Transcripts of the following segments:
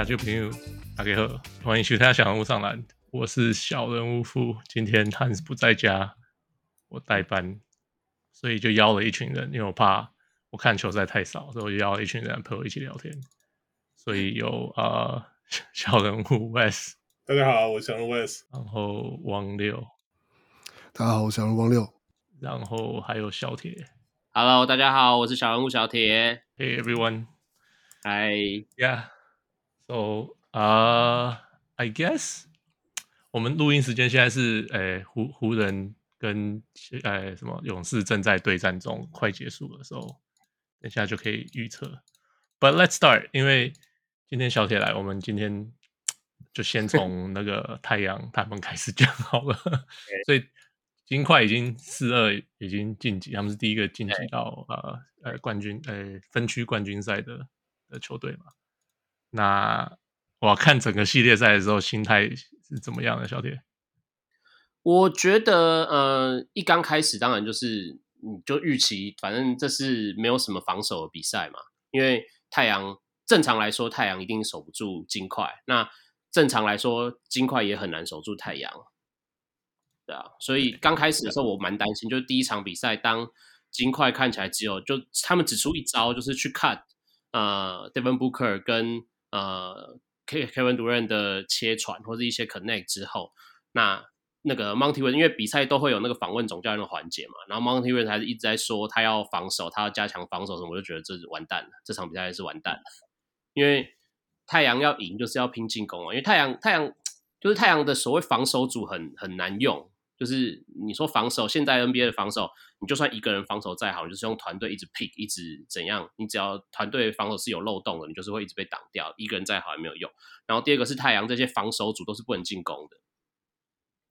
吧？亚洲朋友大家好，欢迎收听小人物上篮，我是小人物富，今天 Hans 不在家，我代班。所以就邀了一群人，因为我怕我看球赛太少，所以我就邀了一群人陪我一起聊天。所以有呃小人物 Wes，大家好，我是小人物 Wes，然后王六，大家好，我是小人物王六，然后还有小铁，Hello，大家好，我是小人物小铁，Hey everyone，Hi，Yeah，So 啊、uh,，I guess 我们录音时间现在是诶湖湖人。跟诶什么勇士正在对战中，快结束的时候，等一下就可以预测。But let's start，因为今天小铁来，我们今天就先从那个太阳他们开始讲好了。所以金块已经四二已经晋级，他们是第一个晋级到呃呃冠军呃分区冠军赛的的球队嘛。那我看整个系列赛的时候，心态是怎么样的，小铁？我觉得，呃，一刚开始当然就是，你就预期，反正这是没有什么防守的比赛嘛。因为太阳正常来说，太阳一定守不住金块。那正常来说，金块也很难守住太阳，对啊。所以刚开始的时候，我蛮担心，就是第一场比赛，当金块看起来只有就他们只出一招，就是去看呃，Devin Booker 跟呃 Kevin Durant 的切传或者一些 connect 之后，那。那个 Monty Van 因为比赛都会有那个访问总教练的环节嘛，然后 Monty Van 还是一直在说他要防守，他要加强防守什么，我就觉得这是完蛋了，这场比赛是完蛋了。因为太阳要赢就是要拼进攻啊，因为太阳太阳就是太阳的所谓防守组很很难用，就是你说防守，现在 NBA 的防守，你就算一个人防守再好，你就是用团队一直 pick 一直怎样，你只要团队防守是有漏洞的，你就是会一直被挡掉，一个人再好也没有用。然后第二个是太阳这些防守组都是不能进攻的。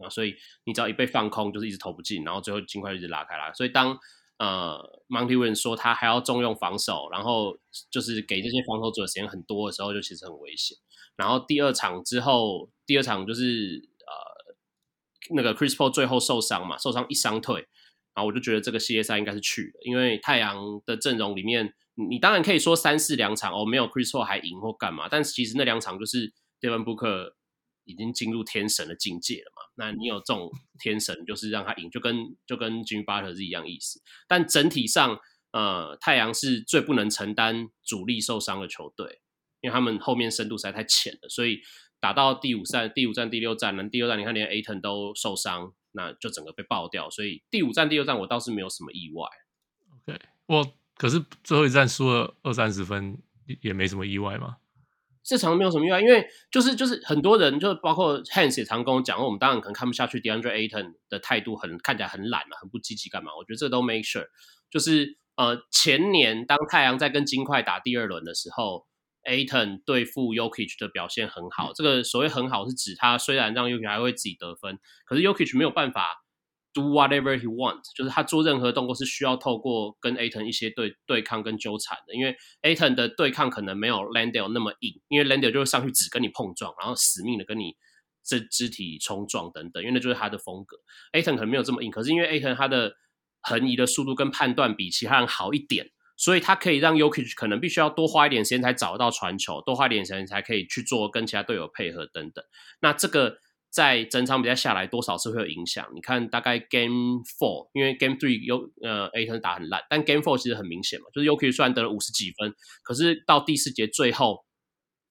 啊，所以你只要一被放空，就是一直投不进，然后最后尽快一直拉开来。所以当呃 Monty Win 说他还要重用防守，然后就是给这些防守者的时间很多的时候，就其实很危险。然后第二场之后，第二场就是呃那个 Chris Paul 最后受伤嘛，受伤一伤退，我就觉得这个系列赛应该是去了，因为太阳的阵容里面，你当然可以说三四两场哦没有 Chris Paul 还赢或干嘛，但是其实那两场就是 Devin Booker 已经进入天神的境界了嘛。那你有这种天神，就是让他赢，就跟就跟 Jimmy Butler 是一样意思。但整体上，呃，太阳是最不能承担主力受伤的球队，因为他们后面深度实在太浅了。所以打到第五战、第五战、第六战，那第六战你看连 Aton 都受伤，那就整个被爆掉。所以第五站、第六站我倒是没有什么意外。OK，我可是最后一站输了二三十分，也没什么意外吗？这场没有什么意外，因为就是就是很多人，就包括 Hans 也常跟我讲，我们当然可能看不下去 DeAndre Ayton 的态度很看起来很懒嘛，很不积极干嘛？我觉得这都 make sure。就是呃前年当太阳在跟金块打第二轮的时候，Ayton 对付 Yokich 的表现很好。这个所谓很好是指他虽然让 Yokich 还会自己得分，可是 Yokich 没有办法。Do whatever he wants，就是他做任何动作是需要透过跟 Ayton 一些对对抗跟纠缠的，因为 Ayton 的对抗可能没有 Landale 那么硬，因为 Landale 就会上去只跟你碰撞，然后死命的跟你这肢体冲撞等等，因为那就是他的风格。Ayton 可能没有这么硬，可是因为 Ayton 他的横移的速度跟判断比其他人好一点，所以他可以让 Yuki 可能必须要多花一点时间才找到传球，多花一点时间才可以去做跟其他队友配合等等。那这个。在整场比赛下来，多少是会有影响？你看，大概 Game Four，因为 Game Three 有呃 Ayton 打很烂，但 Game Four 其实很明显嘛，就是 Yuki 虽然得了五十几分，可是到第四节最后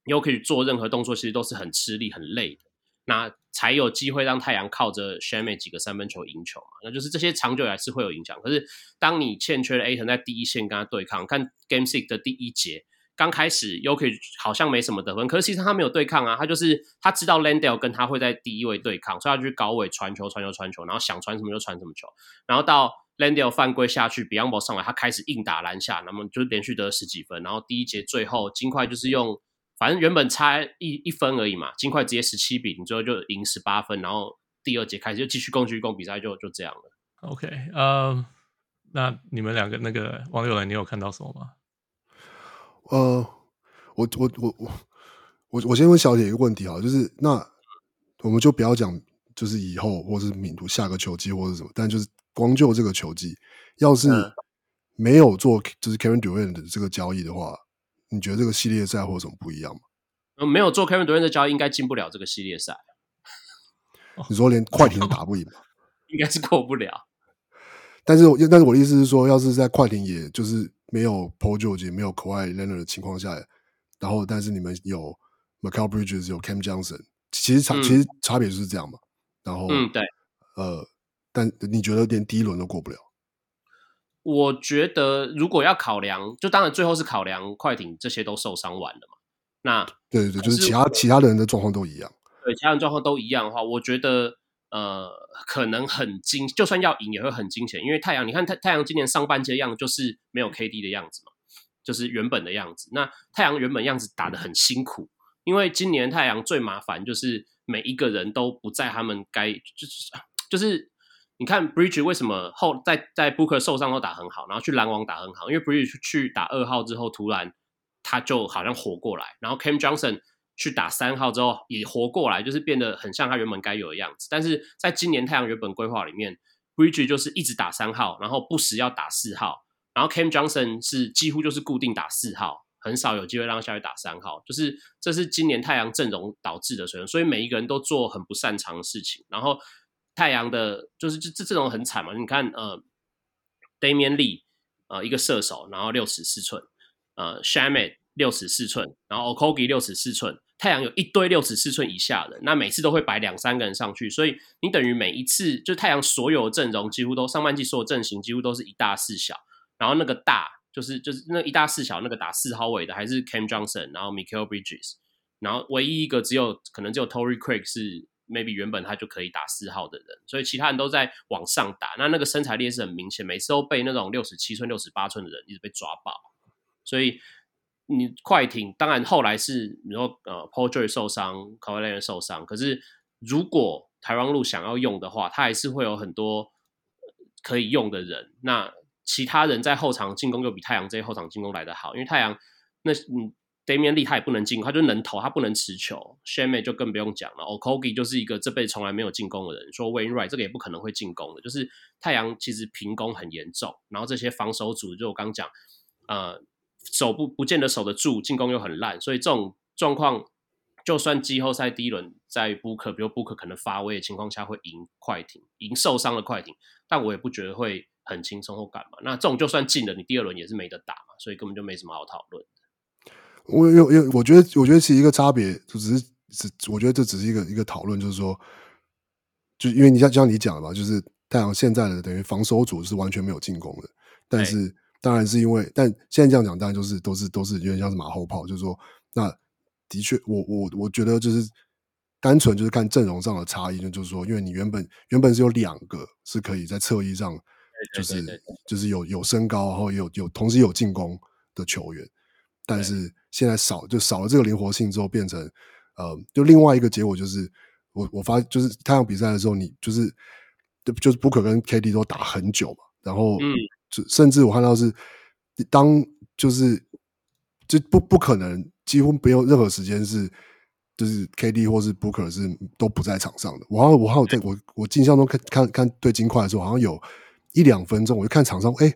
，Yuki 做任何动作其实都是很吃力、很累的，那才有机会让太阳靠着 s h a m e 几个三分球赢球嘛。那就是这些长久以来是会有影响。可是当你欠缺了 Aton 在第一线跟他对抗，看 Game Six 的第一节。刚开始 y o k i 好像没什么得分，可是其实他没有对抗啊，他就是他知道 Landale 跟他会在第一位对抗，所以他去高位传球、传球、传球，然后想传什么就传什么球。然后到 Landale 犯规下去，Biyombo 上来，他开始硬打篮下，那么就连续得十几分。然后第一节最后金块就是用反正原本差一一分而已嘛，金块直接十七比零，最后就赢十八分，然后第二节开始就继续攻继续攻，比赛就就这样了。OK，呃、uh，那你们两个那个王六人，你有看到什么吗？呃，我我我我我我先问小姐一个问题啊，就是那我们就不要讲，就是以后或是敏图下个球季或者什么，但就是光就这个球季，要是没有做就是 Kevin Durant 的这个交易的话，你觉得这个系列赛会有什么不一样吗？呃，没有做 Kevin Durant 的交易，应该进不了这个系列赛。你说连快艇都打不赢吗？应该是过不了。但是，但是我的意思是说，要是在快艇，也就是没有 Paul George，没有 Kawhi Leonard 的情况下，然后但是你们有 Mikal Bridges，有 Cam Johnson，其实差、嗯、其实差别就是这样嘛。然后，嗯，对，呃，但你觉得连第一轮都过不了？我觉得如果要考量，就当然最后是考量快艇这些都受伤完了嘛。那对对对，就是其他其他的人的状况都一样。对，其他人状况都一样的话，我觉得。呃，可能很惊，就算要赢也会很惊险，因为太阳，你看太太阳今年上半季的样子就是没有 KD 的样子嘛，就是原本的样子。那太阳原本样子打得很辛苦，因为今年太阳最麻烦就是每一个人都不在他们该就是就是你看 Bridge 为什么后在在 Booker 受伤后打很好，然后去篮网打很好，因为 Bridge 去打二号之后，突然他就好像活过来，然后 Cam Johnson。去打三号之后也活过来，就是变得很像他原本该有的样子。但是在今年太阳原本规划里面，Bridge 就是一直打三号，然后不时要打四号，然后 Cam Johnson 是几乎就是固定打四号，很少有机会让他下去打三号。就是这是今年太阳阵容导致的所以，所以每一个人都做很不擅长的事情。然后太阳的就是这这阵容很惨嘛，你看呃，Damian Lee 呃一个射手，然后六尺四寸，呃，Shamet 六尺四寸，然后 Okogi 六尺四寸。太阳有一堆六尺四寸以下的，那每次都会摆两三个人上去，所以你等于每一次就太阳所有的阵容几乎都上半季所有阵型几乎都是一大四小，然后那个大就是就是那一大四小那个打四号位的还是 Cam Johnson，然后 Mikal Bridges，然后唯一一个只有可能只有 Tory Craig 是 maybe 原本他就可以打四号的人，所以其他人都在往上打，那那个身材劣势很明显，每次都被那种六十七寸、六十八寸的人一直被抓爆，所以。你快艇当然后来是你说呃，Porter 受伤，Kawhi Leonard 受伤。可是如果台湾路想要用的话，他还是会有很多可以用的人。那其他人在后场进攻又比太阳这些后场进攻来得好，因为太阳那嗯，Damion Lee 他也不能进，他就能投，他不能持球。Shamet 就更不用讲了 O'Kogi 就是一个这辈子从来没有进攻的人。说 Wainwright 这个也不可能会进攻的，就是太阳其实平攻很严重。然后这些防守组，就我刚讲，呃。守不不见得守得住，进攻又很烂，所以这种状况，就算季后赛第一轮在 Book，比如 Book 可能发威的情况下会赢快艇，赢受伤的快艇，但我也不觉得会很轻松或干嘛。那这种就算进了，你第二轮也是没得打嘛，所以根本就没什么好讨论。我有有，我觉得我觉得其实一个差别就只是只，我觉得这只是一个一个讨论，就是说，就因为你像像你讲的嘛，就是太阳现在的等于防守组是完全没有进攻的，但是。当然是因为，但现在这样讲，当然就是都是都是有点像是马后炮，就是说，那的确，我我我觉得就是单纯就是看阵容上的差异，就是说，因为你原本原本是有两个是可以在侧翼上，就是就是有有身高，然后有有同时有进攻的球员，但是现在少就少了这个灵活性之后，变成呃，就另外一个结果就是，我我发就是太阳比赛的时候，你就是就就是 Booker 跟 KD 都打很久嘛，然后嗯。就甚至我看到是，当就是就不不可能，几乎没有任何时间是，就是 KD 或是 Booker 是都不在场上的。我好像我好像在我我印象中看看看对金块的时候，好像有一两分钟，我就看场上，哎，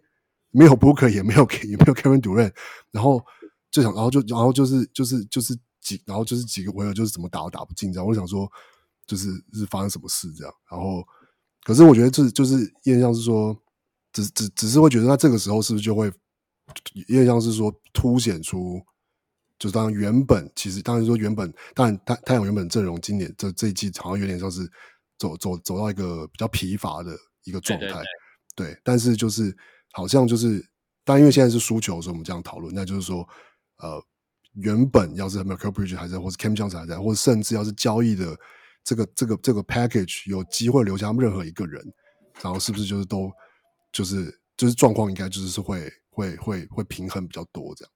没有 Booker，也没有也没有 Kevin Durant，然后就想，然后就然后就是就是就是几，然后就是几个回合就是怎么打都打不进这样。我想说，就是是发生什么事这样。然后，可是我觉得这就是印象是说。只只只是会觉得，那这个时候是不是就会有点像是说凸显出，就是当原本其实当然说原本，当然太太阳原本阵容今年这这一季好像有点像是走走走到一个比较疲乏的一个状态，对，对，对，对，但是就是好像就是，但因为现在是输球的时候，我们这样讨论，那就是说，呃，原本要是 Mikal Bridges 还在，或是 Cam Johnson 还在，或者甚至要是交易的这个这个这个 package 有机会留下任何一个人，然后是不是就是都。就是就是状况应该就是是会会会会平衡比较多这样。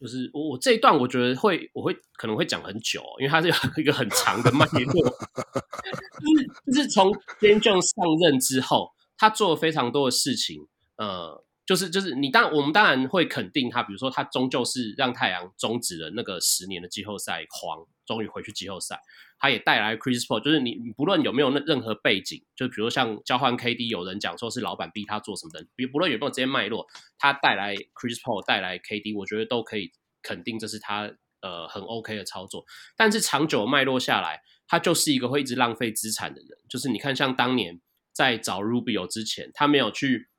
就是我我这一段我觉得会我会可能会讲很久，因为它是有一个很长的脉络，就是就是从 James Jones 上任之后，他做了非常多的事情，呃，就是就是你当我们当然会肯定他，比如说他终究是让太阳终止了那个十年的季后赛荒，终于回去季后赛。他也带来 Chris Paul，就是你不论有没有那任何背景，就比如像交换 KD，有人讲说是老板逼他做什么的，比如不论有没有这些脉络，他带来 Chris Paul 带来 KD，我觉得都可以肯定这是他呃很 OK 的操作。但是长久脉络下来，他就是一个会一直浪费资产的人。就是你看，像当年在找 Rubio 之前，他没有去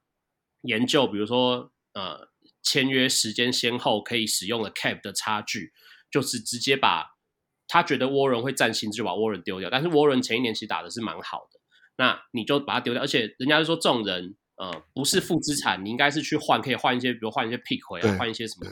研究，比如说呃签约时间先后可以使用的 Cap 的差距，就是直接把。他觉得沃伦会占心，就把沃伦丢掉。但是沃伦前一年其实打的是蛮好的，那你就把他丢掉。而且人家就说这种人，呃，不是负资产，你应该是去换，可以换一些，比如换一些 pick 回来，换一些什么。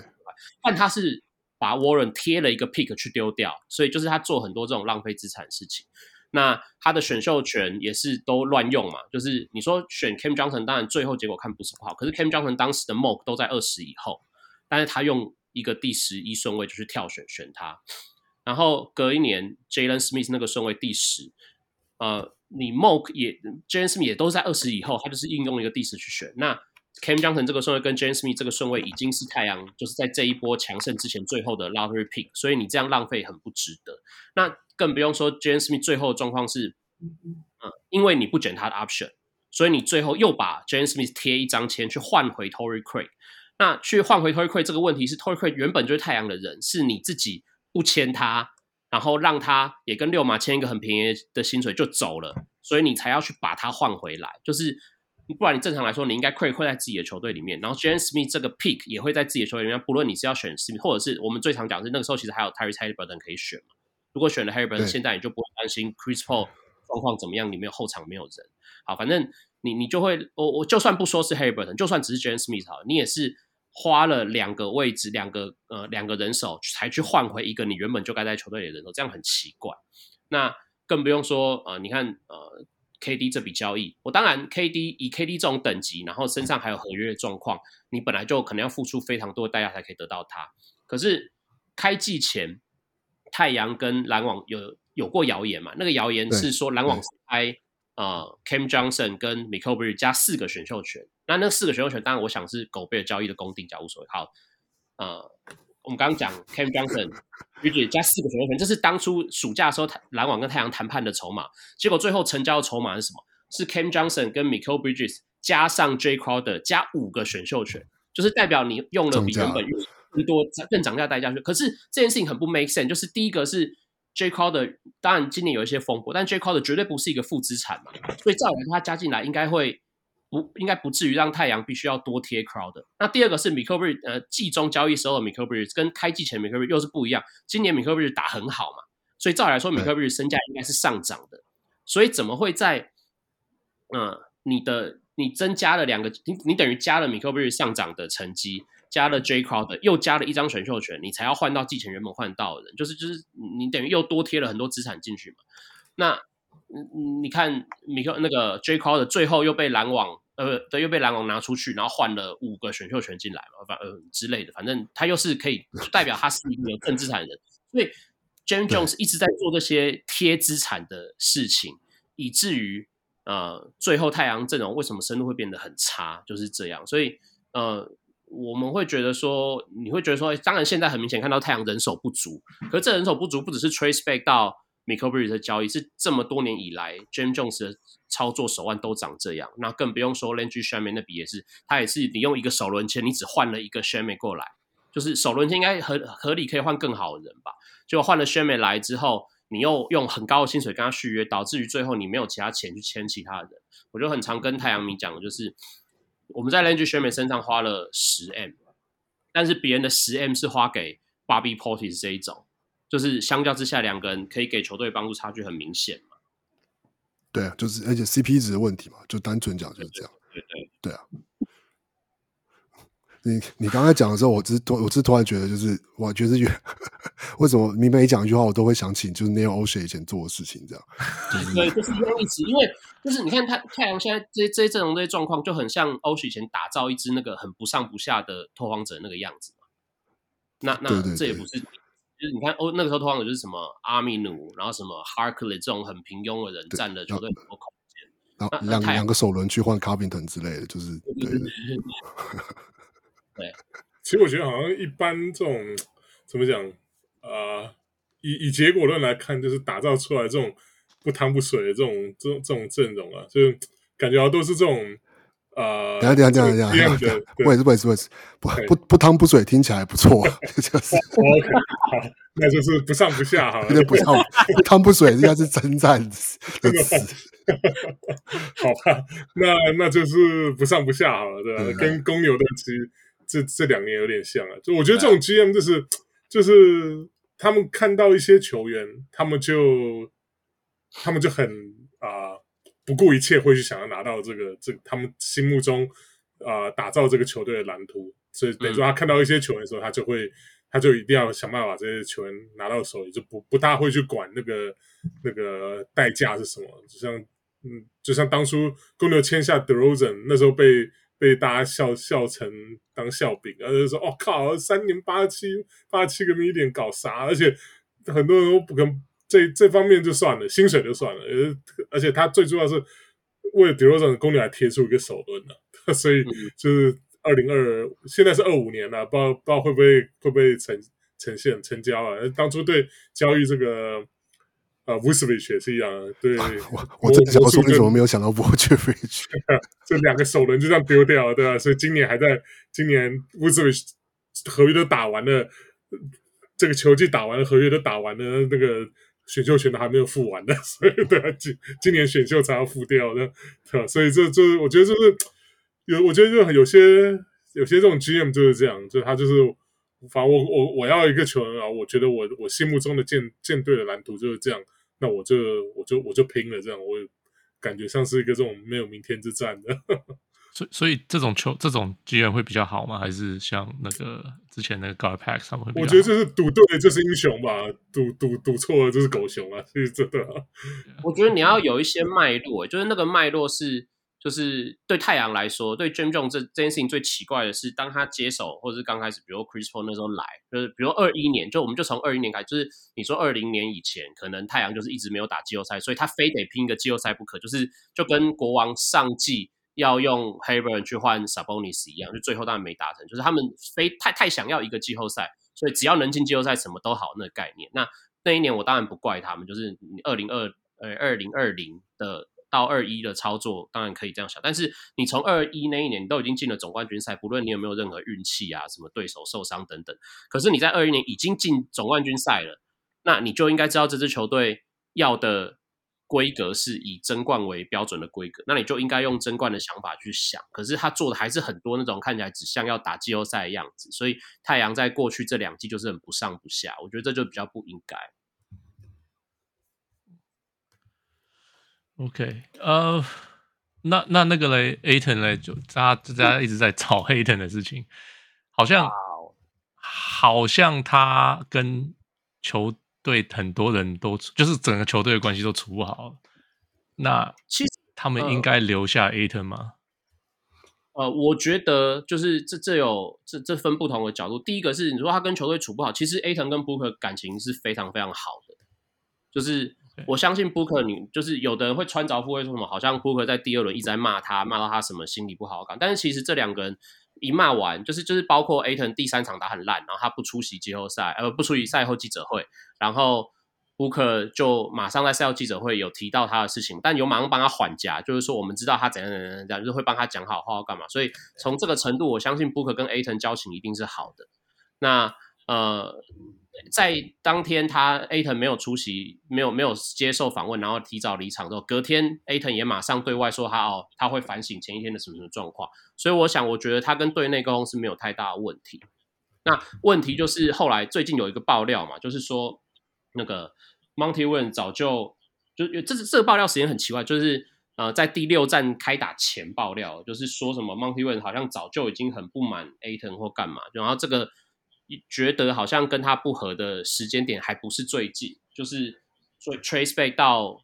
但他是把沃伦贴了一个 pick 去丢掉，所以就是他做很多这种浪费资产的事情。那他的选秀权也是都乱用嘛，就是你说选 Cam Johnson，当然最后结果看不是不好，可是 Cam Johnson 当时的 mock 都在二十以后，但是他用一个第十一顺位就是跳选选他。然后隔一年，Jalen Smith 那个顺位第十，呃，你 Mock 也 Jalen Smith 也都在二十以后，他就是应用一个第十去选。那 Cam Johnson 这个顺位跟 Jalen Smith 这个顺位已经是太阳，就是在这一波强盛之前最后的 Lottery Pick，所以你这样浪费很不值得。那更不用说 Jalen Smith 最后的状况是，嗯、因为你不卷他的 Option，所以你最后又把 Jalen Smith 贴一张签去换回 Tory Craig。那去换回 Tory Craig 这个问题是 Tory Craig 原本就是太阳的人，是你自己。不签他，然后让他也跟六马签一个很便宜的薪水就走了，所以你才要去把他换回来。就是不然你正常来说，你应该会会在自己的球队里面，然后 Jalen Smith 这个 pick 也会在自己的球队里面。不论你是要选 Smith，或者是我们最常讲的是那个时候其实还有 Tyrese Haliburton 可以选嘛。如果选了 Haliburton，现在你就不会担心 Chris Paul 状况怎么样，你没有后场没有人。好，反正你你就会，我我就算不说是 Haliburton，就算只是 Jalen Smith 好，你也是。花了两个位置，两个呃两个人手才去换回一个你原本就该在球队里的人手，这样很奇怪。那更不用说呃，你看呃，KD 这笔交易，我当然 KD 以 KD 这种等级，然后身上还有合约的状况，你本来就可能要付出非常多的代价才可以得到他。可是开季前，太阳跟篮网有有过谣言嘛？那个谣言是说篮网是开呃 Cam Johnson 跟 Mikal Bridges 加四个选秀权。那那四个选秀权，当然我想是狗贝尔交易的公定价无所谓。好，呃，我们刚刚讲 Cam Johnson，而且加四个选秀权，这是当初暑假的时候篮网跟太阳谈判的筹码。结果最后成交的筹码是什么？是 Cam Johnson 跟 Mikal Bridges 加上 Jay Crowder 加五个选秀权，就是代表你用了比原本更多更涨价代价去。可是这件事情很不 make sense，就是第一个是 Jay Crowder，当然今年有一些风波，但 Jay Crowder 绝对不是一个负资产嘛，所以照理说他加进来应该会。不应该不至于让太阳必须要多贴 Crowder。那第二个是 Mikal Bridges，呃，季中交易时候的 Mikal Bridges 跟开季前 Mikal Bridges 又是不一样。今年 Mikal Bridges 打很好嘛，所以照理来说 Mikal Bridges 身价应该是上涨的。所以怎么会在，嗯、呃，你的你增加了两个，你你等于加了 Mikal Bridges 上涨的成绩，加了 Jay Crowder，又加了一张选秀权，你才要换到季前原本换到的人，就是就是你等于又多贴了很多资产进去嘛。那嗯，你看米克那个 Jay Crowder 最后又被篮网，呃，对，又被篮网拿出去，然后换了五个选秀权进来嘛，反呃之类的，反正他又是可以 代表他是一个有正资产的人，所以 James Jones 一直在做这些贴资产的事情，以至于呃，最后太阳阵容为什么深度会变得很差，就是这样。所以呃，我们会觉得说，你会觉得说，当然现在很明显看到太阳人手不足，可是这人手不足不只是 trace back 到。Mikal Bridges 的交易是这么多年以来，James Jones 的操作手腕都长这样，那更不用说 Landry Shamet 那笔也是，他也是你用一个首轮签，你只换了一个 Shamet 过来，就是首轮签应该合合理可以换更好的人吧？结果换了 Shamet 来之后，你又用很高的薪水跟他续约，导致于最后你没有其他钱去签其他人。我就很常跟太阳迷讲的就是，我们在 Landry Shamet 身上花了十 M，但是别人的十 M 是花给 Bobby Portis 这一种。就是相较之下，两个人可以给球队帮助差距很明显嘛。对啊，就是而且 CP 值的问题嘛，就单纯讲就是这样。对对，对，对啊。你你刚才讲的时候，我只是突我只是突然觉得，就是我觉得是为什么你每讲一句话，我都会想起就是 Neil Olshey 以前做的事情这样。对，就是一样意思。因为就是你看太太阳现在这些这些阵容这些状况，就很像 Olshey 以前打造一支那个很不上不下的拓荒者那个样子。那那这也不是，就是你看哦，那个时候通常就是什么阿米努，然后什么 Harkless 这种很平庸的人占了球队很多空间。然后两两个首轮去换 Covington 之类的，就是对对对。其实我觉得好像一般这种怎么讲啊、呃，以以结果论来看，就是打造出来这种不汤不水的这种这种这种阵容啊，就感觉好像都是这种。呃，等下等下等下等下，不是不是不是不不不汤不水，听起来不错，就是。OK，好，那就是不上不下哈，不上不 汤不水，应该是称赞的词，好吧，那那就是不上不下好了，对吧？跟公牛的其实这这两年有点像啊，就我觉得这种 GM 就是就是他们看到一些球员，他们就他们就很啊。呃不顾一切会去想要拿到这个，这他们心目中啊、呃、打造这个球队的蓝图，所以等于说他看到一些球员的时候，他就会他就一定要想办法把这些球员拿到手，也就不不大会去管那个那个代价是什么。就像嗯，就像当初公牛签下 DeRozan 那时候被被大家笑笑成当笑柄，然后就说哦靠，三年八七八七个 million 搞啥？而且很多人都不跟。这这方面就算了，薪水就算了，呃，而且他最重要是为了公牛还贴出一个首轮呢，所以就是二零二，现在是二五年了，不知道不知道会不会会不会呈呈现成交啊？当初对交易这个呃也是一样，对，我我真的想说，你怎么没有想到 Vucevic？这两个首轮就这样丢掉了，对吧？所以今年还在，今年 Vucevic 合约都打完了，这个球季打完了，合约都打完了，那个。选秀权都还没有付完的，所以对啊，今今年选秀才要付掉的，对吧？所以这就是我觉得就是有，我觉得就有些有些这种 GM 就是这样，就他就是，反正我我我要一个球员啊，我觉得我我心目中的舰舰队的蓝图就是这样，那我就我就我就拼了，这样我也感觉像是一个这种没有明天之战的。所以，所以这种球，这种 GM 会比较好吗？还是像那个之前那个 GarPax 他们会比较好？我觉得这是赌对，这是英雄吧；赌赌赌错了，这是狗熊啊！是真的。我觉得你要有一些脉络，就是那个脉络是，就是对太阳来说，对 James Jones 这这件事情最奇怪的是，当他接手，或者是刚开始，比如 Chris Paul 那时候来，就是比如二一年，就我们就从二一年开始，就是你说二零年以前，可能太阳就是一直没有打季后赛，所以他非得拼一个季后赛不可，就是就跟国王上季。要用 Haber 去换 Sabonis 一样，就最后当然没达成，就是他们非太太想要一个季后赛，所以只要能进季后赛，什么都好那个概念。那那一年我当然不怪他们，就是你二零二呃二零二零的到二一的操作，当然可以这样想。但是你从二一那一年你都已经进了总冠军赛，不论你有没有任何运气啊，什么对手受伤等等，可是你在二一年已经进总冠军赛了，那你就应该知道这支球队要的。规格是以争冠为标准的规格，那你就应该用争冠的想法去想。可是他做的还是很多那种看起来只像要打季后赛的样子，所以太阳在过去这两季就是很不上不下，我觉得这就比较不应该。OK，呃、uh，那那那个嘞，Ayton 嘞，就大家大家一直在吵 Ayton 的事情，好像.好像他跟球。对很多人都就是整个球队的关系都处不好，那其实他们应该留下 Ayton 吗？呃，我觉得就是这这有这这分不同的角度。第一个是你说他跟球队处不好，其实 Ayton 跟 Booker 感情是非常非常好的。就是我相信 Booker，你就是有的人会穿着附会说什么，好像 Booker 在第二轮一直在骂他，骂到他什么心里不好感。但是其实这两个人。一骂完，就是就是包括 Ayton 第三场打很烂，然后他不出席季后赛，呃不出席赛后记者会，然后 Booker 就马上在赛后记者会有提到他的事情，但有马上帮他缓颊，就是说我们知道他怎样怎样怎样，就是会帮他讲好话要干嘛。所以从这个程度，我相信 Booker 跟 Ayton 交情一定是好的。那呃。在当天他 Ayton 没有出席，没有没有接受访问，然后提早离场之后，隔天 Ayton 也马上对外说他哦，他会反省前一天的什么什么状况。所以我想，我觉得他跟队内沟通是没有太大的问题。那问题就是后来最近有一个爆料嘛，就是说那个 Monty Win 早就就这这个爆料时间很奇怪，就是呃在第六战开打前爆料，就是说什么 Monty Win 好像早就已经很不满 Aton 或干嘛，然后这个。觉得好像跟他不合的时间点还不是最近，就是所以 trace back 到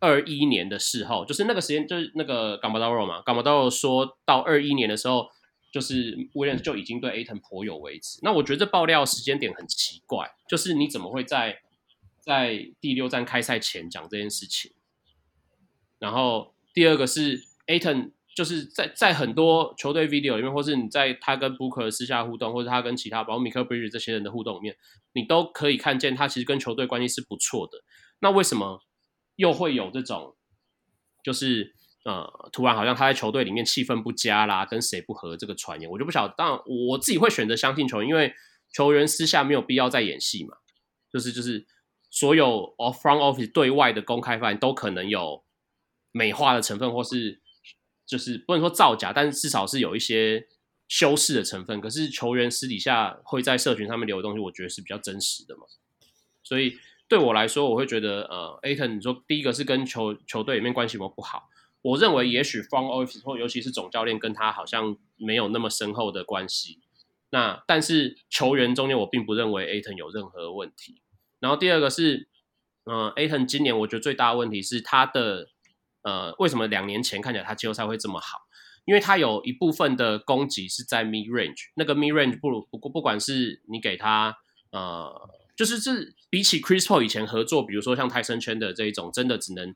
二一年的时候，就是那个时间就是那个 Gambadoro 嘛，Gambadoro 说到二一年的时候就是威廉就已经对 Aton 颇有微词。那我觉得这爆料时间点很奇怪，就是你怎么会在在第六站开赛前讲这件事情？然后第二个是 Aton，就是在在很多球队 video 里面，或是你在他跟 Booker 私下互动，或者他跟其他包括 Michael Bridge 这些人的互动里面，你都可以看见他其实跟球队关系是不错的。那为什么又会有这种就是？呃，突然好像他在球队里面气氛不佳啦，跟谁不合这个传言，我就不晓得。当然，我自己会选择相信球员，因为球员私下没有必要再演戏嘛。就是就是，所有 of front office 对外的公开发言都可能有美化的成分，或是就是不能说造假，但是至少是有一些修饰的成分。可是球员私底下会在社群上面留的东西，我觉得是比较真实的嘛。所以对我来说，我会觉得呃，Aton，你说第一个是跟球球队里面关系不不好。我认为，也许 front office 或尤其是总教练跟他好像没有那么深厚的关系。那但是球员中间，我并不认为 Aton 有任何问题。然后第二个是，呃，Aton 今年我觉得最大的问题是他的，呃，为什么两年前看起来他季后赛会这么好？因为他有一部分的攻击是在 mid range，那个 mid range 不如不过不管是你给他，呃，就是是比起 Chris Paul 以前合作，比如说像泰森圈的这一种，真的只能。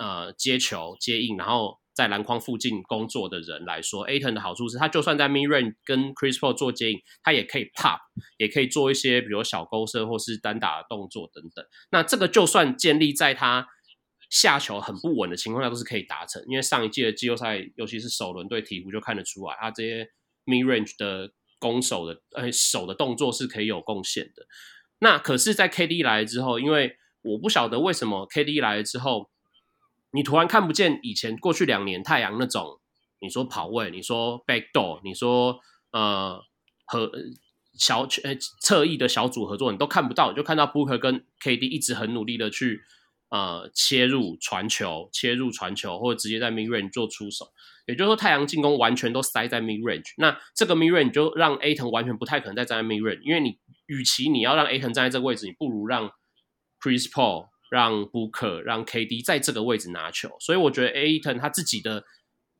呃，接球接应，然后在篮筐附近工作的人来说，Aton 的好处是他就算在 mid range 跟 Chris Paul 做接应，他也可以 pop，也可以做一些比如小勾射或是单打的动作等等。那这个就算建立在他下球很不稳的情况下，都是可以达成。因为上一届的季后赛，尤其是首轮对鹈鹕就看得出来，他这些 mid range 的攻守的呃手的动作是可以有贡献的。那可是，在 KD 来了之后，因为我不晓得为什么 KD 来了之后。你突然看不见以前过去两年太阳那种，你说跑位，你说 backdoor，你说呃和小呃侧翼的小组合作，你都看不到，就看到 Booker 跟 KD 一直很努力的去呃切入传球，切入传球，或者直接在 mid range 做出手。也就是说，太阳进攻完全都塞在 mid range，那这个 mid range 就让 Ayton 完全不太可能再站在 mid range，因为你与其你要让 Ayton 站在这个位置，你不如让 Chris Paul。让 Booker 让 KD 在这个位置拿球，所以我觉得 Ayton 他自己的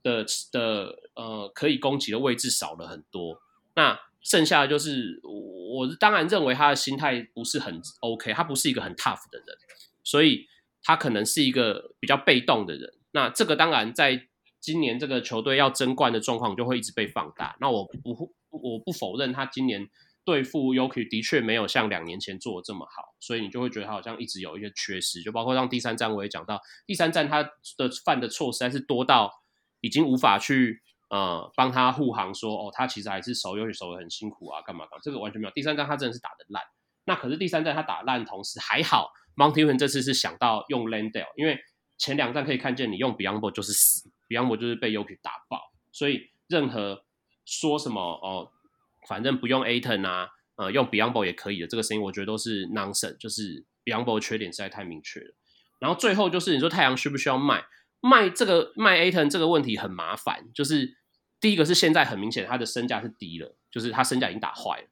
的的呃可以攻击的位置少了很多。那剩下的就是我，我当然认为他的心态不是很 OK，他不是一个很 tough 的人，所以他可能是一个比较被动的人。那这个当然在今年这个球队要争冠的状况就会一直被放大。那我不会我不否认他今年。对付 y o k i 的确没有像两年前做的这么好，所以你就会觉得他好像一直有一些缺失，就包括像第三站我也讲到，第三站他的犯的错实在是多到已经无法去呃帮他护航说，哦他其实还是守 y o k i 守得很辛苦啊，干嘛干嘛，这个完全没有。第三站他真的是打得烂，那可是第三站他打烂，同时还好，Monty Williams 这次是想到用 Landale，因为前两站可以看见你用 Biyombo 就是死，Biyombo 就是被 y o k i 打爆，所以任何说什么哦。反正不用 Aton 啊，呃，用 Biyombo 也可以的。这个声音我觉得都是 nonsense，就是 Biyombo 的缺点实在太明确了。然后最后就是你说太阳需不需要卖？卖这个卖 Aton 这个问题很麻烦。就是第一个是现在很明显他的身价是低了，就是他身价已经打坏了。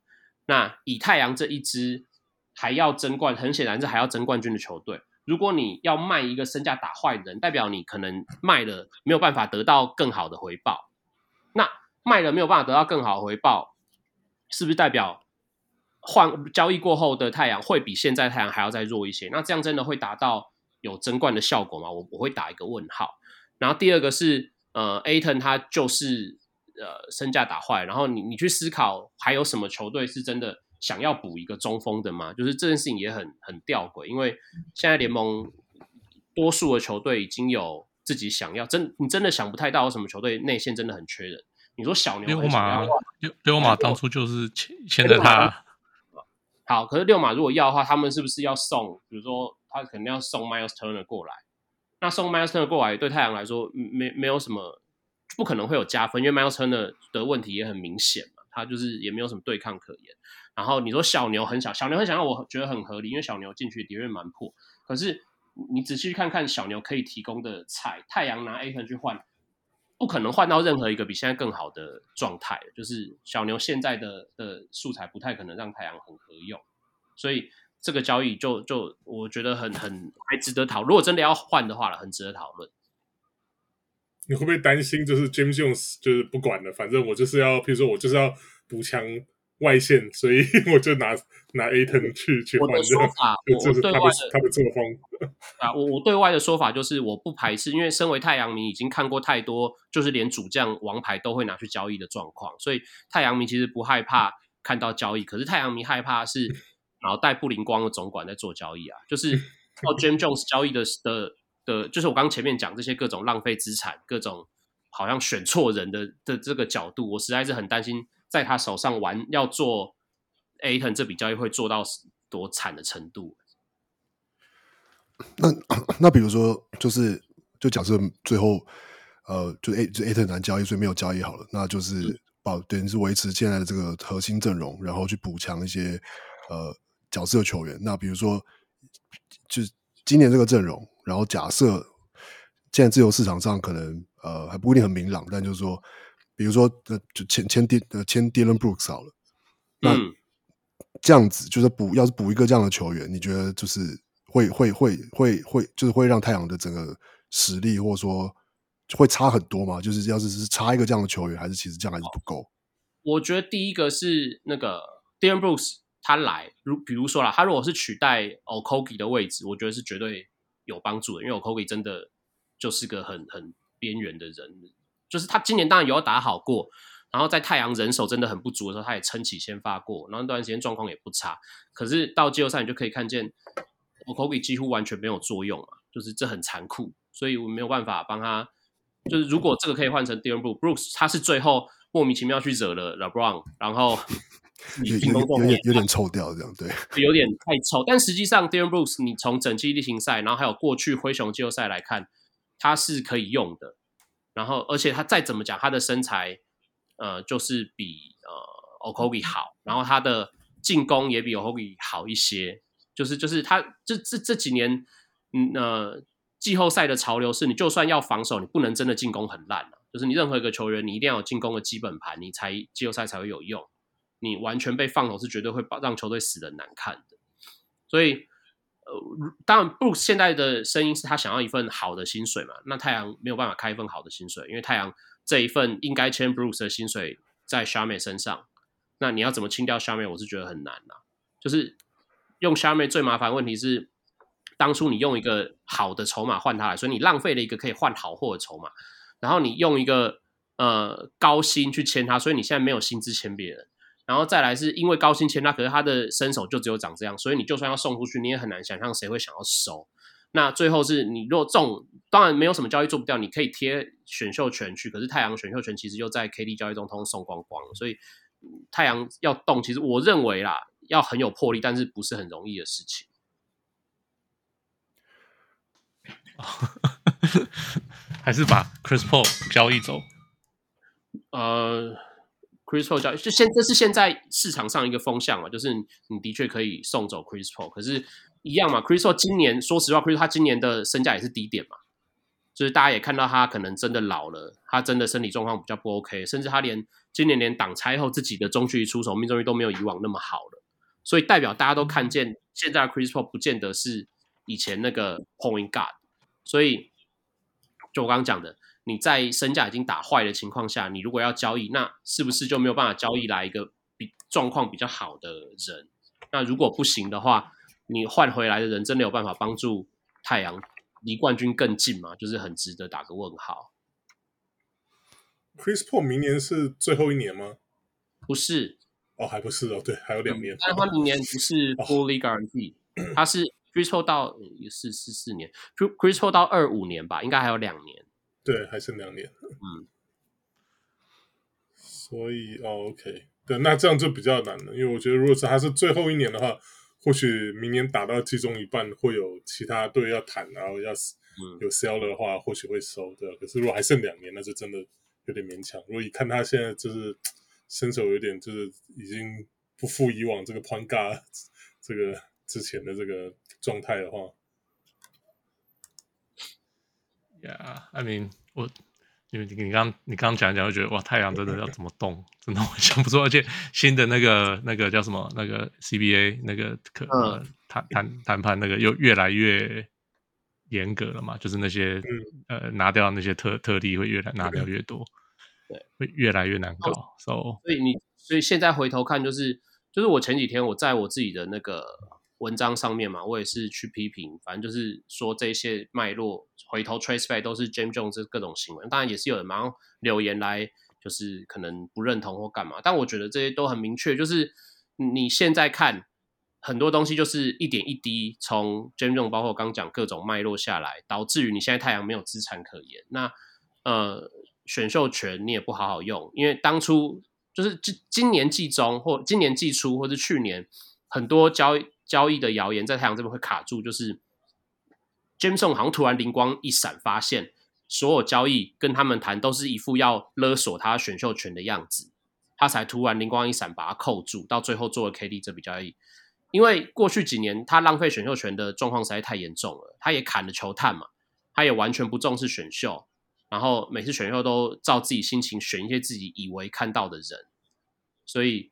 那以太阳这一支还要争冠，很显然是还要争冠军的球队。如果你要卖一个身价打坏的人，代表你可能卖了没有办法得到更好的回报。那卖了没有办法得到更好的回报。是不是代表换交易过后的太阳会比现在太阳还要再弱一些？那这样真的会达到有争冠的效果吗？我我会打一个问号。然后第二个是呃，Aton 他就是呃身价打坏，然后你你去思考还有什么球队是真的想要补一个中锋的吗？就是这件事情也很很吊诡，因为现在联盟多数的球队已经有自己想要真你真的想不太到有什么球队内线真的很缺人。你说小牛六马，六六马当初就是签签的他。好，可是六马如果要的话，他们是不是要送？比如说他肯定要送 Miles Turner 过来。那送 Miles Turner 过来对太阳来说没没有什么，不可能会有加分，因为 Miles Turner 的问题也很明显嘛，他就是也没有什么对抗可言。然后你说小牛很小，小牛很想要，我觉得很合理，因为小牛进去的确蛮破。可是你仔细看看小牛可以提供的菜，太阳拿 Ayton 去换。不可能换到任何一个比现在更好的状态，就是小牛现在的的素材不太可能让太阳很合用，所以这个交易就就我觉得很很还值得讨。如果真的要换的话了，很值得讨论。你会不会担心，就是 James Jones 就是不管了，反正我就是要，譬如说我就是要补强外线，所以 我就拿拿 Ayton 去去换。我 的说法，我对外的他的作风啊。我我对外的说法就是，我不排斥，因为身为太阳迷，已经看过太多，就是连主将王牌都会拿去交易的状况，所以太阳迷其实不害怕看到交易，可是太阳迷害怕是 脑袋不灵光的总管在做交易啊，就是到 James Jones 交易的的。的，就是我刚前面讲这些各种浪费资产、各种好像选错人的的这个角度，我实在是很担心，在他手上玩要做 Ayton 这笔交易会做到多惨的程度。那那比如说，就是就假设最后呃，就 A 就 Ayton 难交易，所以没有交易好了，那就是保等于是维持现在的这个核心阵容，然后去补强一些呃角色球员。那比如说，就今年这个阵容。然后假设现在自由市场上可能呃还不一定很明朗，但就是说，比如说呃就签签丁呃签 Dillon Brooks 好了，那这样子就是补要是补一个这样的球员，你觉得就是会会会会会就是会让太阳的整个实力或者说会差很多吗？就是要是是差一个这样的球员，还是其实这样还是不够？我觉得第一个是那个 Dillon Brooks 他来，如比如说啦，他如果是取代 Okogie 的位置，我觉得是绝对。有帮助的，因为 Okogie 真的就是个很很边缘的人，就是他今年当然有要打好过，然后在太阳人手真的很不足的时候，他也撑起先发过，然后那段时间状况也不差。可是到季后赛你就可以看见 Okogie 几乎完全没有作用嘛，就是这很残酷，所以我没有办法帮他。就是如果这个可以换成 Dillon Brooks，他是最后莫名其妙去惹了 LeBron，然后。有有有点有点臭掉这样，对，有点太臭。但实际上，Dillon Brooks，你从整季例行赛，然后还有过去灰熊季后赛来看，他是可以用的。然后，而且他再怎么讲，他的身材，呃，就是比呃 o k o g i 好。然后他的进攻也比 o k o g i 好一些。就是就是他这这这几年，嗯呃，季后赛的潮流是你就算要防守，你不能真的进攻很烂了。就是你任何一个球员，你一定要有进攻的基本盘，你才季后赛才会有用。你完全被放走是绝对会把让球队死得难看的，所以呃，当然布鲁斯现在的声音是他想要一份好的薪水嘛，那太阳没有办法开一份好的薪水，因为太阳这一份应该签 Bruce 的薪水在夏美身上，那你要怎么清掉夏美？我是觉得很难呐，就是用夏美最麻烦的问题是，当初你用一个好的筹码换他来，所以你浪费了一个可以换好货的筹码，然后你用一个呃高薪去签他，所以你现在没有薪资签别人。然后再来是因为高薪签他，可是他的身手就只有长这样，所以你就算要送出去，你也很难想象谁会想要收。那最后是你若中，当然没有什么交易做不掉，你可以贴选秀权去，可是太阳选秀权其实又在 KD 交易中通送光光，所以太阳要动，其实我认为啦，要很有魄力，但是不是很容易的事情。还是把 Chris Paul 交易走？呃。Chris Paul 交易就现这是现在市场上一个风向嘛，就是你的确可以送走 Chris Paul，可是，一样嘛。Chris Paul 今年说实话，Chris 他今年的身价也是低点嘛，就是大家也看到他可能真的老了，他真的身体状况比较不 OK，甚至他连今年连挡拆后自己的中距离出手命中率都没有以往那么好了，所以代表大家都看见现在的 Chris Paul 不见得是以前那个 Point Guard，所以就我刚刚讲的。你在身价已经打坏的情况下，你如果要交易，那是不是就没有办法交易来一个比状况比较好的人？那如果不行的话，你换回来的人真的有办法帮助太阳离冠军更近吗？就是很值得打个问号。Chris Paul 明年是最后一年吗？不是，哦，还不是哦，对，还有两年。嗯、但他明年不是 fully guarantee，、哦、他是 Chris Paul 到四四四年，Chris Paul 到二五年吧，应该还有两年。对，还剩两年。嗯，所以哦，OK，对，那这样就比较难了，因为我觉得如果是他是最后一年的话，或许明年打到其中一半会有其他队要谈，然后要有 sell 的话，或许会收的。可是如果还剩两年，那就真的有点勉强。如果一看他现在就是 身手有点就是已经不复以往这个 point guard 这个之前的这个状态的话。Yeah, I mean，我因为你你刚你刚讲讲，就觉得哇，太阳真的要怎么动，真的我想不出。而且新的那个那个叫什么，那个 CBA 那个可呃谈谈谈判那个又越来越严格了嘛，就是那些、嗯、呃拿掉那些特特例会越来拿掉越多，对，会越来越难搞。So, 所以你所以现在回头看，就是就是我前几天我在我自己的那个文章上面嘛，我也是去批评，反正就是说这些脉络回头 trace back 都是 James Jones 各种新闻，当然也是有人马上留言来，就是可能不认同或干嘛，但我觉得这些都很明确，就是你现在看。很多东西就是一点一滴从 James Jones 包括刚讲各种脉络下来，导致于你现在太阳没有资产可言。那呃，选秀权你也不好好用，因为当初就是今今年季中或今年季初或者去年很多交易交易的谣言在太阳这边会卡住，就是 Jameson 好像突然灵光一闪，发现所有交易跟他们谈都是一副要勒索他选秀权的样子，他才突然灵光一闪把他扣住，到最后做了 KD 这笔交易。因为过去几年他浪费选秀权的状况实在太严重了，他也砍了球探嘛，他也完全不重视选秀，然后每次选秀都照自己心情选一些自己以为看到的人，所以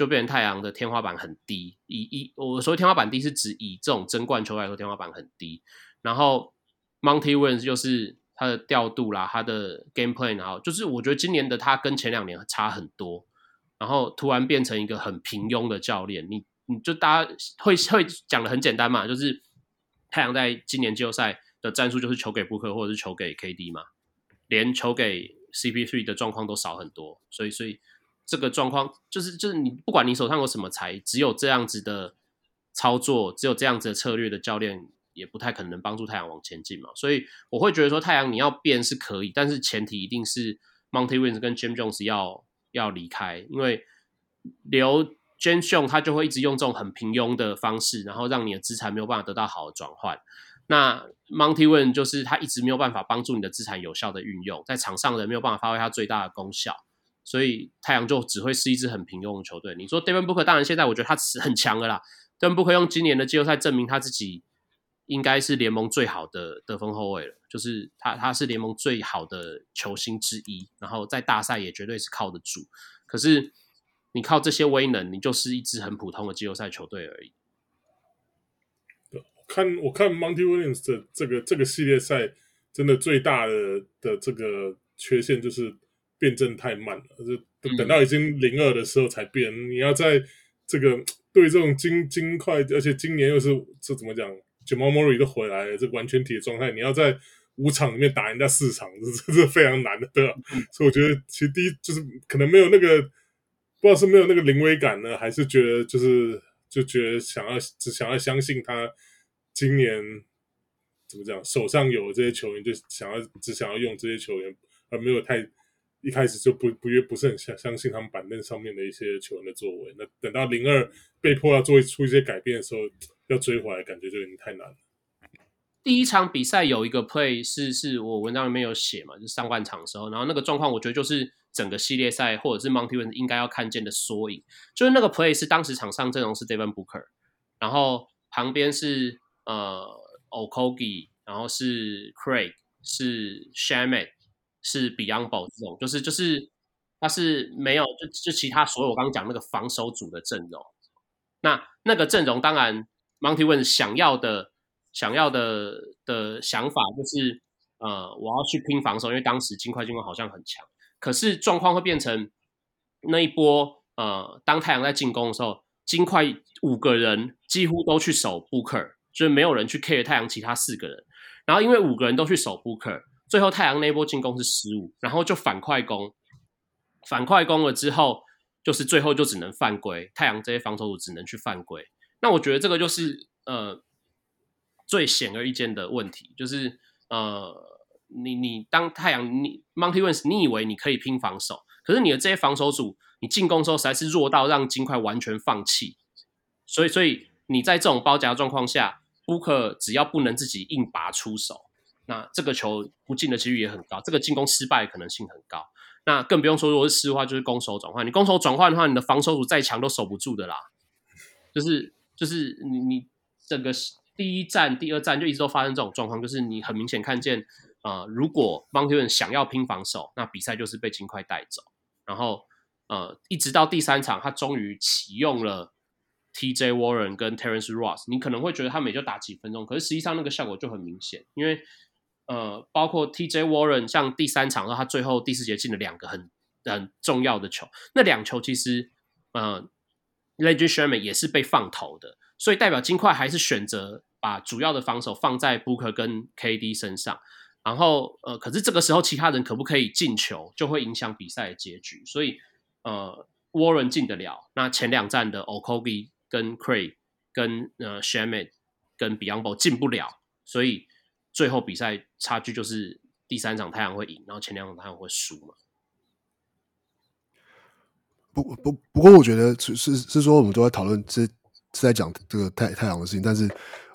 就变成太阳的天花板很低。以以我说天花板低是指以这种争冠球来说天花板很低。然后 Monty Williams 就是他的调度啦，他的 game plan，然后就是我觉得今年的他跟前两年差很多，然后突然变成一个很平庸的教练，你。你就大家会会讲的很简单嘛，就是太阳在今年季后赛的战术就是球给布克或者是球给 KD 嘛，连球给 CP3 的状况都少很多，所以所以这个状况就是就是你不管你手上有什么才，只有这样子的操作，只有这样子的策略的教练也不太可能帮助太阳往前进嘛，所以我会觉得说太阳你要变是可以，但是前提一定是 Monty Williams 跟 James Jones 要要离开，因为留。James Jones 他就会一直用这种很平庸的方式，然后让你的资产没有办法得到好的转换。那 Monty Win 就是他一直没有办法帮助你的资产有效的运用，在场上的没有办法发挥他最大的功效，所以太阳就只会是一支很平庸的球队。你说 Devin Booker，当然现在我觉得他是很强的啦。Devin Booker 用今年的季后赛证明他自己应该是联盟最好的得分后卫了，就是他他是联盟最好的球星之一，然后在大赛也绝对是靠得住。可是。你靠这些威能，你就是一支很普通的季后赛球队而已。看我看 Monty Williams 的这个这个系列赛，真的最大的的这个缺陷就是变阵太慢了，就等到已经零二的时候才变。嗯、你要在这个对这种金金块，而且今年又是这怎么讲，Jamal Murray 都回来了，这完全体的状态，你要在五场里面打人家四场，这这是非常难的，对吧？嗯、所以我觉得其实第一就是可能没有那个。不知道是没有那个临危感呢，还是觉得就是就觉得想要只想要相信他今年怎么讲，手上有这些球员，就想要只想要用这些球员，而没有太一开始就不不越不是很相相信他们板凳上面的一些球员的作为。那等到零二被迫要做出一些改变的时候，要追回来，感觉就有点太难了。第一场比赛有一个 play 是是我文章里面有写嘛，就上半场的时候，然后那个状况，我觉得就是。整个系列赛，或者是 Monty Williams 应该要看见的缩影，就是那个 play 是当时场上阵容是 Devin Booker，然后旁边是呃 Okogie，然后是 Craig，是 Shamet，是 Beyond Ball 这种，就是就是他是没有就就其他所有我刚刚讲那个防守组的阵容，那那个阵容当然 Monty Win 想要的想要的的想法就是呃我要去拼防守，因为当时金块进攻好像很强。可是状况会变成那一波，呃，当太阳在进攻的时候，金块五个人几乎都去守 Booker，所以没有人去 care 太阳其他四个人。然后因为五个人都去守 Booker，最后太阳那波进攻是失误，然后就反快攻，反快攻了之后，就是最后就只能犯规，太阳这些防守组只能去犯规。那我觉得这个就是呃最显而易见的问题，就是呃。你你当太阳你 Monty Williams 你以为你可以拼防守，可是你的这些防守组，你进攻时候实在是弱到让金块完全放弃。所以所以你在这种包夹状况下，Booker 只要不能自己硬拔出手，那这个球不进的几率也很高，这个进攻失败的可能性很高。那更不用说如果是失的话，就是攻守转换。你攻守转换的话，你的防守组再强都守不住的啦。就是就是你你整个第一站、第二站就一直都发生这种状况，就是你很明显看见。呃，如果 m o n t e n 想要拼防守，那比赛就是被尽快带走。然后，呃，一直到第三场，他终于启用了 TJ Warren 跟 Terrence Ross，你可能会觉得他们也就打几分钟，可是实际上那个效果就很明显，因为呃，包括 TJ Warren 像第三场，然后他最后第四节进了两个很很重要的球，那两球其实呃，Landry Sherman 也是被放投的，所以代表金块还是选择把主要的防守放在 Booker 跟 KD 身上，然后呃，可是这个时候其他人可不可以进球，就会影响比赛的结局，所以呃，Warren 进得了，那前两站的 o k o g i 跟 Craig 跟呃 Sherman 跟 Biyombo 进不了，所以最后比赛差距就是第三场太阳会赢，然后前两场太阳会输嘛。不不不过，我觉得是是是说，我们都在讨论是是在讲这个太太阳的事情，但是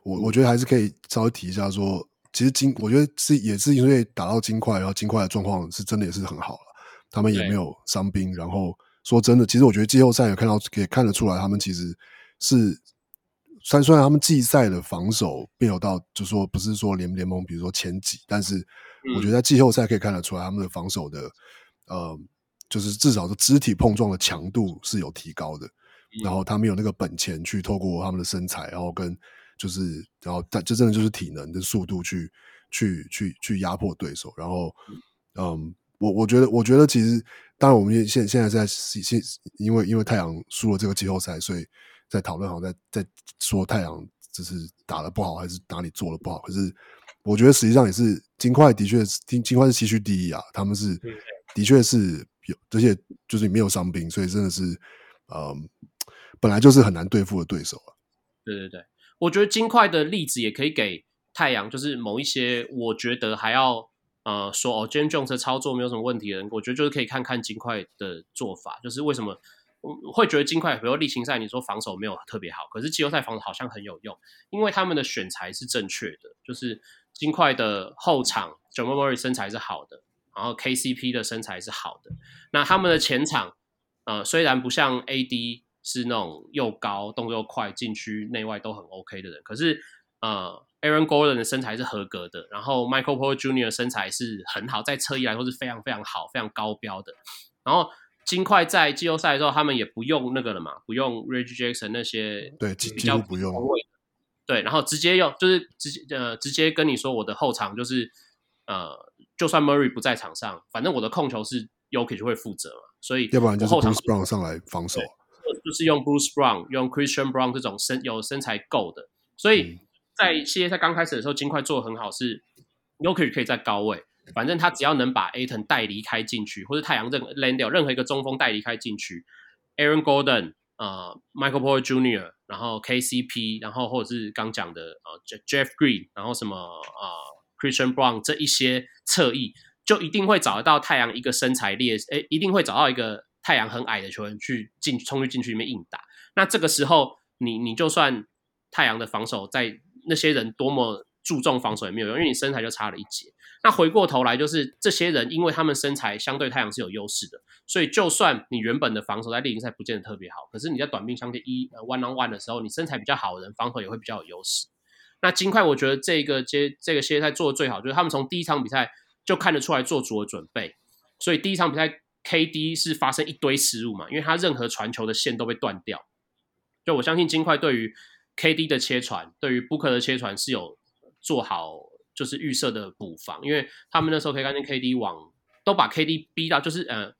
我我觉得还是可以稍微提一下说，说其实金，我觉得是也是因为打到金块，然后金块的状况是真的也是很好了，他们也没有伤兵，然后说真的，其实我觉得季后赛也看到可以看得出来，他们其实是虽然虽然他们季赛的防守没有到，就是说不是说联联盟比如说前几，但是我觉得在季后赛可以看得出来，他们的防守的呃。就是至少是肢体碰撞的强度是有提高的，嗯、然后他们有那个本钱去透过他们的身材，然后跟就是然后但这真的就是体能的速度去去去去压迫对手。然后嗯，嗯，我我觉得我觉得其实当然我们现现在在现因为因为太阳输了这个季后赛，所以在讨论好像在在说太阳就是打的不好还是哪里做的不好。可是我觉得实际上也是金块的确是金金块是西区第一啊，他们是的确是。有这些就是没有伤兵，所以真的是，呃，本来就是很难对付的对手啊。对对对，我觉得金块的例子也可以给太阳，就是某一些我觉得还要呃说哦，James Jones 的操作没有什么问题的人，我觉得就是可以看看金块的做法，就是为什么我会觉得金块，比如例行赛你说防守没有特别好，可是季后赛防守好像很有用，因为他们的选材是正确的，就是金块的后场 j a m a Murray 身材是好的。然后 KCP 的身材是好的，那他们的前场，呃，虽然不像 AD 是那种又高、动作又快、禁区内外都很 OK 的人，可是呃，Aaron Gordon 的身材是合格的，然后 Michael Porter Jr. 的身材是很好，在侧翼来说是非常非常好、非常高标的。然后金块在季后赛的时候，他们也不用那个了嘛，不用 Reggie Jackson 那些对，比较不用。对，然后直接用就是直接呃直接跟你说，我的后场就是呃。就算 Murray 不在场上，反正我的控球是 y o k i 就会负责嘛，所以要不然就是 Bruce Brown 上来防守，就是用 Bruce Brown、用 Christian Brown 这种身有身材够的，所以在系列赛刚开始的时候，金块做的很好，是 Jokic 可以在高位，反正他只要能把 Ayton 带离开禁区，或者太阳任 land 掉任何一个中锋带离开禁区，Aaron Gordon、呃、Michael Porter Jr.，然后 KCP，然后或者是刚讲的呃 Jeff Green，然后什么啊？呃 Christian Brown 这一些侧翼就一定会找得到太阳一个身材劣势，诶，一定会找到一个太阳很矮的球员去进冲去禁区里面硬打。那这个时候，你你就算太阳的防守在那些人多么注重防守也没有用，因为你身材就差了一截。那回过头来，就是这些人因为他们身材相对太阳是有优势的，所以就算你原本的防守在例行赛不见得特别好，可是你在短兵相接一 one on one 的时候，你身材比较好的人防守也会比较有优势。那金块，我觉得这个接这个系列赛做的最好，就是他们从第一场比赛就看得出来做足了准备。所以第一场比赛，KD 是发生一堆失误嘛，因为他任何传球的线都被断掉。就我相信金块对于 KD 的切传，对于 Booker 的切传是有做好就是预设的补防，因为他们那时候可以看见 KD 往都把 KD 逼到，就是呃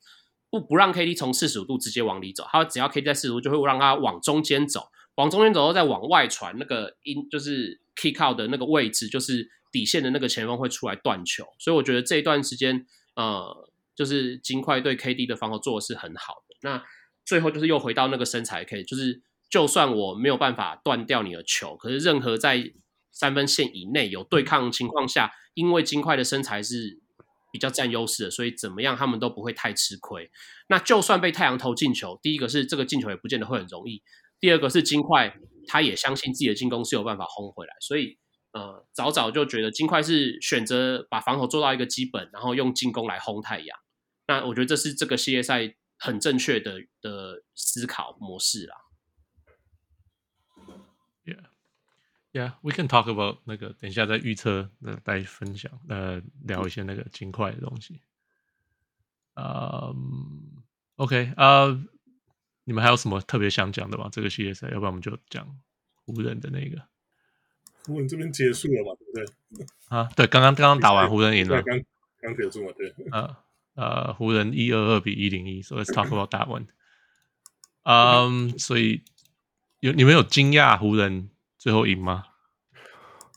不不让 KD 从四十五度直接往里走，他只要 KD 在四十五度，就会让他往中间走，往中间走后再往外传，那个因就是。Kick out 的那个位置就是底线的那个前锋会出来断球，所以我觉得这一段时间，呃，就是金块对 KD 的防守做的是很好的。那最后就是又回到那个身材，可以就是就算我没有办法断掉你的球，可是任何在三分线以内有对抗情况下，因为金块的身材是比较占优势的，所以怎么样他们都不会太吃亏。那就算被太阳投进球，第一个是这个进球也不见得会很容易，第二个是金块。他也相信自己的进攻是有办法轰回来，所以呃，早早就觉得金块是选择把防守做到一个基本，然后用进攻来轰太阳。那我觉得这是这个系列赛很正确的的思考模式啦。Yeah, yeah, we can talk about 那个等一下再预测，呃，再分享，呃，聊一些那个金块的东西。嗯，um，OK，呃。你们还有什么特别想讲的吗？这个系列赛，要不然我们就讲湖人的那个。湖人这边结束了嘛？对不对？啊，对，刚刚刚刚打完湖人赢了，刚刚结束嘛？对。呃呃，湖人一二二比一零一，So let's talk about that one。嗯，所以有你们有惊讶湖人最后赢吗？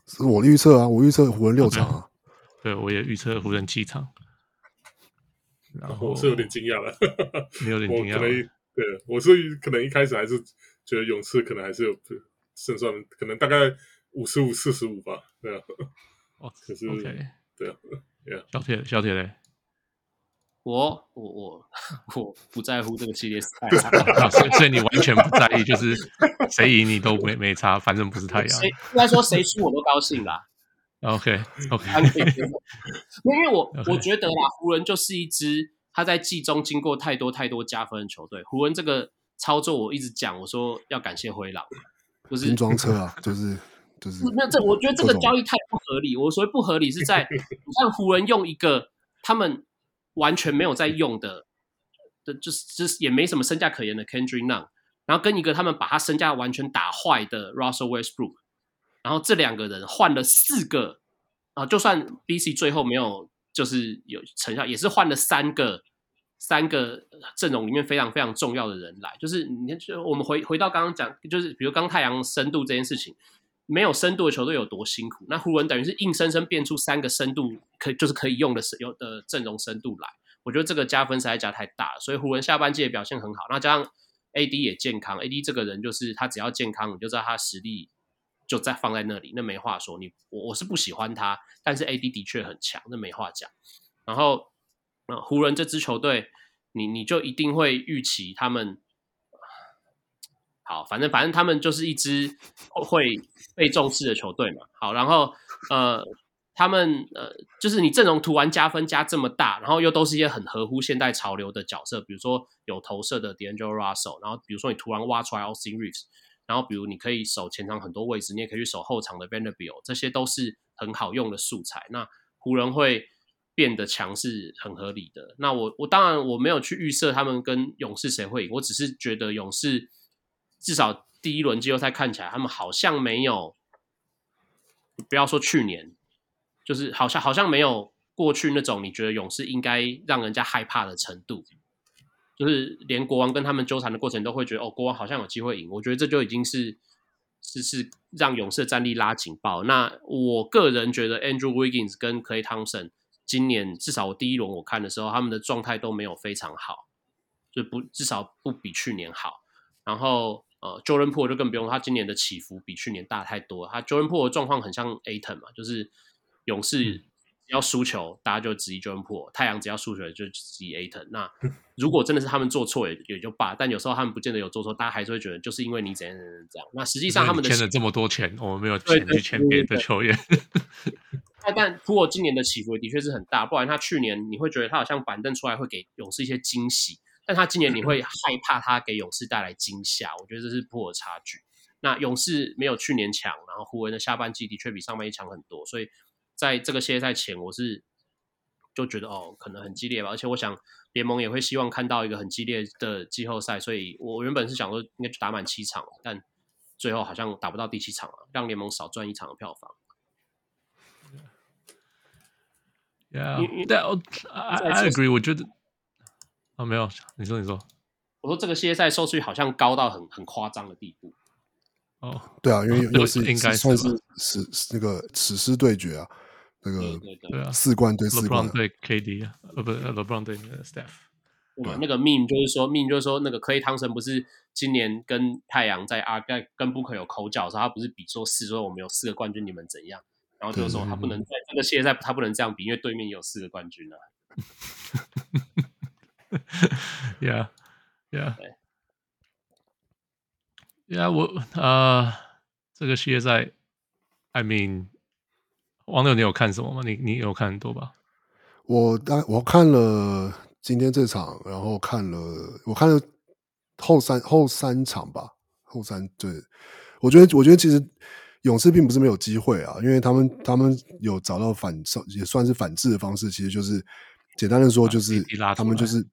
是我预测啊，我预测湖人六场啊。Okay. 对，我也预测湖人七场。然后我是有点惊讶了，你有点惊讶。可能对，我是可能一开始还是觉得勇士可能还是有胜算，可能大概五十五四十五吧。对啊。哦，可是 OK，对啊，对啊。小铁，小铁嘞。我我我我不在乎这个系列赛，所以所以你完全不在意，就是谁赢你都没没差，反正不是太阳。应该说谁输我都高兴啦。OK OK，因为我 Okay. 我觉得啦，湖人就是一支他在季中经过太多太多加分的球队。湖人这个操作我一直讲，我说要感谢灰狼，不是拼装车啊，就是就是没有这，我觉得这个交易太不合理。我所谓不合理是在 你看湖人用一个他们。完全没有在用的，的就是就是也没什么身价可言的 Kendrick Nun，然后跟一个他们把他身价完全打坏的 Russell Westbrook，然后这两个人换了四个啊，就算 BC 最后没有就是有成效，也是换了三个三个阵容里面非常非常重要的人来，就是你看，就我们回回到刚刚讲，就是比如刚太阳深度这件事情，没有深度的球队有多辛苦？那湖人等于是硬生生变出三个深度可就是可以用的有的阵容深度来，我觉得这个加分实在加太大了。所以湖人下半季的表现很好，那加上 AD 也健康，AD 这个人就是他只要健康，你就知道他实力就在放在那里，那没话说。你我我是不喜欢他，但是 AD 的确很强，那没话讲。然后，呃，湖人这支球队，你你就一定会预期他们。好，反正反正他们就是一支会被重视的球队嘛。好，然后呃，他们呃，就是你阵容突然加分加这么大，然后又都是一些很合乎现代潮流的角色，比如说有投射的 D'Angelo Russell，然后比如说你突然挖出来 Austin Reeves，然后比如你可以守前场很多位置，你也可以去守后场的 Vanderbilt，这些都是很好用的素材。那湖人会变得强是很合理的。那我我当然我没有去预设他们跟勇士谁会赢，我只是觉得勇士。至少第一轮季后赛看起来，他们好像没有，不要说去年，就是好像好像没有过去那种你觉得勇士应该让人家害怕的程度，就是连国王跟他们纠缠的过程都会觉得哦，国王好像有机会赢。我觉得这就已经是是是让勇士的战力拉警报。那我个人觉得 Andrew Wiggins 跟 Klay Thompson 今年至少我第一轮我看的时候，他们的状态都没有非常好，就不至少不比去年好。然后。呃，Jordan Poole 就更不用，他今年的起伏比去年大太多。他 Jordan Poole 的状况很像 Ayton 嘛，就是勇士只要输球，大家就质疑 Jordan Poole；太阳只要输球就质疑 Ayton。那 如果真的是他们做错也也就罢，但有时候他们不见得有做错，大家还是会觉得就是因为你怎样怎样怎样。那实际上他们的签了这么多钱，我们没有钱去签别的球员。但但 Poole 今年的起伏的确是很大，不然他去年你会觉得他好像板凳出来会给勇士一些惊喜。但他今年你会害怕他给勇士带来惊吓，我觉得这是颇有差距。那勇士没有去年强，然后湖人的下半季的确比上半季强很多，所以在这个系列赛前，我是就觉得哦，可能很激烈吧。而且我想联盟也会希望看到一个很激烈的季后赛，所以我原本是想说应该就打满七场，但最后好像打不到第七场了，让联盟少赚一场的票房。Yeah, that I, I agree. 我觉得。啊、哦，没有，你说，你说，我说这个系列赛收视率好像高到很很夸张的地步。哦，对啊，因为又是应该算是史那个史诗对决啊，那个对啊，四冠对四冠对 KD 啊，呃不，LeBron 对 Steph。对，那个 meme 就是说，meme 就是说，那个 Klay Thompson 不是今年跟太阳在阿盖跟 Booker 有口角的时候，他不是比说四说我们有四个冠军，你们怎样？然后就是说他不能在这个系列赛他不能这样比，因为对面有四个冠军啊。Yeah, yeah, yeah. 我啊，uh, 这个系列赛，I mean，王六，你有看什么吗？你你有看很多吧？我当我看了今天这场，然后看了我看了后三后三场吧，后三对，我觉得我觉得其实勇士并不是没有机会啊，因为他们他们有找到反也算是反制的方式，其实就是简单的说就是他们就是。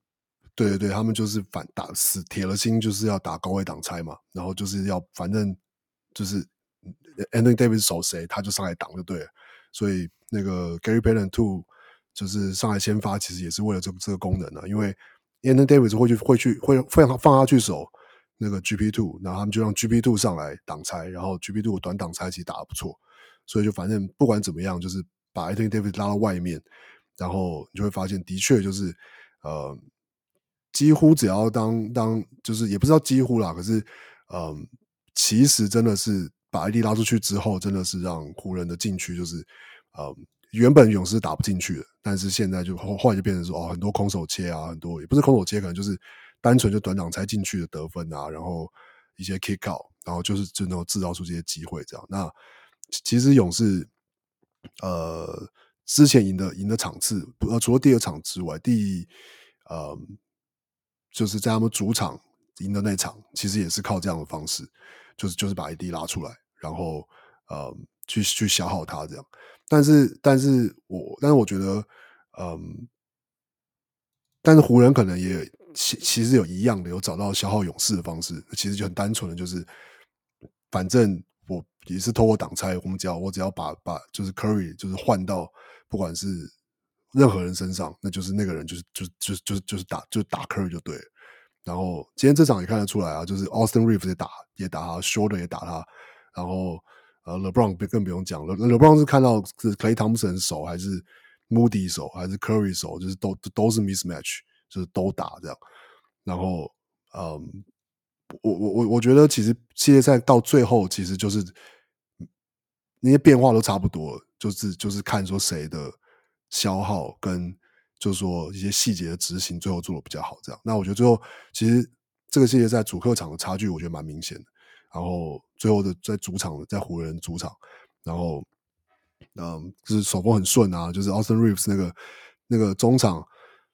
对对对，他们就是反打死铁了心，就是要打高位挡拆嘛，然后就是要反正就是 Anthony Davis 守谁，他就上来挡就对了。所以那个 Gary Payton Two 就是上来先发，其实也是为了这个这个功能啊，因为 Anthony Davis 会去会去会会放放他去守那个 GP Two，然后他们就让 GP Two 上来挡拆，然后 GP Two 短挡拆其实打得不错，所以就反正不管怎么样，就是把 Anthony Davis 拉到外面。然后你就会发现，的确就是，呃，几乎只要当当就是也不知道几乎啦，可是，嗯、其实真的是把 AD 拉出去之后，真的是让湖人的禁区就是，嗯，原本勇士打不进去的，但是现在就后后来就变成说，哦，很多空手切啊，很多也不是空手切，可能就是单纯就短挡才进去的得分啊，然后一些 kick out，然后就是就能够制造出这些机会，这样。那其实勇士，呃。之前赢的赢的场次，呃，除了第二场之外，第呃，就是在他们主场赢的那场，其实也是靠这样的方式，就是就是把 AD 拉出来，然后呃，去去消耗他这样。但是，但是我但是我觉得，嗯、但是湖人可能也其其实有一样的，有找到消耗勇士的方式，其实就很单纯的，就是反正我也是透过挡拆，我们只要我只要把把就是 Curry 就是换到。不管是任何人身上，那就是那个人就是就就就就是打就打 Curry 就对了。然后今天这场也看得出来啊，就是 Austin Reeves 也打也打他，Shorter 也打他。然后呃，LeBron 更不用讲了，LeBron 是看到是 Klay Thompson 手还是 Moody 手还是 Curry 手，就是都都是 mismatch，就是都打这样。然后嗯，我我我我觉得其实系列赛到最后其实就是那些变化都差不多。就是就是看说谁的消耗跟就是说一些细节的执行，最后做的比较好，这样。那我觉得最后其实这个系列在主客场的差距，我觉得蛮明显的。然后最后的在主场在湖人主场，然后嗯，就是手风很顺啊，就是 Austin Reeves 那个那个中场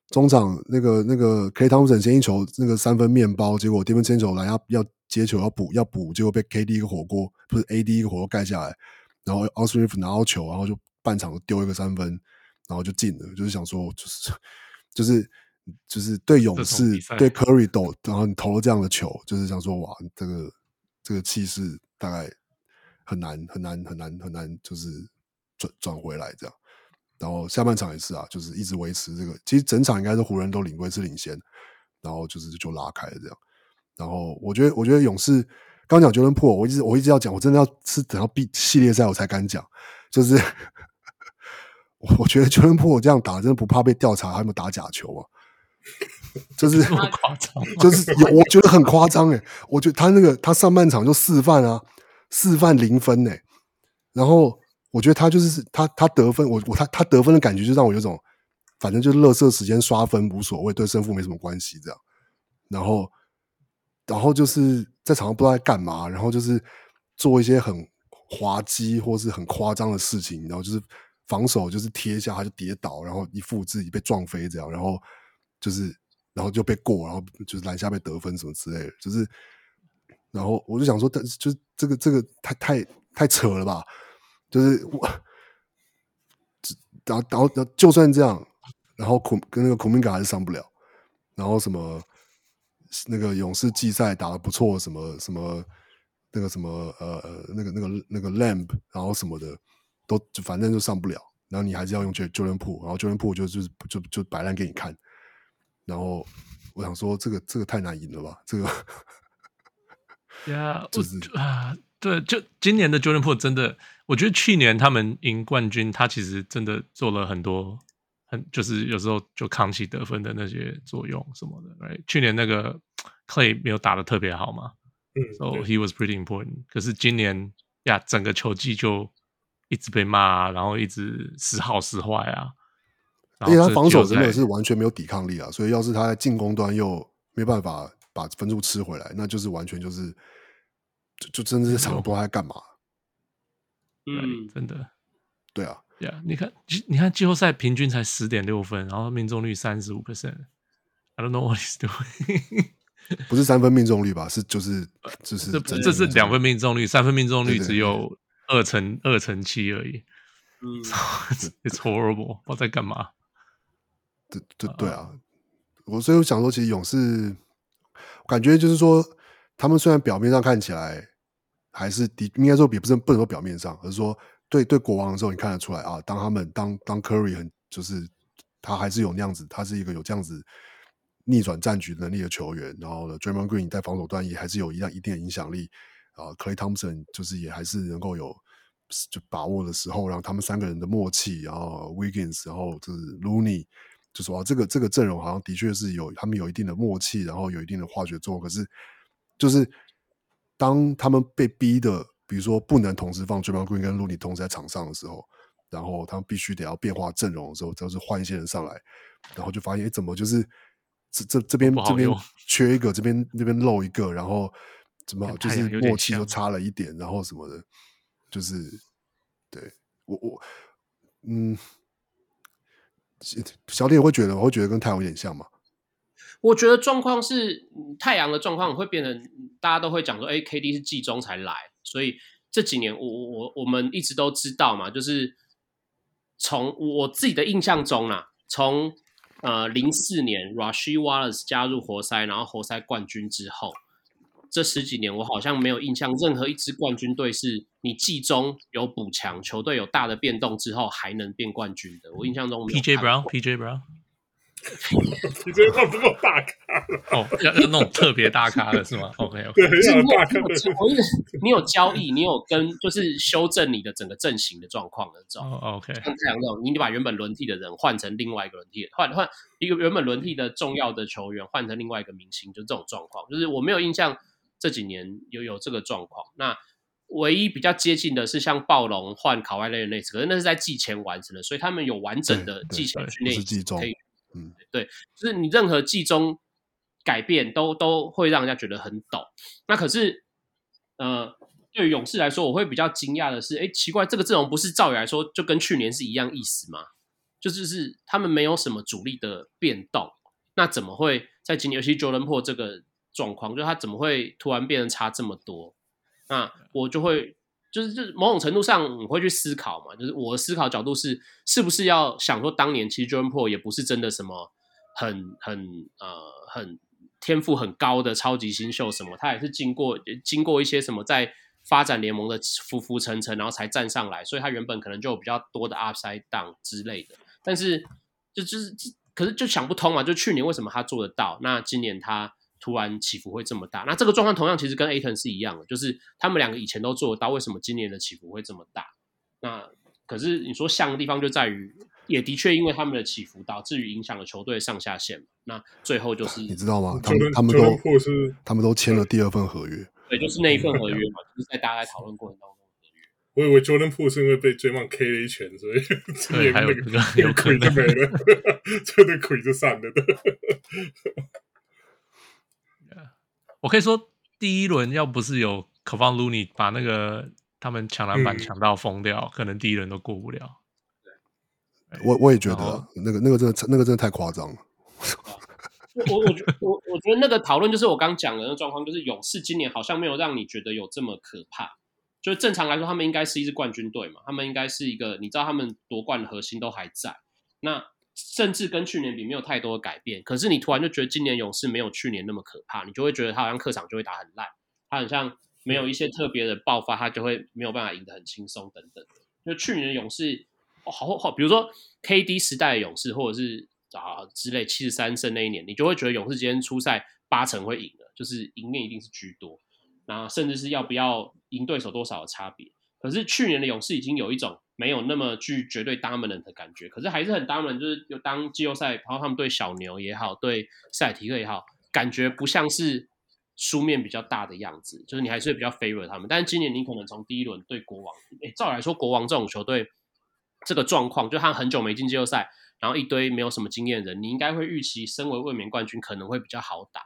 中场那个那个 K. Thompson 先一球那个三分面包，结果 DiVincenzo 来要要接球要补要补，结果被 KD 一个火锅不是 AD 一个火锅盖下来。然后 Austin Reeves 拿到球，然后就半场丢一个三分，然后就进了。就是想说，就是就是就是对勇士对 Curry 投，然后你投了这样的球，就是想说，哇，这个这个气势大概很难很难很难很难，就是转转回来这样。然后下半场也是啊，就是一直维持这个。其实整场应该是湖人都领归是领先，然后就是就拉开了这样。然后我觉得，我觉得勇士。刚讲 Jordan Poole，我一直我一直要讲，我真的要是等到 B 系列赛我才敢讲。就是我觉得 Jordan Poole 这样打，真的不怕被调查，还有没有打假球啊？就是夸张，就是我觉得很夸张诶。我觉得他那个他上半场就示范啊，示范零分诶。然后我觉得他就是他他得分，我我他他得分的感觉就让我有种，反正就是垃圾时间刷分无所谓，对胜负没什么关系这样。然后。然后就是在场上不知道在干嘛，然后就是做一些很滑稽或是很夸张的事情，然后就是防守就是贴一下他就跌倒，然后一副自己被撞飞这样，然后就是然后就被过，然后就是篮下被得分什么之类的，就是然后我就想说，但是就是这个这个太太太扯了吧，就是我，然后然后就算这样，然后孔跟那个孔明加还是上不了，然后什么。那个勇士季赛打得不错，什么什么那个什么呃那个那个那个 Lamb，然后什么的都就反正就上不了，然后你还是要用 Jordan Poole，然后 Jordan Poole 就就就就摆烂给你看，然后我想说这个这个太难赢了吧，这个 呀，就是啊，对，就今年的 Jordan Poole 真的，我觉得去年他们赢冠军，他其实真的做了很多。很就是有时候就扛起得分的那些作用什么的，right? 去年那个 Clay 没有打的特别好嘛，嗯，so he was pretty important。可是今年呀，整个球季就一直被骂啊，然后一直时好时坏啊。因为他防守真的是完全没有抵抗力啊，所以要是他在进攻端又没办法把分数吃回来，那就是完全就是就就真的是场不知道在干嘛。嗯，真的，对啊。Yeah, 你看，你看季后赛平均才十点六分，然后命中率三十五 percent。I don't know what he's doing。不是三分命中率吧？是就是就是这这是两分命中率，三分命中率只有二乘二乘七而已。嗯，It's horrible，我在干嘛。对对对啊，我所以我想说，其实勇士感觉就是说，他们虽然表面上看起来还是的，应该说也不是不能说表面上，而是说对对国王的时候，你看得出来啊，当他们当当 Curry 很就是他还是有那样子，他是一个有这样子逆转战局能力的球员，然后呢，Draymond Green 在防守端也还是有一样一定的影响力啊，Clay Thompson 就是也还是能够有就把握的时候，让他们三个人的默契，然后 Wiggins，然后就是 Looney。就说啊，这个这个阵容好像的确是有他们有一定的默契，然后有一定的化学作用。可是，就是当他们被逼的，比如说不能同时放 Green 跟 Looney 同时在场上的时候，然后他们必须得要变化阵容的时候，就是换一些人上来，然后就发现，哎，怎么就是这这这边这边缺一个，这边那边漏一个，然后怎么就是默契就差了一点，然后什么的，就是对我我嗯。小弟也会觉得，我会觉得跟太阳有点像嘛。我觉得状况是太阳的状况会变成大家都会讲说，哎，KD 是季中才来，所以这几年我我我们一直都知道嘛，就是从我自己的印象中啦，从呃零四年 Rasheed Wallace 加入活塞，然后活塞冠军之后。这十几年，我好像没有印象，任何一支冠军队是你季中有补强，球队有大的变动之后还能变冠军的。我印象中，P.J. Brown，P.J. Brown，P.J. Brown 不够大咖哦，要要那种特别大咖的是吗？OK，OK，对，很大咖的。你有交易，你有跟就是修正你的整个阵型的状况的这种。OK，像这样那种，你把原本轮替的人换成另外一个轮替，换换一个原本轮替的重要的球员换成另外一个明星，就这种状况，就是我没有印象。这几年有有这个状况，那唯一比较接近的是像暴龙换卡外类的那次，可是那是在季前完成的，所以他们有完整的季前训练，可以，嗯，对，就是你任何季中改变都都会让人家觉得很抖。那可是，呃，对于勇士来说，我会比较惊讶的是，哎，奇怪，这个阵容不是照理来说就跟去年是一样意思吗？就是是他们没有什么主力的变动，那怎么会在今年，尤其 Jordan Poole 这个。状况就他怎么会突然变得差这么多？那我就会就是就是某种程度上你会去思考嘛，就是我的思考角度是是不是要想说，当年其实 Jordan Poole 也不是真的什么很很呃很天赋很高的超级新秀什么，他也是经过经过一些什么在发展联盟的浮浮沉沉，然后才站上来，所以他原本可能就有比较多的 upside down 之类的。但是就就是可是就想不通嘛，就去年为什么他做得到，那今年他？突然起伏会这么大，那这个状况同样其实跟 Ayton 是一样的，就是他们两个以前都做得到，为什么今年的起伏会这么大？那可是你说像的地方就在于，也的确因为他们的起伏导致于影响了球队上下限。那最后就是你知道吗？他们他们都他们都签了第二份合约，对，就是那一份合约嘛，就是在大家在讨论过程当中的合约。我以为 Jordan Poole 是因为被追梦 K 了一拳，所以今年那个有亏 就没了，这个鬼就散了的。我可以说，第一轮要不是有 Kevon Looney 把那个他们抢篮板抢到疯掉，嗯，可能第一轮都过不了。我我也觉得，那个那个真的那个真的太夸张了。我我觉我我觉得那个讨论就是我刚讲的那个状况，就是勇士今年好像没有让你觉得有这么可怕。就是正常来说，他们应该是一支冠军队嘛，他们应该是一个，你知道他们夺冠的核心都还在。那甚至跟去年比没有太多的改变，可是你突然就觉得今年勇士没有去年那么可怕，你就会觉得他好像客场就会打很烂，他好像没有一些特别的爆发，他就会没有办法赢得很轻松等等。就去年的勇士，哦，好好，比如说 KD 时代的勇士，或者是啊之类七十三胜那一年，你就会觉得勇士今天出赛八成会赢的，就是赢面一定是居多，然后甚至是要不要赢对手多少的差别。可是去年的勇士已经有一种。没有那么具绝对 dominant 的感觉，可是还是很 dominant，就是有当季后赛，然后他们对小牛也好，对赛提克也好，感觉不像是输面比较大的样子，就是你还是会比较 favor 他们。但是今年你可能从第一轮对国王，诶，照理来说国王这种球队这个状况，就他很久没进季后赛，然后一堆没有什么经验的人，你应该会预期身为卫冕冠军可能会比较好打，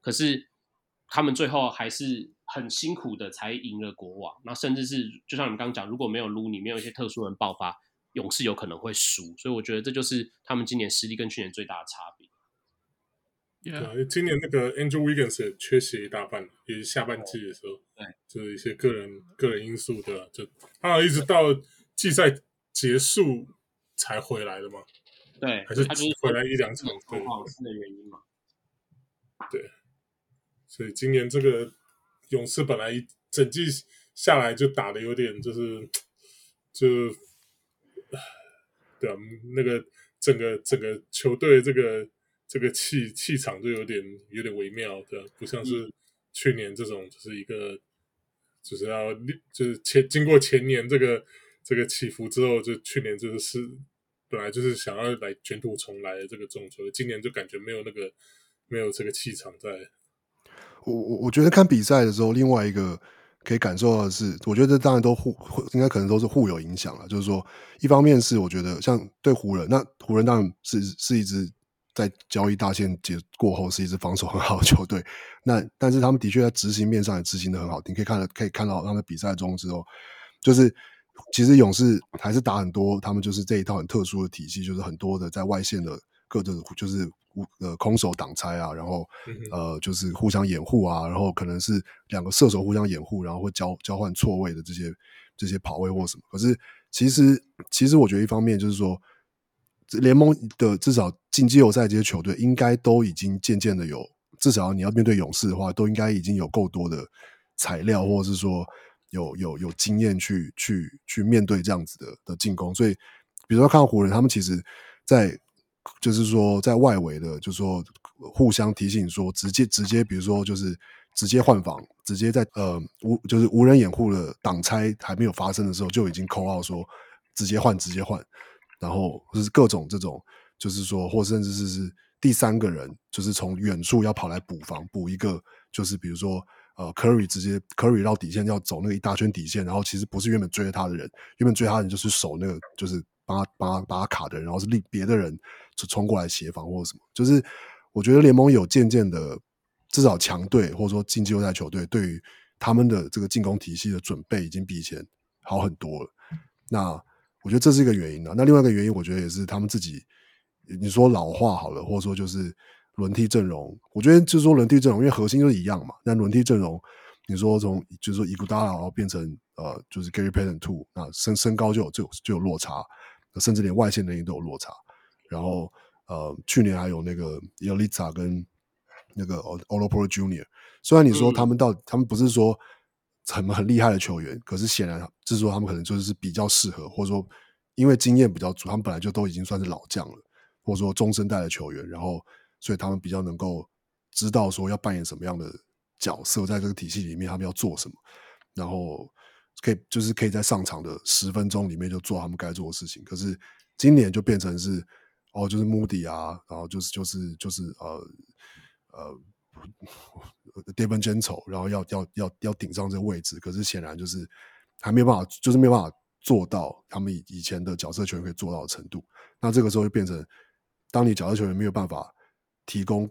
可是他们最后还是。很辛苦的才赢了国王，那甚至是就像你刚刚讲，如果没有撸你，没有一些特殊人爆发，勇士有可能会输。所以我觉得这就是他们今年实力跟去年最大的差别。Yeah. 今年那个 Andrew Wiggins 也缺席一大半，也是下半季的时候，对，就是一些个人个人因素的，就他一直到季赛结束才回来的嘛。对，还是回来一两场对好是的原因嘛。对，所以今年这个勇士本来一整季下来就打的有点就是 就，对啊，那个整个整个球队这个这个气气场就有点有点微妙，对啊，不像是去年这种就是一个就是要就是前经过前年这个这个起伏之后，就去年就是是本来就是想要来卷土重来的这个这种球，今年就感觉没有那个。没有这个气场在。我我我觉得看比赛的时候，另外一个可以感受到的是，我觉得当然都互应该可能都是互有影响了。就是说，一方面是我觉得像对湖人，那湖人当然是是一支在交易大限结过后是一支防守很好的球队。那但是他们的确在执行面上也执行的很好。你可以看到可以看到他们比赛中之后，就是其实勇士还是打很多，他们就是这一套很特殊的体系，就是很多的在外线的各种就是。呃，空手挡拆啊，然后呃，就是互相掩护啊，然后可能是两个射手互相掩护，然后会交交换错位的这些这些跑位或什么。可是其实其实我觉得一方面就是说，联盟的至少进季后赛这些球队应该都已经渐渐的有，至少你要面对勇士的话，都应该已经有够多的材料，或者是说有有有经验去去去面对这样子的的进攻。所以，比如说看湖人，他们其实，在就是说，在外围的，就是说互相提醒说，直接直接，比如说就是直接换防，直接在呃无就是无人掩护的挡拆还没有发生的时候，就已经扣号说直接换直接换，然后就是各种这种，就是说或甚至是是第三个人，就是从远处要跑来补防补一个，就是比如说呃 Curry 直接 Curry 绕底线要走那个一大圈底线，然后其实不是原本追着他的人，原本追他的人就是守那个就是。把他把他把他卡的人，然后是另别的人就冲过来协防或者什么，就是我觉得联盟有渐渐的，至少强队或者说进季后赛球队对于他们的这个进攻体系的准备已经比以前好很多了。那我觉得这是一个原因啊。那另外一个原因，我觉得也是他们自己，你说老化好了，或者说就是轮替阵容，我觉得就是说轮替阵容，因为核心就是一样嘛。那轮替阵容，你说从就是说伊古达拉然后变成呃就是 Gary Payton Two，那身身高就有就有就有落差。甚至连外线能力都有落差，然后呃，去年还有那个 Bjelica 跟那个 Porter Jr.，虽然你说他们到、嗯、他们不是说很很厉害的球员，可是显然就是说他们可能就是比较适合，或者说因为经验比较足，他们本来就都已经算是老将了，或者说中生代的球员，然后所以他们比较能够知道说要扮演什么样的角色，在这个体系里面他们要做什么，然后。可以，就是可以在上场的十分钟里面就做他们该做的事情。可是今年就变成是哦，就是穆迪啊，然后就是就是就是呃呃 Devin Gentle，然后要要要要顶上这个位置。可是显然就是还没有办法，就是没有办法做到他们以以前的角色球员可以做到的程度。那这个时候就变成，当你角色球员没有办法提供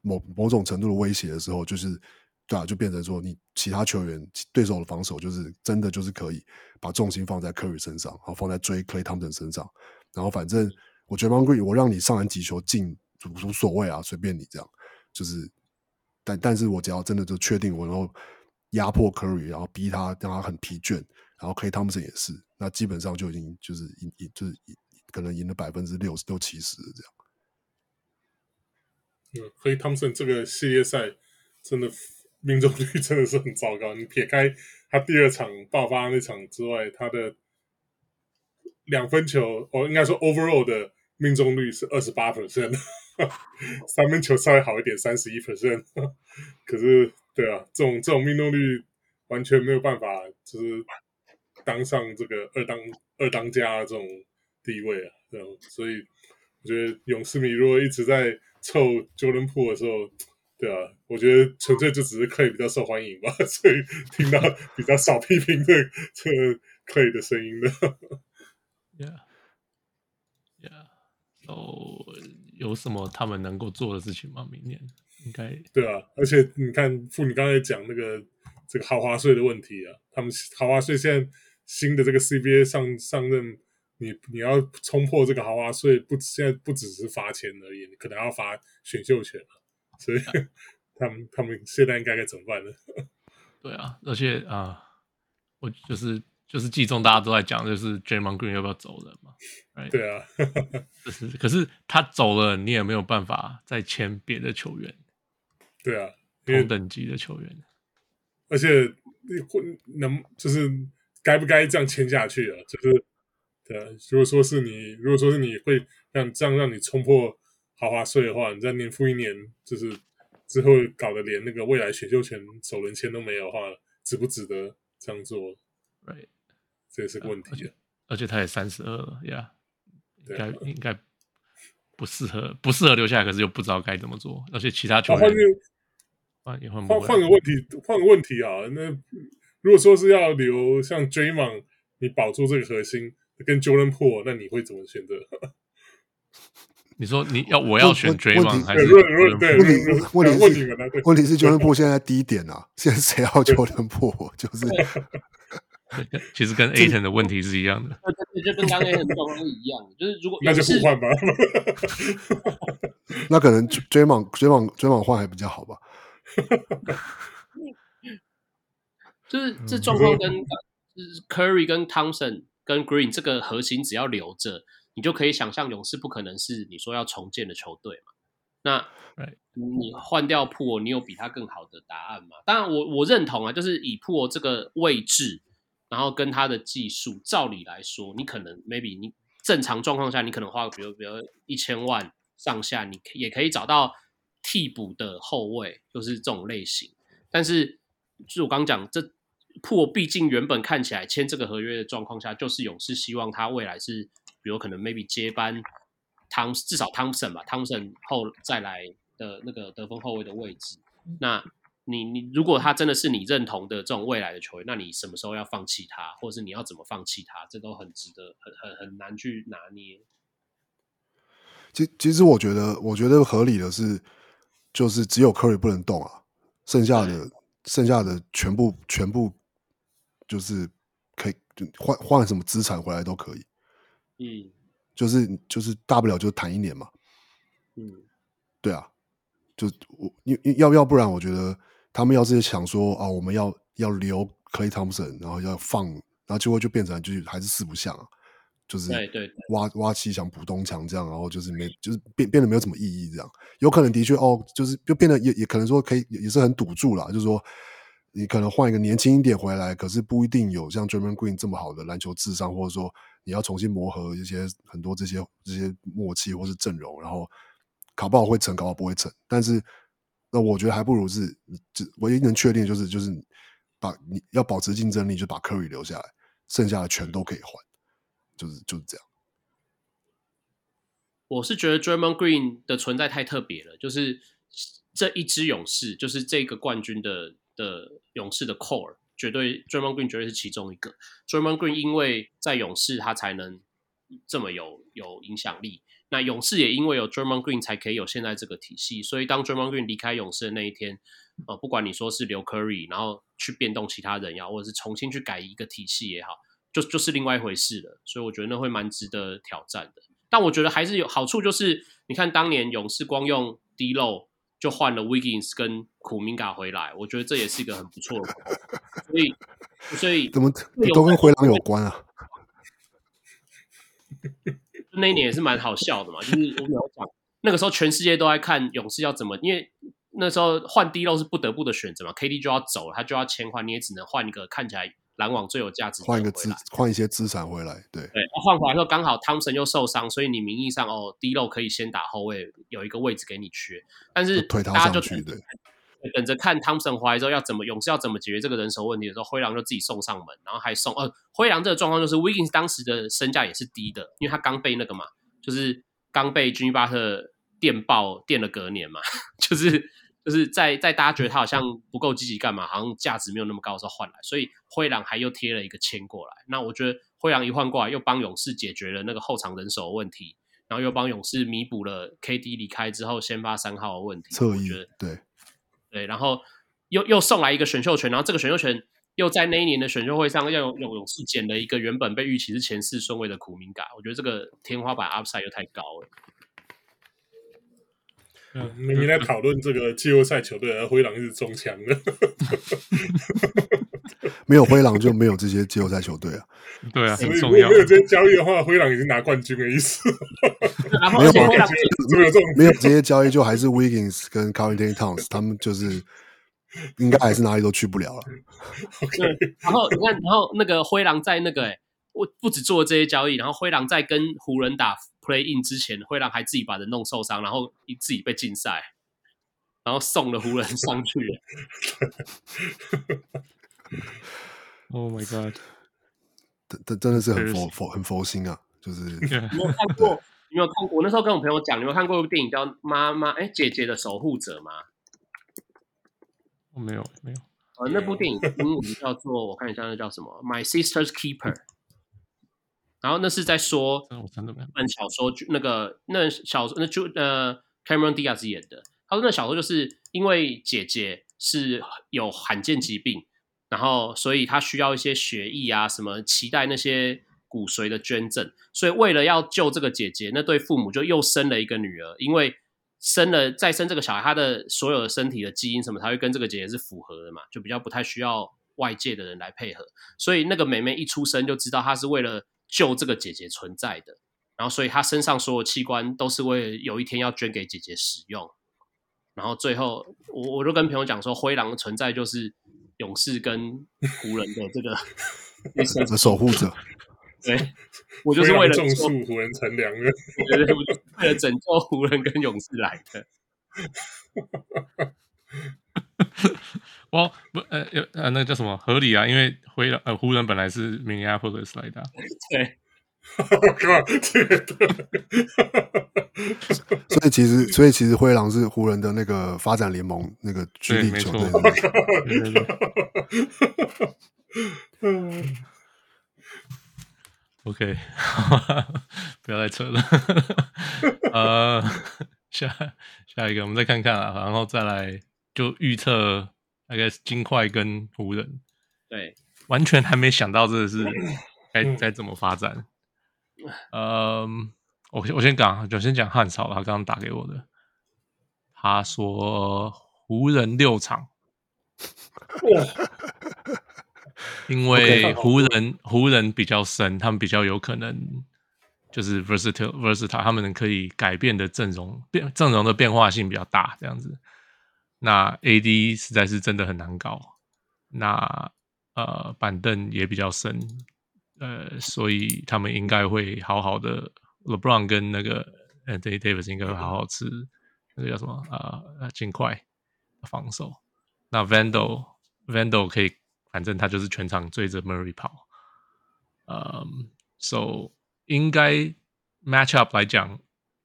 某某种程度的威胁的时候，就是。对啊，就变成说，你其他球员对手的防守就是真的就是可以把重心放在 Curry 身上，然后放在追 Clay Thompson 身上，然后反正我觉得 Green 我让你上篮几球进无所谓啊，随便你这样，就是，但但是我只要真的就确定我能够压迫 Curry，然后逼他让他很疲倦，然后 Clay Thompson 也是，那基本上就已经就是赢赢就是可能赢了百分之六十六七十这样。嗯，Clay Thompson 这个系列赛真的。命中率真的是很糟糕。你撇开他第二场爆发那场之外，他的两分球，哦，应该说 overall 的命中率是二十八 percent，三分球稍微好一点，三十一 percent。可是，对啊，这种这种命中率完全没有办法，就是当上这个二当二当家这种地位啊。这样，所以我觉得勇士迷如果一直在凑 Jordan Pro 的时候。对啊，我觉得纯粹就只是 Klay 比较受欢迎吧，所以听到比较少批评这这 Klay 的声音的。Yeah，Yeah，哦，有什么他们能够做的事情吗？明年应该对啊，而且你看，傅，你刚才讲那个这个豪华税的问题啊，他们豪华税现在新的这个 CBA 上上任，你你要冲破这个豪华税，不现在不只是罚钱而已，你可能要罚选秀权了。所以 他们他们现在应该该怎么办呢？对啊，而且啊，我就是就是季中大家都在讲，就是 Draymond Green 要不要走人嘛？Right? 对啊，就是可是他走了，你也没有办法再签别的球员，对啊，因为同等级的球员，而且会能就是该不该这样签下去啊？就是对啊，如果说是你，如果说是你会让这样让你冲破豪华税的话，你再年复一年，就是之后搞得连那个未来选秀权首轮签都没有的话，值不值得这样做？Right，这也是个问题啊。而且他也三十二了呀，yeah, 应该、啊、应该不适合，不适合留下来，可是又不知道该怎么做。而且其他球员换换换换个问题，换个问题啊。那如果说是要留像 Draymond，你保住这个核心，跟 Jordan Poole，那你会怎么选择？你说你要我要选 Draymond 还是？对，问题问题问题问题是 Jordan Poole 现在低点啊，现在谁要 Jordan Poole？就是。其实跟 Ayton 的问题是一样的，就跟刚刚 Ayton 状况是一样的，就是如果那就互换吧。那可能追梦追梦追梦换还比较好吧。就是这状况跟 Curry 跟 Thompson 跟 Green 这个核心只要留着，你就可以想象勇士不可能是你说要重建的球队嘛。那你换掉 Poole，你有比他更好的答案吗？当然我，我我认同啊，就是以 Poole 这个位置。然后跟他的技术，照理来说，你可能 maybe 你正常状况下，你可能花比如比如一千万上下，你也可以找到替补的后卫，就是这种类型。但是，就是我刚刚讲，这破毕竟原本看起来签这个合约的状况下，就是勇士希望他未来是，比如可能 maybe 接班汤，至少汤普森吧，汤普森后再来的那个得分后卫的位置，那。你你如果他真的是你认同的这种未来的球员，那你什么时候要放弃他，或者是你要怎么放弃他，这都很值得，很很很难去拿捏。其其实我觉得，我觉得合理的是，就是只有 Curry 不能动啊，剩下的剩下的全部全部就是可以换换什么资产回来都可以。嗯，就是就是大不了就谈一年嘛。嗯，对啊，就我要要要不然我觉得。他们要是想说啊，我们要要留 Clay Thompson，然后要放，然后结果就变成就是还是四不像啊，就是对对挖挖西墙补东墙这样，然后就是没就是变变得没有什么意义这样。有可能的确哦，就是就变得也也可能说可以也是很赌注了，就是说你可能换一个年轻一点回来，可是不一定有像 Draymond Green 这么好的篮球智商，或者说你要重新磨合一些很多这些这些默契或是阵容，然后考不好会成，考不好不会成，但是。那我觉得还不如是，唯一能确定就是就是把你要保持竞争力，就把 Curry 留下来，剩下的全都可以换，就是就是这样。我是觉得 Draymond Green 的存在太特别了，就是这一支勇士，就是这个冠军的的勇士的 core，绝对 Draymond Green 绝对是其中一个。Draymond Green 因为在勇士他才能这么有有影响力。那勇士也因为有 Draymond Green 才可以有现在这个体系，所以当 Draymond Green 离开勇士的那一天，呃，不管你说是留 Curry，然后去变动其他人也好，或者是重新去改一个体系也好，就就是另外一回事了。所以我觉得那会蛮值得挑战的。但我觉得还是有好处，就是你看当年勇士光用 D'Lo 就换了 Wiggins 跟库明加回来，我觉得这也是一个很不错的。所以，所以怎么都跟回廊有关啊？那一年也是蛮好笑的嘛，就是我们有讲，那个时候全世界都在看勇士要怎么，因为那时候换 D'Lo 是不得不的选择嘛，KD 就要走了，他就要签换，你也只能换一个看起来篮网最有价值，换一个资，换一些资产回来，对对，换回来之后刚好汤森又受伤，所以你名义上哦，D'Lo 可以先打后卫，有一个位置给你缺，但是大家就推他上去，对。等着看汤普森回来之后要怎么勇士要怎么解决这个人手问题的时候，灰狼就自己送上门，然后还送呃，灰狼这个状况就是 Wiggins 当时的身价也是低的，因为他刚被那个嘛，就是刚被 Jimmy Butler 电爆电了隔年嘛，就是就是在在大家觉得他好像不够积极干嘛，好像价值没有那么高的时候换来，所以灰狼还又贴了一个签过来。那我觉得灰狼一换过来，又帮勇士解决了那个后场人手的问题，然后又帮勇士弥补了 KD 离开之后先发三号的问题。侧翼，我觉得对。对，然后又又送来一个选秀权，然后这个选秀权又在那一年的选秀会上，要有勇士捡了一个原本被预期是前四顺位的苦明加，我觉得这个天花板 upside 又太高了。明明在讨论这个季后赛球队，而灰狼是中枪的。没有灰狼就没有这些季后赛球队啊。对啊，所以很重要。没有这些交易的话，灰狼已经拿冠军的意思。然后没有吧而且灰狼没有这种没有这些交易，就还是 Wiggins 跟 Karl-Anthony Towns，他们就是应该还是哪里都去不了了。对，然后你看，然后那个灰狼在那个哎，我不止做这些交易，然后灰狼在跟湖人打 Play In 之前，会让还自己把人弄受伤，然后自己被禁赛，然后送了湖人 上去了。Oh my god！真真真的是很佛佛很佛心啊，就是你有没有看过？你有没有看过？我那时候跟我朋友讲，你有看过一部电影叫《妈妈》？哎，姐姐的守护者吗？我没有没有。呃，那部电影英文叫做我看一下，那叫什么？《My Sister's Keeper》。然后那是在说，这我真的没有。本小说就那个那小那就呃 Cameron Diaz 演的。他说那小说就是因为姐姐是有罕见疾病，然后所以他需要一些血液啊什么，期待那些骨髓的捐赠。所以为了要救这个姐姐，那对父母就又生了一个女儿，因为生了再生这个小孩，他的所有的身体的基因什么，才会跟这个姐姐是符合的嘛，就比较不太需要外界的人来配合。所以那个妹妹一出生就知道她是为了救这个姐姐存在的，然后所以她身上所有器官都是为了有一天要捐给姐姐使用。然后最后我我就跟朋友讲说，灰狼的存在就是勇士跟湖人的这个 的守护者。对，我就是为了种树，湖人乘凉的。对对对，为了拯救湖人跟勇士来的。我不呃有呃那个叫什么合理啊？因为灰狼呃湖人本来是 Minneapolis 来的、啊，对。我靠，这个所以其实，所以其实灰狼是湖人的那个发展联盟那个居力球队。对对对嗯，OK，不要再扯了。呃，下下一个，我们再看看啊，然后再来就预测大概是金块跟湖人。对，完全还没想到这个是 该该怎么发展。嗯，我我先讲，就先讲汉朝，他刚刚打给我的，他说湖人六场，因为湖人湖人比较深，他们比较有可能就是 versatile versatile，他们可以改变的阵容变阵容的变化性比较大，这样子。那 AD 实在是真的很难搞，那呃板凳也比较深。呃，所以他们应该会好好的，LeBron 跟那个 Anthony Davis 应该会好好吃那个叫什么啊？呃，尽快防守。那 Vandal Vandal 可以，反正他就是全场追着 Murray 跑。嗯，So 应该 Match Up 来讲，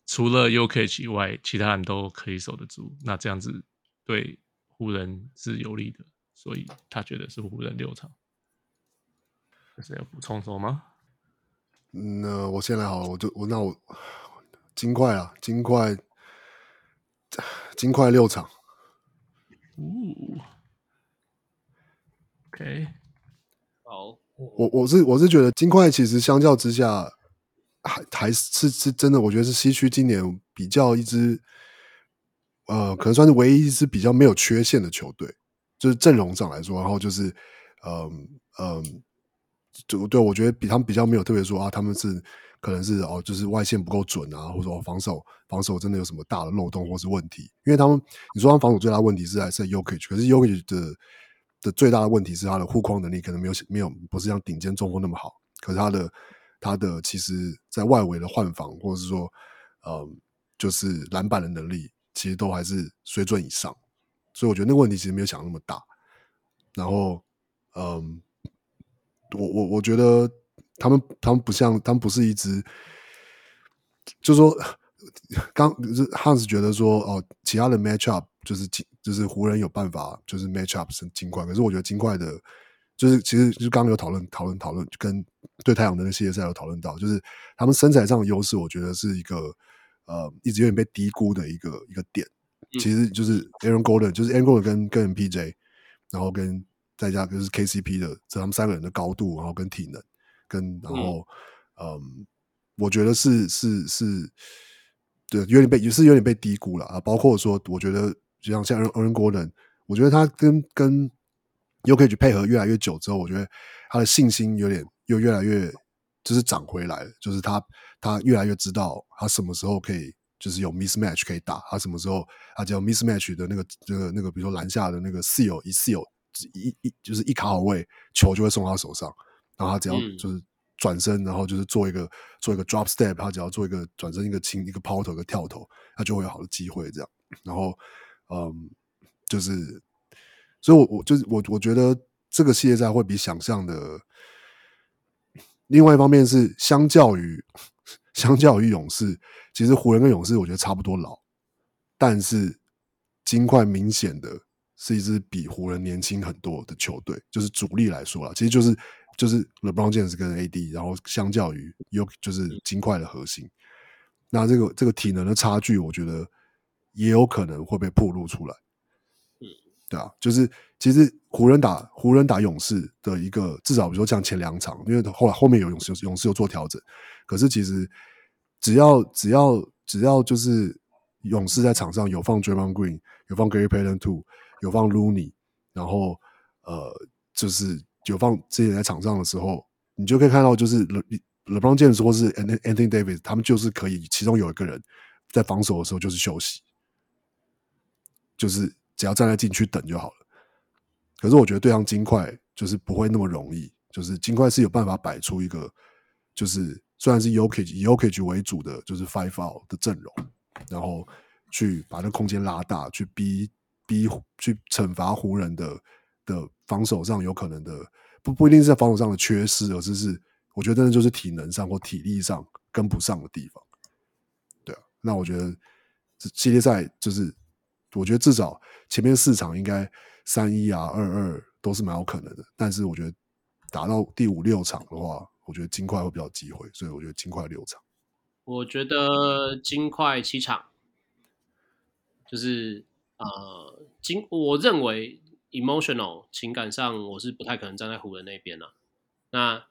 除了 U K H 以外，其他人都可以守得住。那这样子对湖人是有利的，所以他觉得是湖人六场。是要补充什么吗？那我先来好了，我就我那我金块啊，金块，金块六场。哦，OK，好，我我是我是觉得金块其实相较之下还还是是真的，我觉得是西区今年比较一支，呃，可能算是唯一一支比较没有缺陷的球队，就是阵容上来说，然后就是嗯嗯。就对，我觉得比他们比较没有特别说啊，他们是可能是哦，就是外线不够准啊，或者说防守防守真的有什么大的漏洞或是问题。因为他们你说他们防守最大的问题是还是 Jokic，可是 Jokic 的的最大的问题是他的护框能力可能没有没有不是像顶尖中锋那么好。可是他的他的其实在外围的换防或者是说呃就是篮板的能力，其实都还是水准以上。所以我觉得那个问题其实没有想那么大。然后嗯。我我我觉得他们他们不像他们不是一支，就说刚就是 Hans 觉得说哦，其他的 match up 就是就是湖人有办法就是 match up 是金块，可是我觉得金块的，就是其实就是刚刚有讨论讨论讨论，跟对太阳的那个系列赛有讨论到，就是他们身材上的优势，我觉得是一个呃一直有点被低估的一个一个点，其实就是 Aaron Gordon 就是 Aaron Gordon 跟跟 MPJ，然后跟。再加就是 KCP 的，这他们三个人的高度，然后跟体能，跟然后，嗯，嗯，我觉得是是是，对，有点被也是有点被低估了啊。包括说，我觉得就像像 Aaron Gordon，我觉得他跟跟 Jokic 配合越来越久之后，我觉得他的信心有点又越来越就是涨回来了，就是他他越来越知道他什么时候可以就是有 mismatch 可以打，他什么时候他只要 mismatch 的那个那个那个，比如说篮下的那个 seal 一 seal 一一就是一卡好位，球就会送到他手上，然后他只要就是。嗯转身，然后就是做一个做一个 drop step，他只要做一个转身，一个轻一个抛投，一个跳投，他就会有好的机会。这样，然后，嗯，就是，所以我，我我就是我，我觉得这个系列赛会比想象的。另外一方面是，相较于相较于勇士，其实湖人跟勇士我觉得差不多老，但是金块明显的是一支比湖人年轻很多的球队，就是主力来说啦，其实就是。就是 LeBron James 跟 AD，然后相较于有就是金块的核心，那这个这个体能的差距，我觉得也有可能会被暴露出来。嗯，对啊，就是其实湖人打湖人打勇士的一个至少比如说像前两场，因为后来后面有勇士勇士有做调整，可是其实只要只要只要就是勇士在场上有放 Draymond Green，有放 Gary Payton Two，有放 Looney，然后呃就是。有放这些在场上的时候，你就可以看到，就是 Le LeBron James 或是 Anthony Davis，他们就是可以，其中有一个人在防守的时候就是休息，就是只要站在禁区等就好了。可是我觉得对上金块就是不会那么容易，就是金块是有办法摆出一个，就是虽然是 Jokic 以 Jokic 为主的，就是 Five Out 的阵容，然后去把那空间拉大，去逼逼去惩罚湖人的。的防守上有可能的不不一定是在防守上的缺失，而是是我觉得真的就是体能上或体力上跟不上的地方。对啊，那我觉得系列赛就是我觉得至少前面四场应该三一啊二二都是蛮有可能的，但是我觉得打到第五六场的话，我觉得金块会比较机会，所以我觉得金块六场。我觉得金块七场，就是呃金，我认为。emotional 情感上，我是不太可能站在湖人那边了、啊。那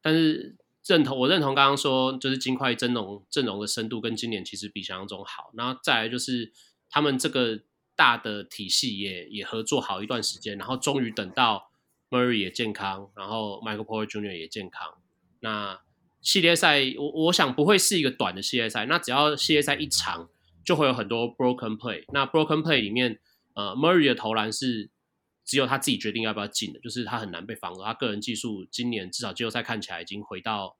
但是认同，我认同刚刚说，就是金块阵容阵容的深度跟今年其实比想象中好。那再来就是他们这个大的体系也也合作好一段时间，然后终于等到 Murray 也健康，然后 Michael Porter Jr. 也健康。那系列赛我我想不会是一个短的系列赛。那只要系列赛一长，就会有很多 broken play。那 broken play 里面，呃，Murray 的投篮是。只有他自己决定要不要进的，就是他很难被防守。他个人技术今年至少季后赛看起来已经回到，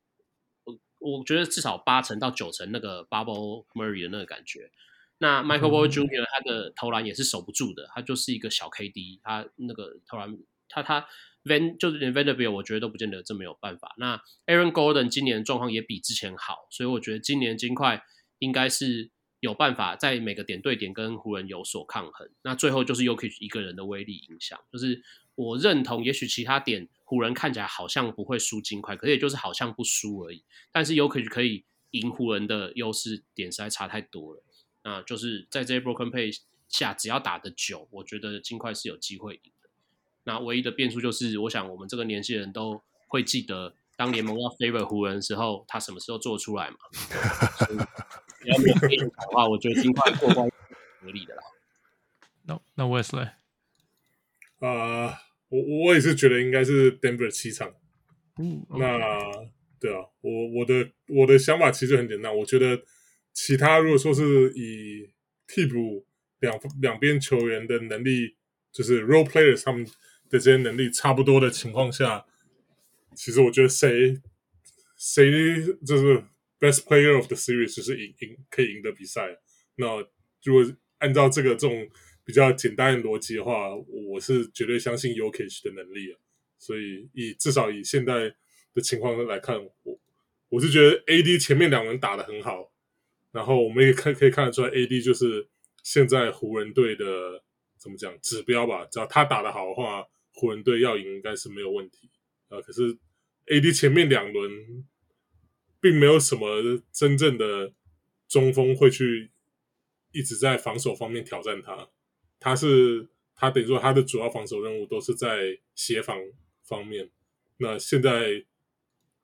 我我觉得至少八成到九成那个 Bubble Murray 的那个感觉。那 Michael Porter Jr. 他的投篮也是守不住的，他就是一个小 KD，他那个投篮他他 Van 就是连 Vanderbilt 我觉得都不见得这么有办法。那 Aaron Gordon 今年状况也比之前好，所以我觉得今年金块应该是。有办法在每个点对点跟湖人有所抗衡，那最后就是 Jokic 一个人的威力影响。就是我认同，也许其他点湖人看起来好像不会输金块，可是也就是好像不输而已。但是 Jokic 可以赢湖人的优势点实在差太多了。那就是在这些 broken play 下，只要打得久，我觉得金块是有机会赢的。那唯一的变数就是，我想我们这个年轻人都会记得，当联盟要 favor 湖人的时候，他什么时候做出来嘛？要没有变的话，我觉得金块过关合理的啦。那那 Wesley，啊，我我也是觉得应该是 Denver 七场。嗯，那对啊，我我的我的想法其实很简单，我觉得其他如果说是以替补两两边球员的能力，就是 role players 他们的这些能力差不多的情况下，其实我觉得谁谁就是 best player of the series 就是赢赢可以赢得比赛。那如果按照这个这种比较简单的逻辑的话，我是绝对相信 Jokic 的能力啊。所以以至少以现在的情况来看，我我是觉得 AD 前面两轮打得很好，然后我们也看可以看得出来，AD 就是现在湖人队的怎么讲指标吧。只要他打得好的话，湖人队要赢应该是没有问题啊。可是 AD 前面两轮。并没有什么真正的中锋会去一直在防守方面挑战他，他是他等于说他的主要防守任务都是在协防方面。那现在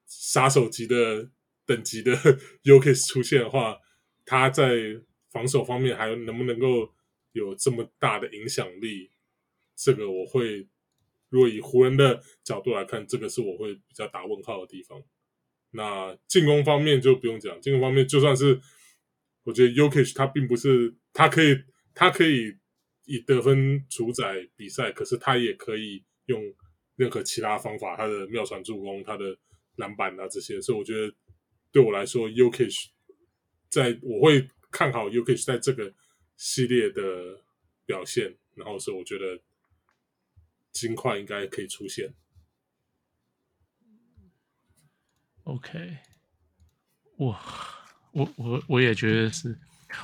杀手级的等级的 U K S 出现的话，他在防守方面还能不能够有这么大的影响力？这个我会，如果以湖人的角度来看，这个是我会比较打问号的地方。那进攻方面就不用讲，进攻方面就算是我觉得 Jokic 他并不是他可以他可以以得分主宰比赛，可是他也可以用任何其他方法，他的妙传助攻、他的篮板啊这些，所以我觉得对我来说，Jokic 在我会看好 Jokic 在这个系列的表现，然后所以我觉得金块应该可以出现。OK，哇我我我也觉得是，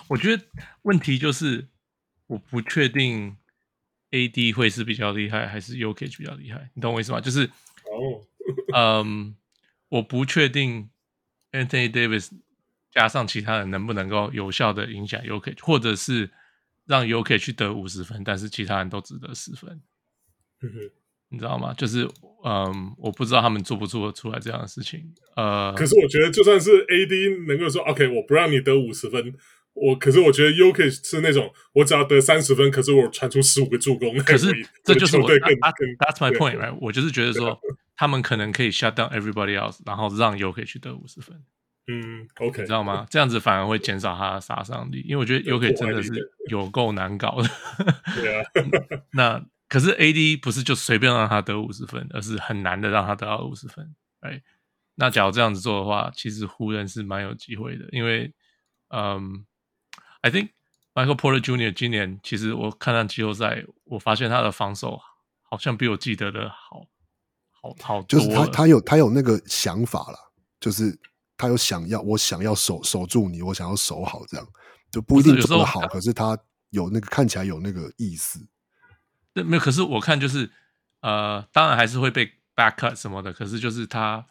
我觉得问题就是我不确定 AD 会是比较厉害还是 Jokic 比较厉害，你懂我意思吗？就是哦，嗯，我不确定 Anthony Davis 加上其他人能不能够有效的影响 Jokic，或者是让 Jokic 去得五十分，但是其他人都只得十分。嗯哼。你知道吗？就是，嗯，我不知道他们做不做得出来这样的事情。呃，可是我觉得，就算是 AD 能够说 OK，我不让你得五十分，我可是我觉得 Jokic 是那种，我只要得三十分，可是我传出十五个助攻。可是这就是我，对，That's my point，right？我就是觉得说，他们可能可以 shut down everybody else，然后让 Jokic 去得五十分。嗯，OK，你知道吗？这样子反而会减少他的杀伤力，因为我觉得 Jokic 真的是有够难搞的。对啊，那。可是 AD 不是就随便让他得五十分，而是很难的让他得到五十分。哎，那假如这样子做的话，其实湖人是蛮有机会的，因为，嗯，I think Michael Porter Jr. 今年其实我看他季后赛，我发现他的防守好像比我记得的好，好好多。就是他他有他有那个想法了，就是他有想要我想要守守住你，我想要守好这样，就不一定做得好，可是他有那个看起来有那个意思。没有，可是我看就是，呃，当然还是会被 back cut 什么的，可是就是他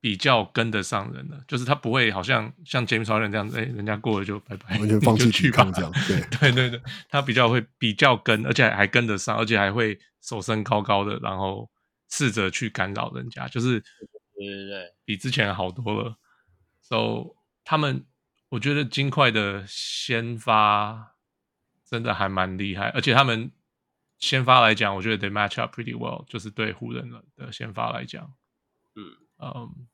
比较跟得上人了，就是他不会好像像 James Harden 这样子，哎，人家过了就拜拜，完全 放弃去抗这样，对。对对对，他比较会比较跟，而且还跟得上，而且还会手身高高的，然后试着去干扰人家，就是对对对，比之前好多了。So 他们，我觉得金块的先发真的还蛮厉害，而且他们。先发来讲，我觉得 they match up pretty well，就是对湖人的先发来讲，嗯嗯，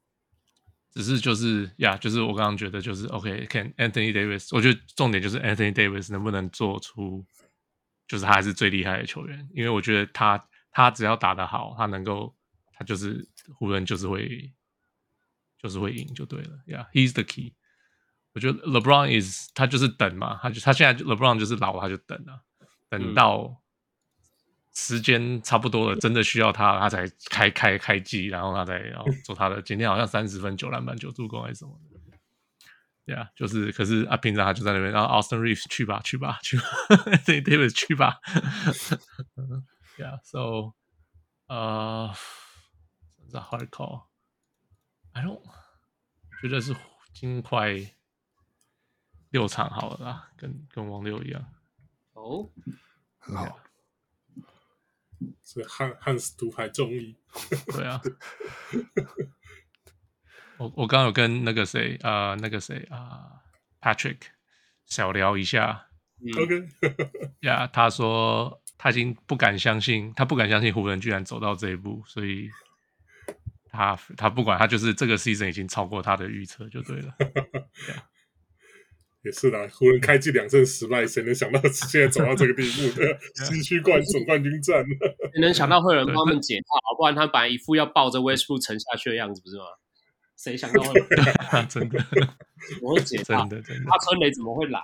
只是就是呀，yeah, 就是我刚刚觉得就是 OK，can、okay, Anthony Davis，我觉得重点就是 Anthony Davis 能不能做出，就是他还是最厉害的球员，因为我觉得他他只要打得好，他能够他就是湖人就是会就是会赢就对了，Yeah，he's the key。我觉得 LeBron is 他就是等嘛，他就他现在 LeBron 就是老他就等啊，等到。嗯时间差不多了，真的需要他，他才开开开机，然后他再然后做他的。今天好像三十分九篮板九助攻还是什么的，Yeah，，就是可是啊，平常他就在那边，然后 Austin Reeves 去吧去吧去吧，Anthony Davis 去吧，Yeah，so 呃、uh,，是 hard call，I don't 觉得是金块六场好了啦，跟跟王六一样，哦、oh?，很好。是汉汉斯独排众议，对啊。我我刚有跟那个谁啊、呃，那个谁啊、呃、，Patrick 小聊一下。OK，呀，他说他已经不敢相信，他不敢相信湖人居然走到这一步，所以他他不管他就是这个 season 已经超过他的预测就对了。yeah. 也是啦，湖人开季两胜失败，谁能想到现在走到这个地步的 西区冠总冠军战？谁能想到会有人帮他们解套？不然他本来一副要抱着 Westbrook 沉下去的样子，不是吗？谁想到会真的？我会解套，真的真的。他春雷怎么会来？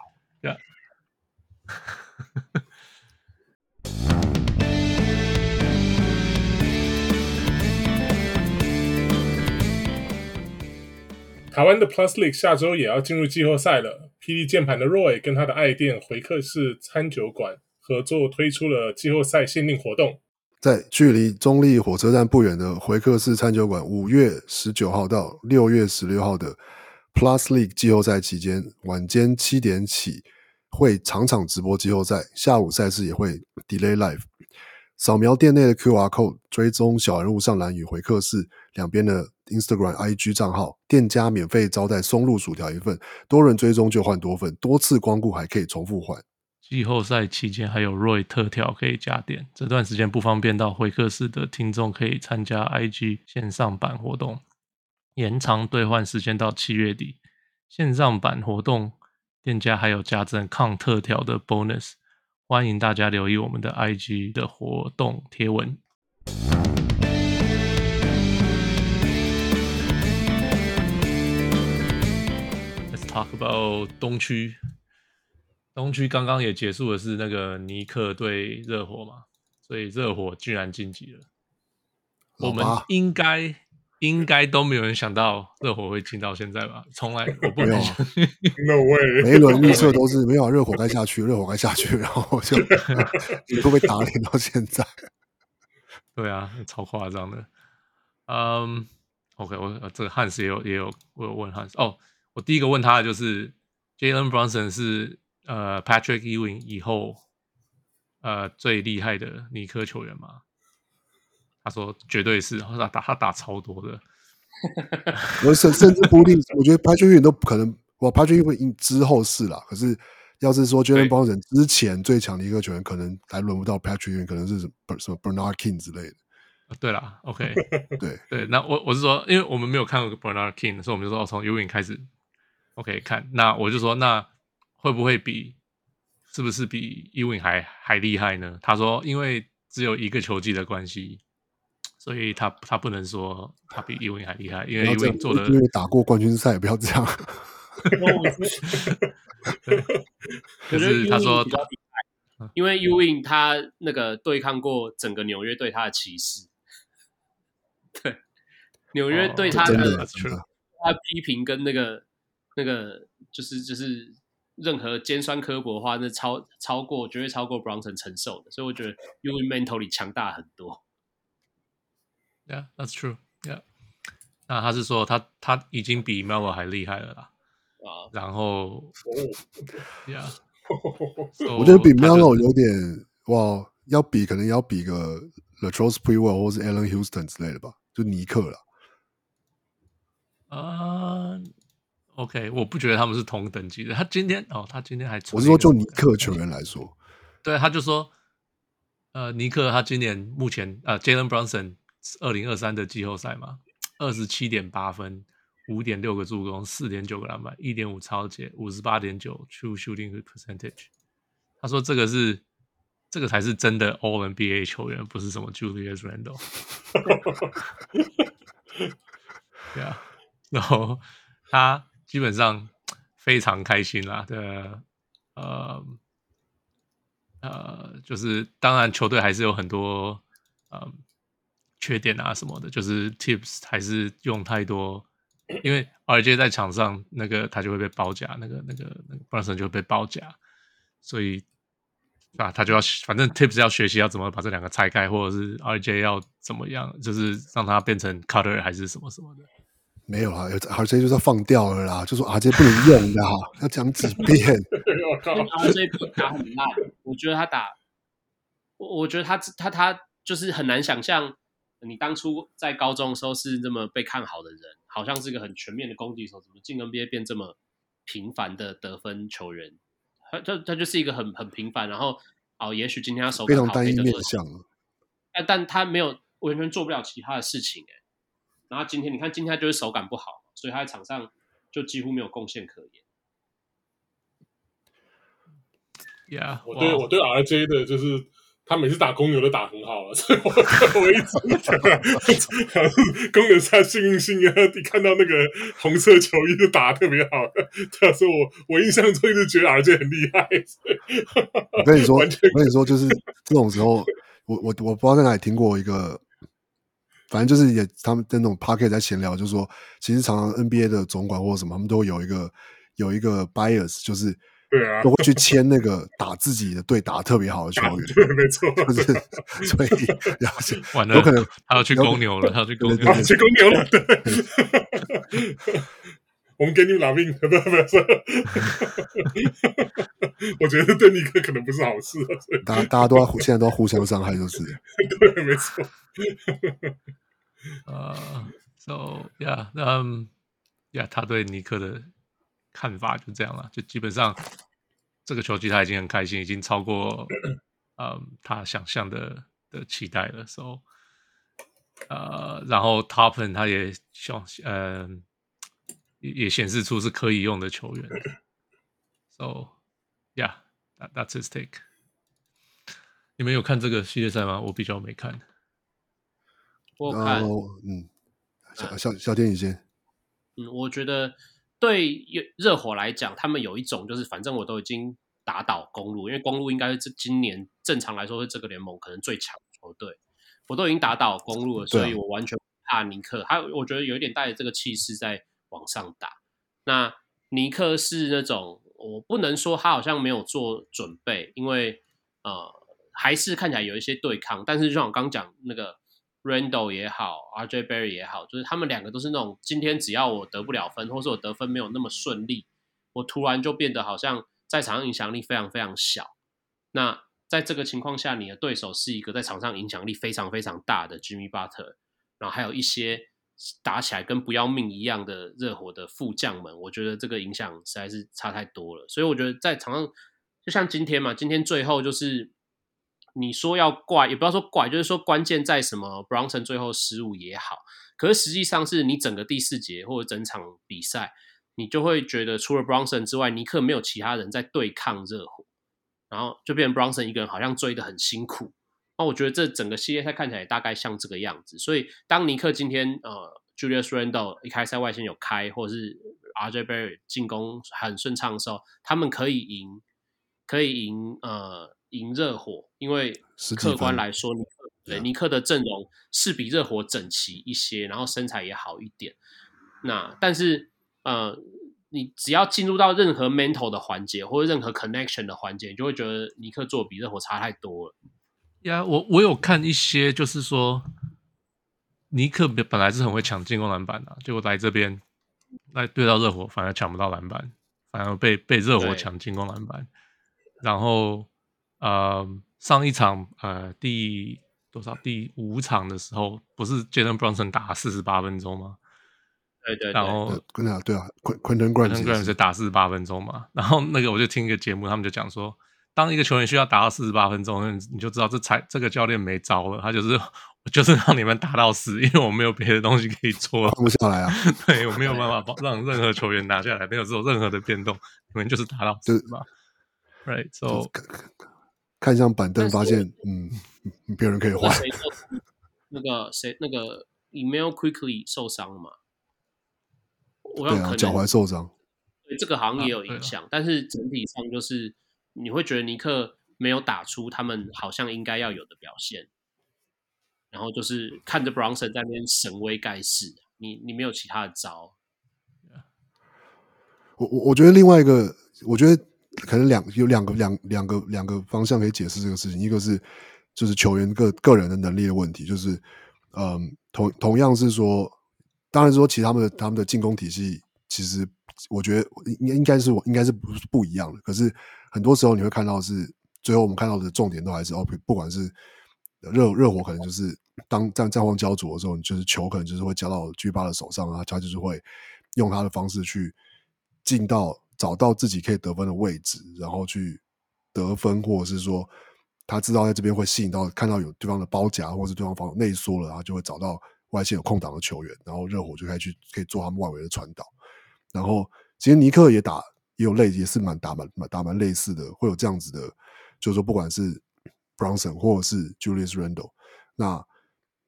台湾的 Plus League 下周也要进入季后赛了。PD 键盘的 Roy 跟他的爱店回客室餐酒馆合作推出了季后赛限定活动，在距离中立火车站不远的回客室餐酒馆，五月十九号到六月十六号的 Plus League 季后赛期间，晚间七点起会场场直播季后赛，下午赛事也会 Delay Live。扫描店内的 QR Code，追踪小人物上篮与回客室两边的 Instagram、IG 账号，店家免费招待松露薯条一份，多人追踪就换多份，多次光顾还可以重复换。季后赛期间还有 Roy 特调可以加点，这段时间不方便到会客室的听众可以参加 IG 线上版活动，延长兑换时间到七月底。线上版活动店家还有加赠抗特调的 bonus，欢迎大家留意我们的 IG 的活动贴文。Talk about 东区。东区刚刚也结束的是那个尼克对热火嘛，所以热火居然晋级了。我们应该应该都没有人想到热火会进到现在吧？从来 我不能想，No way！每一轮预测都是没有热火该下去，热火该下去，然后就 你会被打脸到现在。对啊，超夸张的。嗯，OK，我这个汉斯也有也有我有问汉斯哦，我第一个问他的就是 Jalen Brunson 是。呃，Patrick Ewing 以后，呃，最厉害的尼克球员吗？他说绝对是，他打他打超多的。我甚甚至不一定，我觉得 Patrick Ewing 都不可能，我 Patrick Ewing 之后是啦。可是要是说 Jalen Brunson 之前最强的一个球员，可能还轮不到 Patrick Ewing，可能是什么什么 Bernard King 之类的。对啦，OK，对对，那我我是说，因为我们没有看过 Bernard King，所以我们就说从 Ewing 开始，OK 看。那我就说那。会不会比是不是比 Ewing 还还厉害呢？他说，因为只有一个球季的关系，所以他他不能说他比 Ewing 还厉害，因为 Ewing 做的因为打过冠军赛，不要这样。可是他说，因为 Ewing 他那个对抗过整个纽约对他的歧视，对纽约对他的他批评跟那个那个就是就是。任何尖酸刻薄的话，那超超过绝对超过 Bronson 承受的，所以我觉得 Ewing mentally 强大很多。Yeah, that's true. Yeah，那他是说他他已经比 Melo 还厉害了啦。啊，然后，Yeah，我觉得比 Melo 有点哇，要比可能要比个 Latrell Sprewell 或是 Allen Houston 之类的吧，就尼克了。啊。Uh, OK，我不觉得他们是同等级的。他今天哦，他今天还我是说，就尼克球员来说，对，他就说，呃，尼克他今年目前呃，Jalen Brunson 二零二三的季后赛嘛，二十七点八分，五点六个助攻，四点九个篮板，一点五抄截，五十八点九 true shooting percentage。他说这个是这个才是真的 All NBA 球员，不是什么 Julius Randle。对啊，然后他。基本上非常开心啦，对，呃，呃，就是当然球队还是有很多呃缺点啊什么的，就是 Tips 还是用太多，因为 RJ 在场上那个他就会被包夹，那个那个那个不然就会被包夹，所以啊他就要反正 Tips 要学习要怎么把这两个拆开，或者是 RJ 要怎么样，就是让他变成 Cutter 还是什么什么的。没有啊，RJ 就是要放掉了啦，就说 RJ 不能用的哈，要讲几遍。RJ 打很烂，我觉得他打，我我觉得他他他就是很难想象，你当初在高中的时候是这么被看好的人，好像是个很全面的攻击手，怎么进 NBA 变这么平凡的得分球员？他他他就是一个很很平凡，然后哦，也许今天他手非常单一面相，但但他没有完全做不了其他的事情，哎。然后今天你看，今天他就是手感不好，所以他在场上就几乎没有贡献可言。Yeah，我对我对 RJ 的就是他每次打公牛都打很好了，所以我我一直公牛是他幸运星啊！你看到那个红色球衣就打得特别好，他说我我印象中一直觉得 RJ 很厉害。我跟你说，我跟你说，就是这种时候，我我我不知道在哪里听过一个。反正就是也，他们在那种 Podcast 在闲聊，就是说，其实常常 NBA 的总管或者什么，他们都有一个有一个 bias，就是对啊，都会去签那个打自己的队打得特别好的球员，对，没错，就是所以 然后完了，有可能他要去公牛了，他要去公牛，去公牛了，对。我们给你们拿命，不不不，我觉得对尼克可能不是好事。大家大家都要现在都要互相伤害，就是 对，没错。呃，So yeah，嗯，yeah，他对尼克的看法就这样了，就基本上这个球季他已经很开心，已经超过嗯他想象的的期待了。So，呃，然后 Toppin 他也想，嗯，也也显示出是可以用的球员。So yeah，that that's his take。你们有看这个系列赛吗？我比较没看。我看，嗯，小小小天你先。嗯，我觉得对热火来讲，他们有一种就是，反正我都已经打倒公路，因为公路应该是这今年正常来说是这个联盟可能最强的球队，我都已经打倒公路了，所以我完全不怕尼克。他我觉得有一点带着这个气势在往上打。那尼克是那种，我不能说他好像没有做准备，因为呃，还是看起来有一些对抗，但是就像我刚讲那个。Randall 也好，RJ Barry 也好，就是他们两个都是那种，今天只要我得不了分，或是我得分没有那么顺利，我突然就变得好像在场上影响力非常非常小。那在这个情况下，你的对手是一个在场上影响力非常非常大的 Jimmy Butler，然后还有一些打起来跟不要命一样的热火的副将们，我觉得这个影响实在是差太多了。所以我觉得在场上，就像今天嘛，今天最后就是。你说要怪，也不要说怪，就是说关键在什么 Bronson 最后失误也好，可是实际上是你整个第四节或者整场比赛，你就会觉得除了 Bronson 之外，尼克没有其他人在对抗热火，然后就变成 Bronson 一个人好像追得很辛苦。那我觉得这整个系列赛看起来大概像这个样子。所以当尼克今天呃 Julius Randle 一开赛外线有开，或者是 RJ Barry 进攻很顺畅的时候，他们可以赢，可以赢呃。赢热火，因为客观来说，尼克对尼克的阵容是比热火整齐一些，然后身材也好一点。那但是呃，你只要进入到任何 mental 的环节或者任何 connection 的环节，你就会觉得尼克做比热火差太多了。呀、yeah，我我有看一些，就是说尼克本来是很会抢进攻篮板的、啊，结果来这边来对到热火，反而抢不到篮板，反而被被热火抢进攻篮板，然后。呃，上一场呃第多少第五场的时候，不是 Jalen Brunson 打四十八分钟吗？对对，对，然后对啊对啊，Quentin Grimes 是打四十八分钟嘛。然后那个我就听一个节目，他们就讲说，当一个球员需要打到四十八分钟，你就知道这才这个教练没招了，他就是 就是让你们打到死，因为我没有别的东西可以做，放不下来啊。对，我没有办法让任何球员拿下来，没有做任何的变动，你们就是打到死嘛。Right，so。看向板凳，发现嗯，别人可以换。那个谁，那个 Immanuel Quickley 受伤了嘛？我对啊，脚踝受伤。对，这个好像也有影响，啊啊，但是整体上就是你会觉得尼克没有打出他们好像应该要有的表现，然后就是看着 Bronson 在那边神威盖世，你你没有其他的招。我我我觉得另外一个，我觉得。可能两有两个两两个两个方向可以解释这个事情，一个是就是球员个个人的能力的问题，就是嗯同同样是说，当然说其实他们的他们的进攻体系，其实我觉得应应该是应该是不不一样的，可是很多时候你会看到是最后我们看到的重点都还是 OK，不管是热热火可能就是当战战况焦灼的时候，就是球可能就是会交到 G 八的手上啊，他就是会用他的方式去进到。找到自己可以得分的位置，然后去得分，或者是说他知道在这边会吸引到看到有对方的包夹，或者是对方防守内缩了，然后就会找到外线有空档的球员，然后热火就可以去可以做他们外围的传导。然后其实尼克也打也有类也是蛮打蛮打蛮类似的，会有这样子的，就是说不管是 Brunson 或者是 Julius Randle，那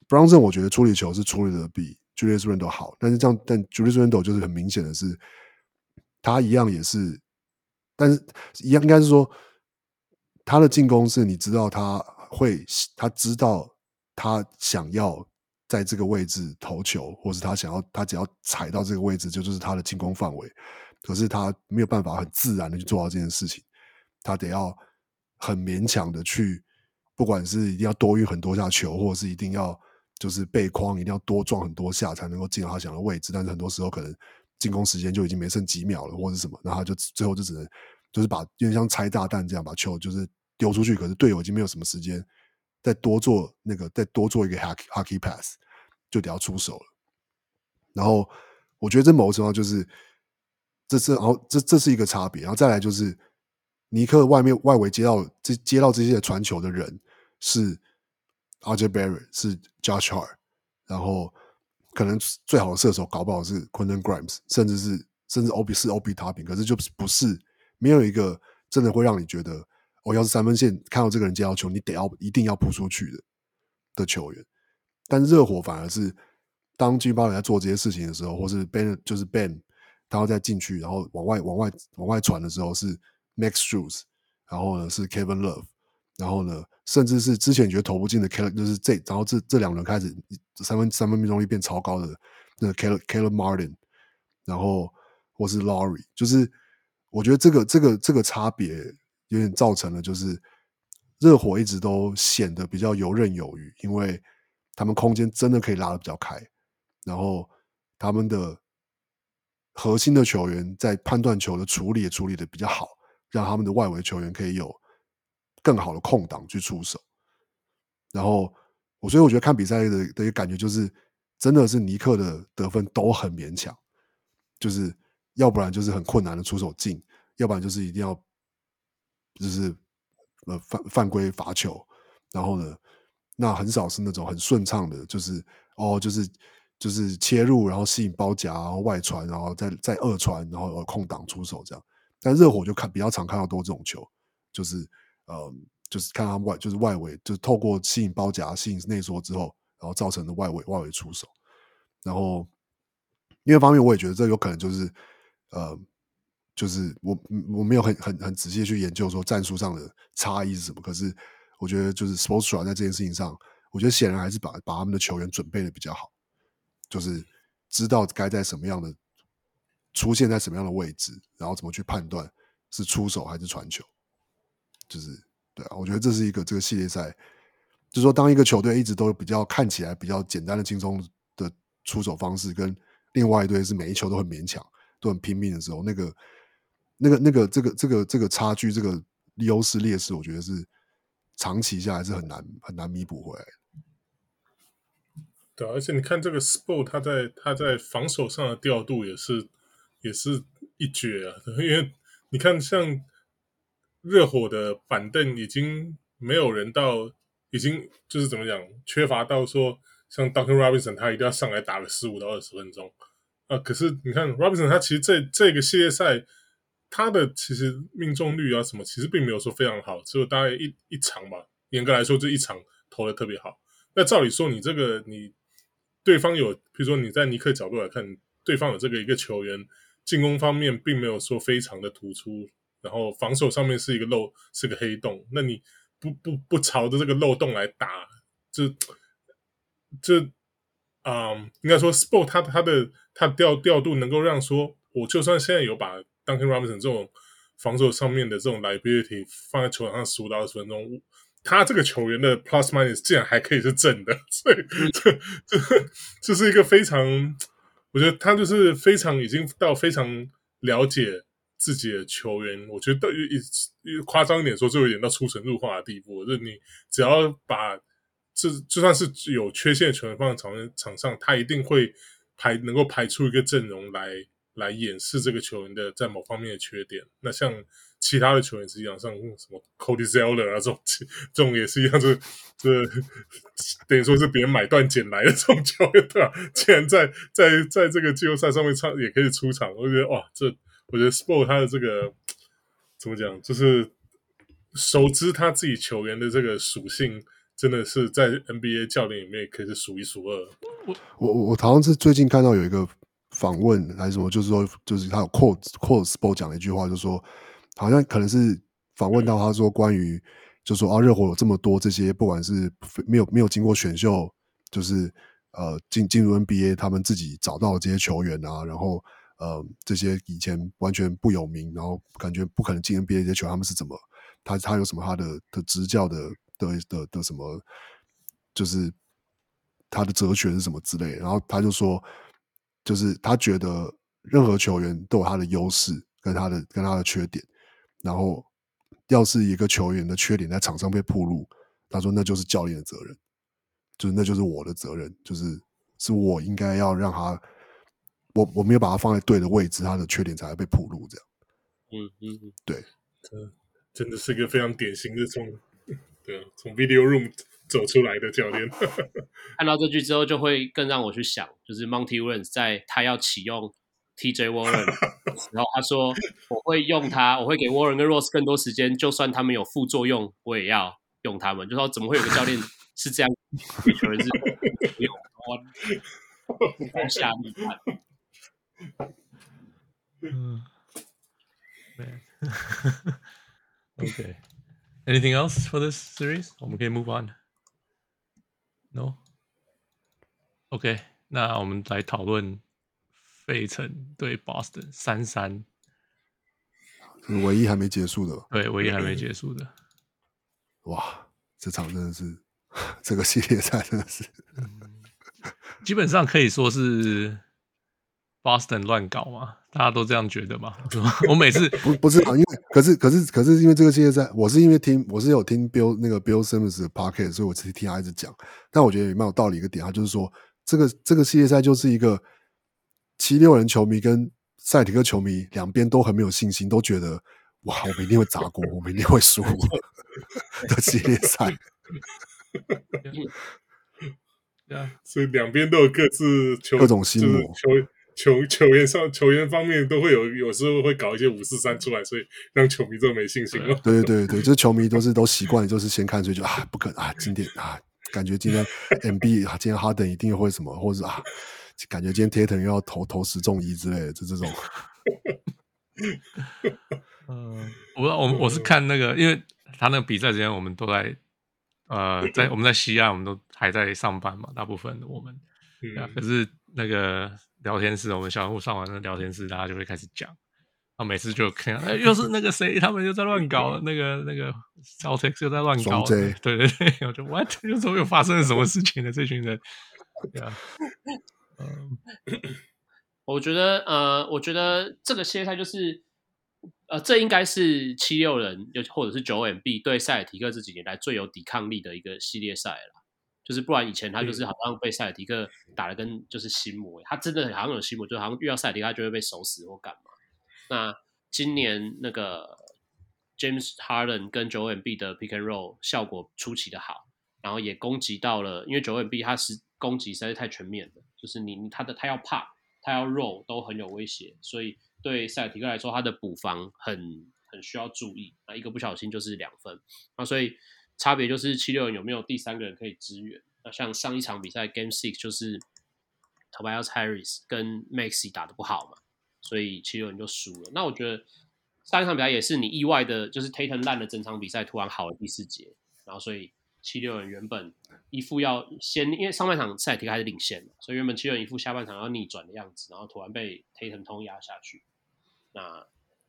Brunson 我觉得处理球是处理的比 Julius Randle 好，但是这样但 Julius Randle 就是很明显的是。他一样也是，但是一样应该是说，他的进攻是你知道他会，他知道他想要在这个位置投球，或是他想要他只要踩到这个位置就就是他的进攻范围。可是他没有办法很自然的去做到这件事情，他得要很勉强的去，不管是一定要多运很多下球，或者是一定要就是背框，一定要多撞很多下才能够进到他想要的位置。但是很多时候可能。进攻时间就已经没剩几秒了，或者什么，然后就最后就只能就是把有点像拆炸弹这样把球就是丢出去，可是队友已经没有什么时间再多做那个再多做一个 hockey hockey pass，就得要出手了。然后我觉得这某个程度就是这是，然后这这是一个差别，然后再来就是尼克外面外围接到这接到这些传球的人是 RJ Barry 是 Josh Hart，然后可能最好的射手搞不好是 Quentin Grimes，甚至是甚至 OB 是 Obi 塔平可是就不是没有一个真的会让你觉得我、要是三分线看到这个人接到球，你得要一定要扑出去的的球员，但热火反而是。当金巴伦在做这些事情的时候，或是 Ben 就是 Ben，他要再进去，然后往外往外往外传的时候是 Max Strus，然后呢是 Kevin Love，然后呢甚至是之前觉得投不进的 Kale，就是这然后这这两轮开始三分三分命中率变超高的那个 Caleb Caleb Martin，然后或是 Laurie，就是我觉得这个这个这个差别有点造成了，就是热火一直都显得比较游刃有余，因为他们空间真的可以拉的比较开。然后他们的核心的球员在判断球的处理也处理的比较好，让他们的外围球员可以有更好的空档去出手。然后我所以我觉得看比赛的的一个感觉就是，真的是尼克的得分都很勉强，就是要不然就是很困难的出手进，要不然就是一定要就是呃犯犯规罚球，然后呢，那很少是那种很顺畅的，就是哦就是。就是切入，然后吸引包夹，然后外传，然后再再二传，然后空档出手这样。但热火就看比较常看到多这种球，就是呃，就是看他外就是外围，就是透过吸引包夹、吸引内缩之后，然后造成的外围外围出手。然后另一方面，我也觉得这有可能就是呃，就是我我没有很很很仔细去研究说战术上的差异是什么。可是我觉得就是 Spoelstra 在这件事情上，我觉得显然还是把把他们的球员准备的比较好。就是知道该在什么样的出现在什么样的位置，然后怎么去判断是出手还是传球，就是对啊，我觉得这是一个这个系列赛，就是说当一个球队一直都比较看起来比较简单的轻松的出手方式，跟另外一队是每一球都很勉强、都很拼命的时候，那个那个那个这个这个这个差距、这个优势劣势，我觉得是长期下来是很难很难弥补回来。对，而且你看这个 Sport，他在他在防守上的调度也是也是一绝啊！因为你看，像热火的板凳已经没有人到，已经就是怎么讲，缺乏到说像 Duncan Robinson 他一定要上来打个十五到二十分钟啊。可是你看 Robinson 他其实这这个系列赛他的其实命中率啊什么，其实并没有说非常好，只有大概一一场吧。严格来说，这一场投的特别好。那照理说，你这个你。对方有，比如说你在尼克角度来看，对方有这个一个球员，进攻方面并没有说非常的突出，然后防守上面是一个漏，是个黑洞。那你不不不朝着这个漏洞来打，这这啊、嗯，应该说 Sport 他他的他调调度能够让说，我就算现在有把 Duncan Robinson 这种防守上面的这种 liability 放在球场上十五到二十分钟。他这个球员的 plus minus 竟然还可以是正的，所以这这这是一个非常，我觉得他就是非常已经到非常了解自己的球员，我觉得一夸张一点说，就有点到出神入化的地步。就是你只要把这就算是有缺陷的球员放在场场上，他一定会排能够排出一个阵容来来掩饰这个球员的在某方面的缺点。那像。其他的球员是一样，像什么 Cody Zeller 啊这种，这种也是一样，就是这等于说是别人买断捡来的这种球员，对吧？竟然在在在这个季后赛上面唱也可以出场，我觉得哇，这我觉得 Spo 他的这个怎么讲，就是熟知他自己球员的这个属性，真的是在 NBA 教练里面可以是数一数二。我我我好像是最近看到有一个访问还是什么，就是说就是他有 quote quote Spo 讲了一句话，就是说。好像可能是访问到他说关于，就是说啊，热火有这么多这些，不管是没有没有经过选秀，就是呃进进入 NBA，他们自己找到这些球员啊，然后呃这些以前完全不有名，然后感觉不可能进 NBA 这些球员，他们是怎么他他有什么他的的执教的的的的什么，就是他的哲学是什么之类，然后他就说，就是他觉得任何球员都有他的优势跟他的跟他的缺点。然后，要是一个球员的缺点在场上被暴露，他说那就是教练的责任，就是那就是我的责任，就是是我应该要让他我我没有把它放在对的位置，它的缺点才会被暴露。这样，嗯嗯嗯，对，真的是一个非常典型的从对啊从 video room 走出来的教练。看到这句之后，就会更让我去想，就是 Monty Williams 在他要启用 TJ Warren，然后他说我会用他，我会给 Warren 跟 Rose 更多时间，就算他们有副作用，我也要用他们。就说怎么会有个教练是这样？有人是有下密判。嗯，OK。Anything else for this series？我们可以 move on。No？OK。那我们来讨论费城对 Boston 三三，唯一还没结束的。对，唯一还没结束的。哇，这场真的是，这个系列赛真的是，基本上可以说是。Boston 乱搞嘛，大家都这样觉得嘛？我每次 不不是啊，因为可是可是可是因为这个系列赛，我是因为听我是有听 Bill 那个 Bill Simmons 的 Pocket，所以我只是听他一直讲。但我觉得也蛮有道理一个点，他就是说这个这个系列赛就是一个七六人球迷跟塞尔提克球迷两边都很没有信心，都觉得哇，我们一定会砸锅，我们一定会输的系列赛。对啊，所以两边都有各自球各种心魔。球球 球员上球员方面都会有，有时候会搞一些五四三出来，所以让球迷都没信心了。对对对，就是球迷都是都习惯，就是先看，所以就啊，不可能啊，今天啊，感觉今天 MB 啊，今天哈登一定会什么，或者啊，感觉今天 Tatum 又要投投十中一之类的，就这种。嗯，我我我是看那个，因为他那个比赛之前，我们都在呃，在我们在西安，我们都还在上班嘛，大部分的我们，嗯啊、可是那个。聊天室，我们小人物上完那聊天室，大家就会开始讲。然后每次就看，哎，又是那个谁，他们又在乱搞，那个那个 Celtics 又在乱搞。对对对，我就 What？又怎么又发生了什么事情呢？这群人，对啊，嗯，我觉得，呃，我觉得这个系列赛就是，呃，这应该是七六人，又或者是九 M B 对塞尔提克这几年来最有抵抗力的一个系列赛了。就是不然，以前他就是好像被塞尔提克打的跟就是心魔，他真的好像有心魔，就好像遇到塞尔提克他就会被守死或干嘛。那今年那个 James Harden 跟 Joel Embiid 的 Pick and Roll 效果出奇的好，然后也攻击到了，因为 Joel Embiid 他是攻击实在是太全面了，就是你他的他要 Pop，他要 Roll 都很有威胁，所以对塞尔提克来说，他的补防很很需要注意，那一个不小心就是两分，那所以。差别就是七六人有没有第三个人可以支援？那像上一场比赛 Game Six 就是 Tobias Harris 跟 Maxi 打得不好嘛，所以七六人就输了。那我觉得上一场比赛也是你意外的，就是 Tatum 烂了整场比赛，突然好了第四节，然后所以七六人原本一副要先，因为上半场塞尔提克还是领先嘛，所以原本七六人一副下半场要逆转的样子，然后突然被 Tatum 通压下去，那。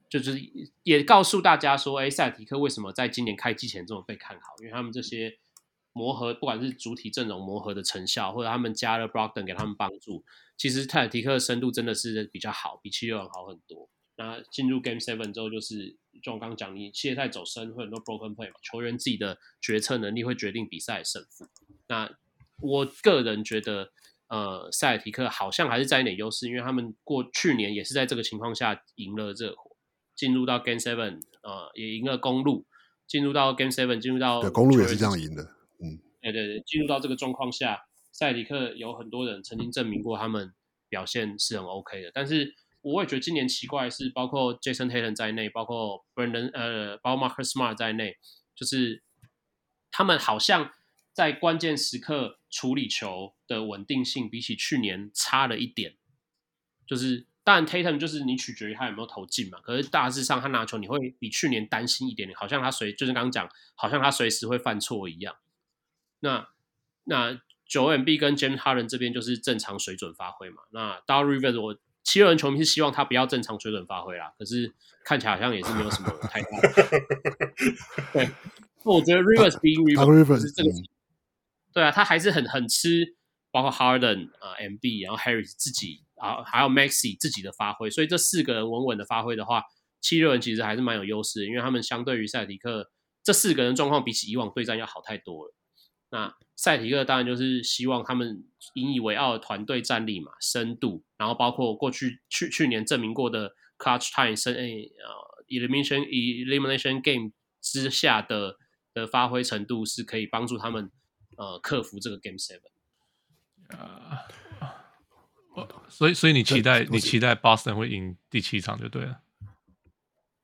就是也告诉大家说，哎，塞尔提克为什么在今年开季前这么被看好？因为他们这些磨合，不管是主体阵容磨合的成效，或者他们加了 Brogdon 给他们帮助，其实塞尔提克的深度真的是比较好，比七六人好很多。那进入 Game Seven 之后，就是就我刚刚讲，你系列赛走深会很多 Broken Play 嘛，球员自己的决策能力会决定比赛的胜负。那我个人觉得，呃，塞尔提克好像还是占一点优势，因为他们过去年也是在这个情况下赢了热火。进入到 Game Seven，呃，也赢了公路。进入到 Game Seven，进入到对公路也是这样赢的，嗯，对对对，进入到这个状况下，塞里克有很多人曾经证明过他们表现是很 OK 的。但是我也觉得今年奇怪的是，包括 Jason Tatum 在内，包括 Brandon 呃，包括 Marcus Smart 在内，就是他们好像在关键时刻处理球的稳定性比起去年差了一点，就是。当然，Tatum 就是你取决于他有没有投进嘛。可是大致上，他拿球你会比去年担心一点点，好像他随就是刚刚讲，好像他随时会犯错一样。那那九 M B 跟 James Harden 这边就是正常水准发挥嘛。那 d a r Rivers 我七六人球迷是希望他不要正常水准发挥啦，可是看起来好像也是没有什么太大。对，我觉得 Rivers 比 Rivers 是这个，对啊，他还是很很吃，包括 Harden 啊、呃、M B，然后 Harris 自己。啊，还有 Maxi 自己的发挥，所以这四个人稳稳的发挥的话，七六人其实还是蛮有优势，因为他们相对于塞尔提克这四个人状况比起以往对战要好太多了。那赛提克当然就是希望他们引以为傲的团队战力嘛，深度，然后包括过去去去年证明过的 Clutch Time 生诶呃 Elimination Elimination Game 之下的的发挥程度是可以帮助他们呃克服这个 Game Seven。啊、所以所以你期待你期待 Boston 会赢第七场就对了。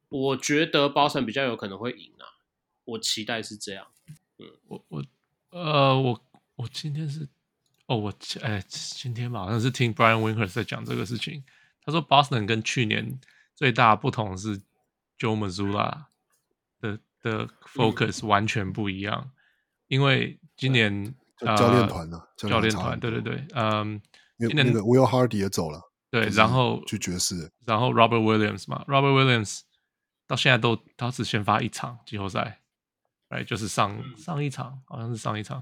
我觉得 Boston 比较有可能会赢啊，我期待是这样。嗯，我我呃我我今天是哦我哎今天吧好像是听 Brian Windhorst 在讲这个事情，他说 Boston 跟去年最大的不同是 Joe Mazzulla 的的 focus 完全不一样，因为今年。教练团呢？教练团，对对对，嗯，那那个 Will Hardy 也走了，对，然后去爵士，然后 Robert Williams 嘛，Robert Williams 到现在都他只先发一场季后赛，哎，就是上上一场，好像是上一场，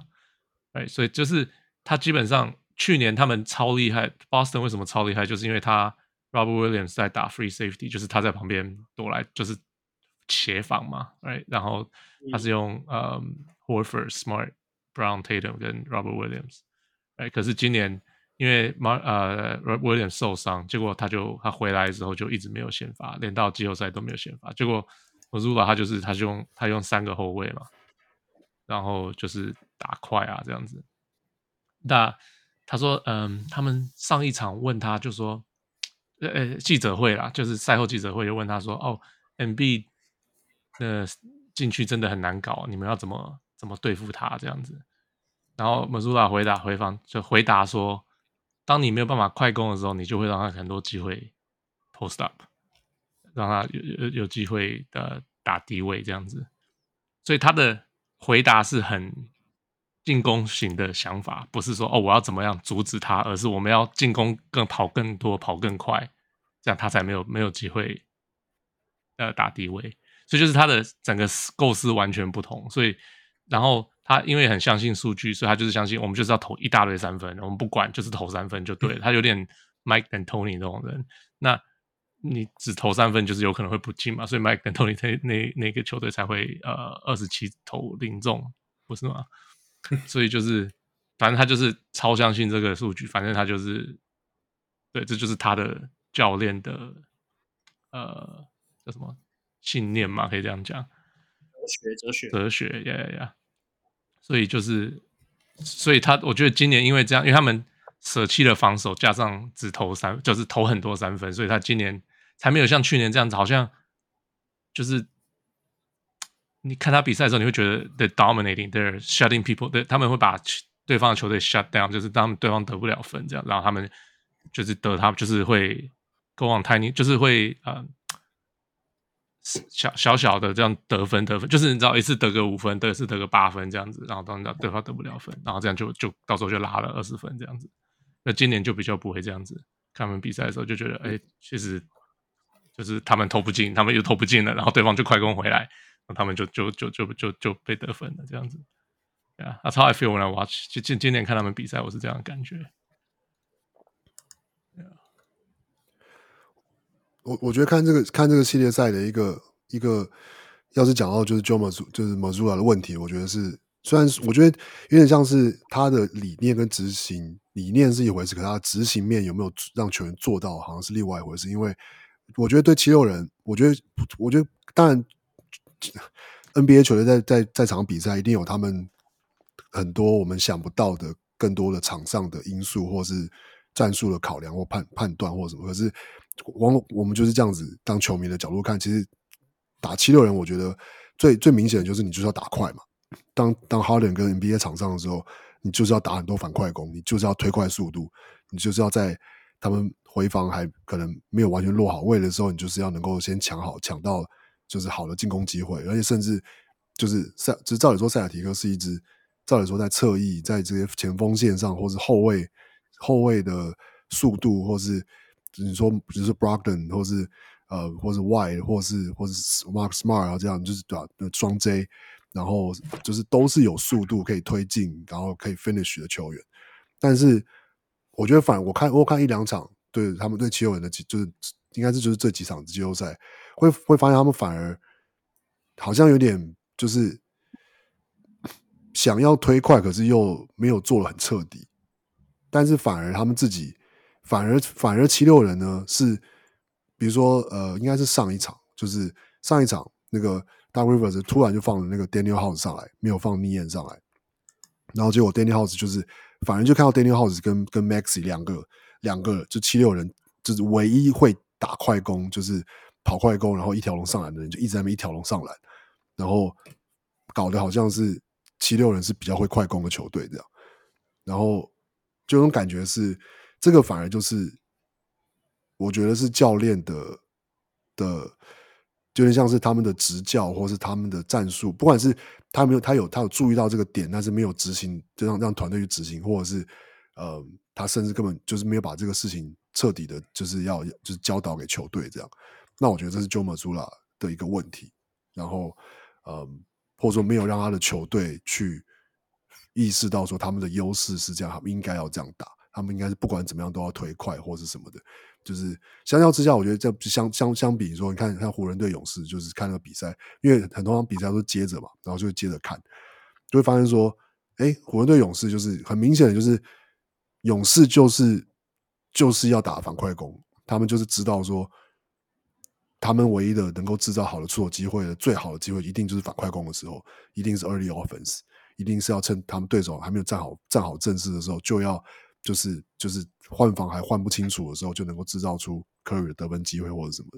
哎，所以就是他基本上去年他们超厉害，Boston 为什么超厉害？就是因为他 Robert Williams 在打 Free Safety，就是他在旁边躲来，就是协防嘛，哎，然后他是用嗯 Horford Smart。Brown Tatum 跟 Robert Williams，哎，可是今年因为马呃我有点受伤，结果他就他回来之后就一直没有先发，连到季后赛都没有先发。结果 Mazzulla 他就是他就用他用三个后卫嘛，然后就是打快啊这样子。那他说，嗯，他们上一场问他就说，呃呃记者会啦，就是赛后记者会就问他说，哦，Embiid 那进去真的很难搞，你们要怎么？怎么对付他这样子？然后 Mazula 回答回访就回答说：“当你没有办法快攻的时候，你就会让他很多机会 post up，让他有有有机会的打低位这样子。所以他的回答是很进攻型的想法，不是说哦我要怎么样阻止他，而是我们要进攻更跑更多跑更快，这样他才没有没有机会呃打低位。所以就是他的整个构思完全不同，所以。”然后他因为很相信数据，所以他就是相信我们就是要投一大堆三分，我们不管就是投三分就对了。他有点 Mike D'Antoni 那种人，那你只投三分就是有可能会不进嘛，所以 Mike and Tony 那那那个球队才会呃二十七投零中，不是吗？所以就是反正他就是超相信这个数据，反正他就是对，这就是他的教练的呃叫什么信念嘛，可以这样讲，哲学哲学哲学呀呀呀。所以就是，所以他我觉得今年因为这样，因为他们舍弃了防守，加上只投三，就是投很多三分，所以他今年才没有像去年这样子，好像就是你看他比赛的时候，你会觉得 the dominating，they're shutting people，对，他们会把对方的球队 shut down，就是当对方得不了分这样，然后他们就是得他就是会 go on tiny，就是会呃。小小小的这样得分得分，就是你知道一次得个五分，得一次得个八分这样子，然后当对方得不了分，然后这样就就到时候就拉了二十分这样子。那今年就比较不会这样子，看他们比赛的时候就觉得，哎，其实就是他们投不进，他们又投不进了，然后对方就快攻回来，然后他们就就就就就就，被得分了这样子。对啊，That's how I feel when I watch。就今今年看他们比赛，我是这样的感觉。我我觉得看这个看这个系列赛的一个一个，要是讲到就是 Joe Mazu 就是 Mazula 的问题，我觉得是虽然我觉得有点像是他的理念跟执行理念是一回事，可他执行面有没有让球员做到，好像是另外一回事。因为我觉得对七六人，我觉得我觉得当然 NBA 球队在在在场比赛一定有他们很多我们想不到的更多的场上的因素，或是战术的考量或判判断或什么，可是。往我们就是这样子当球迷的角度看，其实打七六人，我觉得最最明显的就是你就是要打快嘛。当当 Harden 跟 NBA 场上的时候，你就是要打很多反快攻，你就是要推快速度，你就是要在他们回防还可能没有完全落好位的时候，你就是要能够先抢好抢到就是好的进攻机会，而且甚至就是赛，就照理说塞尔提克是一支，照理说在侧翼在这些前锋线上或是后卫后卫的速度或是。你说，比如说 Brogdon 或是呃，或是 White，或是或是 Mark Smart 啊，这样就是对吧？双 J，然后就是都是有速度可以推进，然后可以 finish 的球员。但是我觉得反我看我看一两场，对他们对七六人的就是应该是就是这几场季后赛，会会发现他们反而好像有点就是想要推快，可是又没有做得很彻底。但是反而他们自己，反而反而七六人呢是，比如说呃，应该是上一场，就是上一场那个 Doc Rivers 突然就放了那个 Daniel House 上来，没有放 n i a n 上来，然后结果 Daniel House 就是反而就看到 Daniel House 跟跟 Maxey 两个两个就七六人就是唯一会打快攻，就是跑快攻，然后一条龙上篮的人就一直在那一条龙上篮，然后搞得好像是七六人是比较会快攻的球队这样，然后。这种感觉是，这个反而就是，我觉得是教练的的，就有点像是他们的执教，或是他们的战术。不管是他没有他有他有注意到这个点，但是没有执行，就让让团队去执行，或者是呃，他甚至根本就是没有把这个事情彻底的，就是要就是教导给球队这样。那我觉得这是 Joe Mazzulla 的一个问题。然后，呃，或者说没有让他的球队去。意识到说他们的优势是这样，他们应该要这样打，他们应该是不管怎么样都要推快或是什么的。就是相较之下，我觉得这相相相比说，你看你看湖人队勇士，就是看那个比赛，因为很多场比赛都接着嘛，然后就接着看，就会发现说，哎，湖人队勇士就是很明显的，就是勇士就是就是要打反快攻，他们就是知道说，他们唯一的能够制造好的出手机会的最好的机会，一定就是反快攻的时候，一定是 early offense。一定是要趁他们对手还没有站好站好阵势的时候，就要就是就是换防还换不清楚的时候，就能够制造出 Curry 的得分机会或者什么。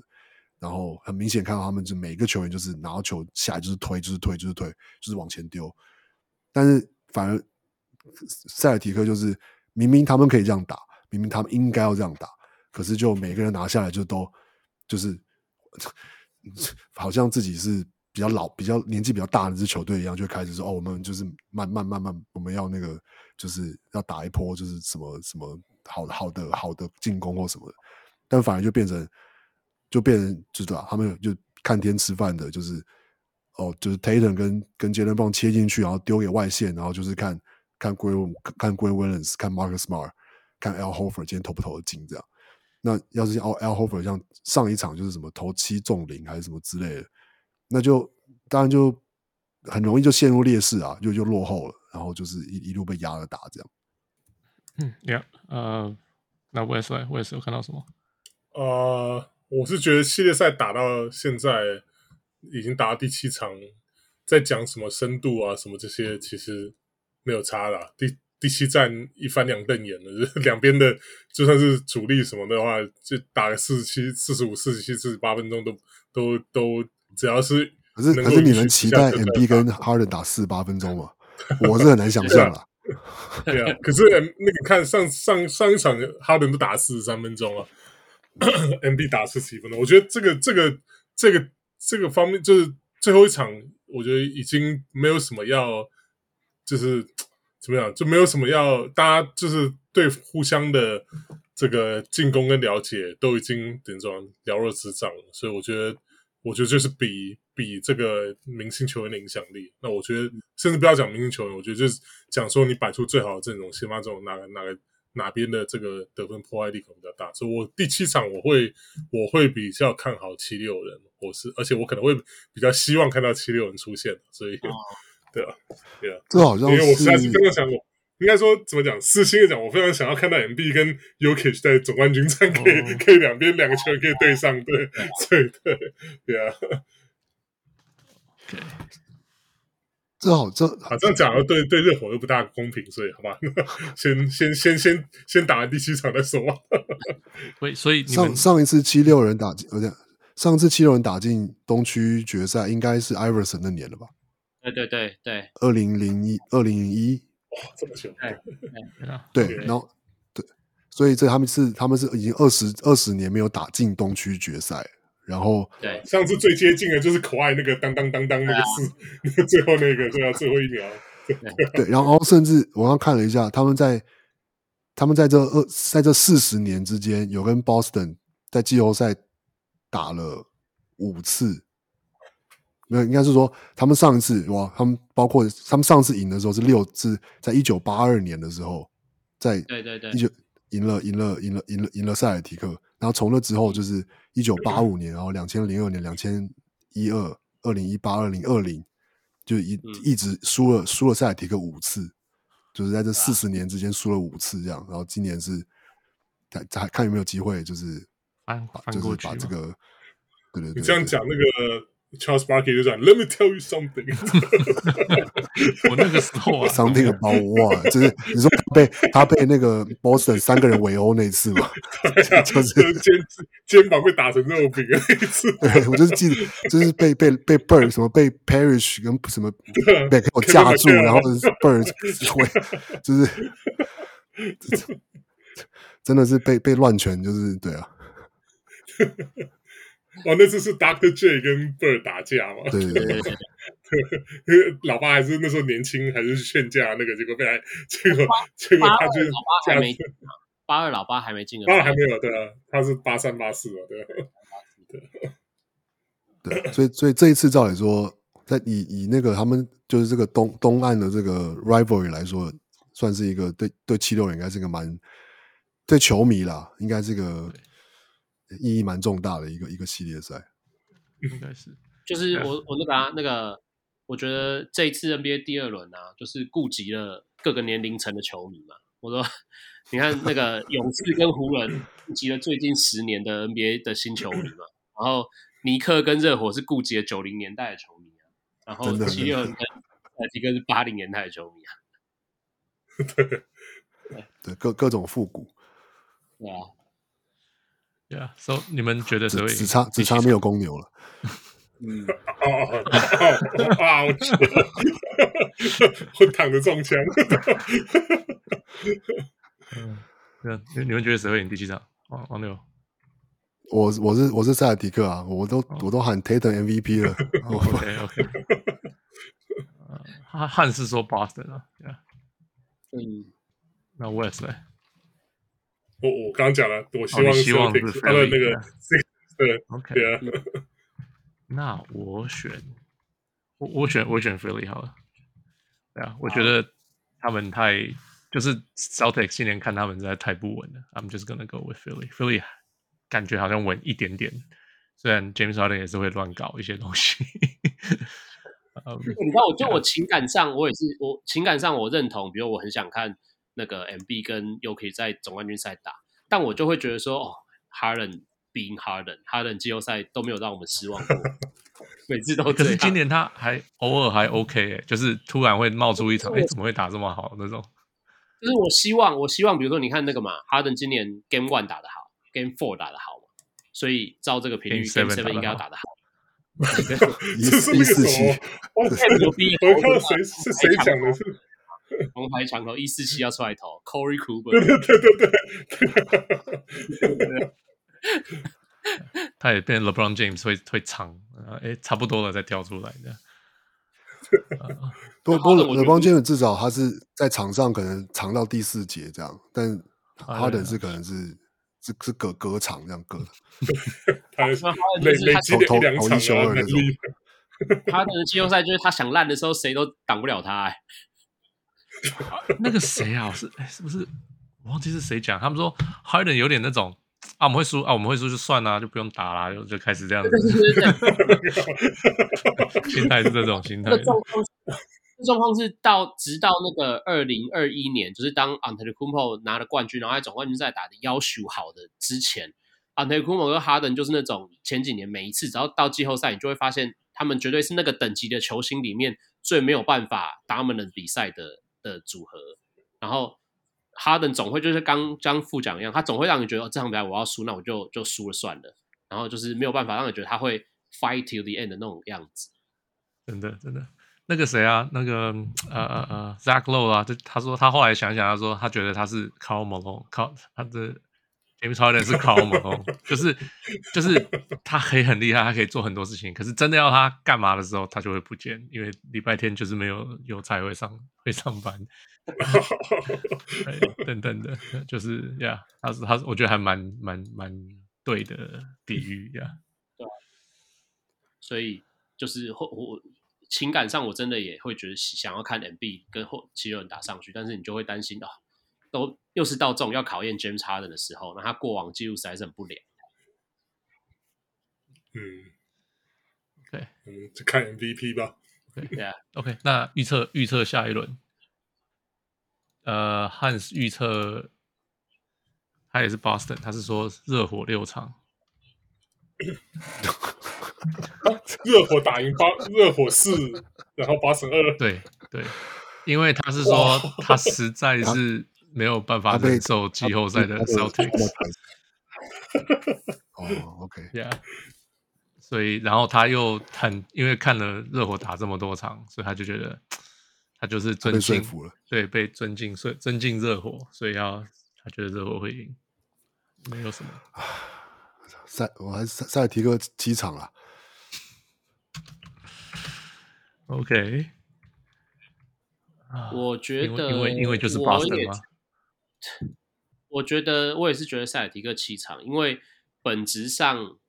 然后很明显看到他们就每个球员就是拿到球下来就是推就是推就是推就是往前丢。但是反而塞尔提克就是明明他们可以这样打，明明他们应该要这样打，可是就每个人拿下来就都就是 好像自己是。比较老、比较年纪比较大的支球队一样，就开始说：“哦，我们就是慢慢慢慢，我们要那个，就是要打一波，就是什么什么好、好的、好的进攻或什么。”但反而就变成，就变成，就对吧？他们就看天吃饭的，就是哦，就是 Tatum 跟跟杰伦布朗切进去，然后丢给外线，然后就是看看 Grant 看 Grant Williams 看 Marcus Smart 看 L Hofer 今天投不投得进这样。那要是 Al Al Hofer 像上一场就是什么投七中零还是什么之类的。那就当然就很容易就陷入劣势啊，就就落后了，然后就是一一路被压着打这样。嗯，Yeah，呃，那我也是，我也是有看到什么？呃，我是觉得系列赛打到现在已经打到第七场，在讲什么深度啊什么这些，其实没有差啦。第第七战一翻两瞪眼了，两边的就算是主力什么的话，就打个四十七、四十五、四十七、四十八分钟都都都。只要是可是可是你能期待 MB 跟 Harden 打四十八分钟吗？我是很难想象啊。对啊，可是那个看上上上一场哈登都打四十三分钟啊，MB 打四十一分钟。我觉得这个这个这个这个方面，就是最后一场，我觉得已经没有什么要，就是怎么样，就没有什么要大家就是对互相的这个进攻跟了解都已经怎么说了若指掌了，所以我觉得。我觉得就是比比这个明星球员的影响力。那我觉得，甚至不要讲明星球员，我觉得就是讲说你摆出最好的阵容，先发阵容哪个哪个哪边的这个得分破坏力可能比较大。所以我第七场我会我会比较看好七六人，我是而且我可能会比较希望看到七六人出现。所以，哦、对啊，对啊，这好像因为我实在是刚刚想过。应该说怎么讲？私心的讲，我非常想要看到 MB 跟 Jokic 在总冠军战可以、哦、可以两边两个球员可以对上，对对对对啊。这好这好像讲了，对对热火又不大公平，所以好吧，先先先先先打完第七场再说。所所以上上一次七六人打进，而且上次七六人打进东区决赛，应该是 Iverson 那年了吧？对对对对，二零零一二零零一。哇，这么久！对，然后对，所以这他们是他们是已经二十二十年没有打进东区决赛，然后对，上次最接近的就是可爱那个当当当当那个四，最后那个最后最后一秒，对，然后甚至我刚看了一下，他们在他们在这二在这四十年之间，有跟 Boston 在季后赛打了五次。没有，应该是说他们上一次哇，他们包括他们上次赢的时候是六次，在一九八二年的时候，在对对对，一九赢了赢了赢了赢了赢了塞尔提克，然后从那之后就是一九八五年，然后两千零二年、两千一二、二零一八、二零二零，就一、嗯。一直输了输了塞尔提克五次，就是在这四十年之间输了五次这样。然后今年是再再看有没有机会，就是就是翻过去把这个，对对对，你这样讲，那个 Charles Barkley 就讲，Let me tell you something 我那个时候啊，something about 哇，就是你说他被他被那个 Boston 三个人围殴那一次嘛，就是肩肩膀被打成肉饼的那一次，对我就是记得，就是被被被 Bird 什么被 Parrish 跟什么被我架住然后 Bird 会就是真的是被被乱拳，就是对啊，哦，那次是 Doctor J 跟 Bird 打架嘛？对对对对对对，因为 老爸还是那时候年轻，还是劝架那个，结果被他，结果结果他就二老八还没八二老八还没进啊，当然还没有对啊，他是八三八四嘛，对啊。对，所以所以这一次照理说，在以以那个他们就是这个东东岸的这个 rivalry 来说，算是一个对对七六人应该是一个蛮对球迷啦，应该是个意义蛮重大的一个一个系列赛。应该是。就是我我那个啊那个，我觉得这一次 NBA 第二轮啊，就是顾及了各个年龄层的球迷嘛。我说，你看那个 勇士跟湖人顾及了最近十年的 NBA 的新球迷嘛，然后尼克跟热火是顾及了九零年代的球迷啊，然后真的七六人跟塞提克是八零年代的球迷啊，对，各各种复古，对啊，，Yeah，So 你们觉得谁会赢只只差只差没有公牛了。嗯，哦哦哦啊！我去，我躺着中枪。嗯，对啊，你你们觉得谁会赢第七场？王王六，我我是我是塞尔迪克啊，我都我都喊 Tatum MVP 了。我 OK OK，汉汉是说 Boston 啊，Yeah，嗯，那 West 呢？我我刚刚讲了，我希望哦希望是他的那 Philly，个 对 OK，对啊，那我选我我选我选 Philly 好了。对啊，我觉得他们太就是 Celtics 今年看他们实在太不稳了。I'm just gonna go with Philly。Philly 感觉好像稳一点点，虽然 James Harden 也是会乱搞一些东西。嗯你知道，我就我情感上，我也是我情感上我认同，比如我很想看那个 MB 跟 Yuki 在总冠军赛打，但我就会觉得说，哦，Harden being Harden，Harden 季后赛都没有让我们失望过，每次都。可是今年他还偶尔还 OK 哎、就是突然会冒出一场，哎、怎么会打这么好那种？就是我希望，我希望，比如说你看那个嘛，Harden 今年 Game One 打得好，Game Four 打得好嘛，所以照这个频率 Game Game Seven 应该要打打得好。一这是一那个什四七么？，哦，太牛逼了！我看到谁是谁讲的是？红牌强投一四七要出来投，Corey 对 Cooper，对对对对，他也变 LeBron James 会会长，哎，差不多了再跳出来的。不不，LeBron James 至少他是在场上可能长到第四节这样，但啊 Harden 是可能是是是隔隔场这样隔的。他累就是他累积了一两场投一休啊，二那种。他的季后赛就是他想烂的时候，谁都挡不了他、欸。那个谁啊，是哎，是不是我忘记是谁讲？他们说 Harden 有点那种啊，我们会输啊，我们会输就算啦，就不用打啦，就就开始这样子。心态是这种心态这个。状况状况是到直到那个二零二一年，就是当 Antetokounmpo 拿了冠军，然后在总冠军赛打的要求好的之前，Antetokounmpo 跟 Harden 就是那种前几年每一次只要到季后赛，你就会发现他们绝对是那个等级的球星里面最没有办法 dominant 比赛的的组合。然后哈登总会就是刚刚副讲一样，他总会让你觉得、哦、这场比赛我要输，那我就就输了算了。然后就是没有办法让你觉得他会 fight till the end 的那种样子。真的真的，那个谁啊，那个呃呃呃，Zach Low 啊，就他说他后来想想，他说他觉得他是 Karl Malone，靠他的 James Harden 是 Karl Malone，就是就是他可以很厉害，他可以做很多事情，可是真的要他干嘛的时候，他就会不见，因为礼拜天就是没有有才会上会上班，等等的，就是呀，他是他是我觉得还蛮蛮蛮对的比喻呀，对啊，所以。就是后我情感上我真的也会觉得想要看 MB 跟后七六人打上去，但是你就会担心啊，都又是到这种要考验 James Harden 的时候，那他过往记录实在是很不良。嗯，对，嗯，就看 MVP 吧。对对啊。OK，那预测预测下一轮，呃，Hans 预测他也是 Boston，他是说热火六场。热火打赢八，热火四，然后八十二。对对，因为他是说他实在是没有办法忍受季后赛的 Celtics。哦，OK，Yeah，所以然后他又很因为看了热火打这么多场，所以他就觉得 他就是尊敬，了，对，被尊敬，所以尊敬热火，所以要他觉得热火会赢，没有什么。赛，我还是塞塞尔提克机场啊。OK，我觉得因为因为就是 Boston 吗？我觉得我也是觉得塞尔提克气场，因为本质上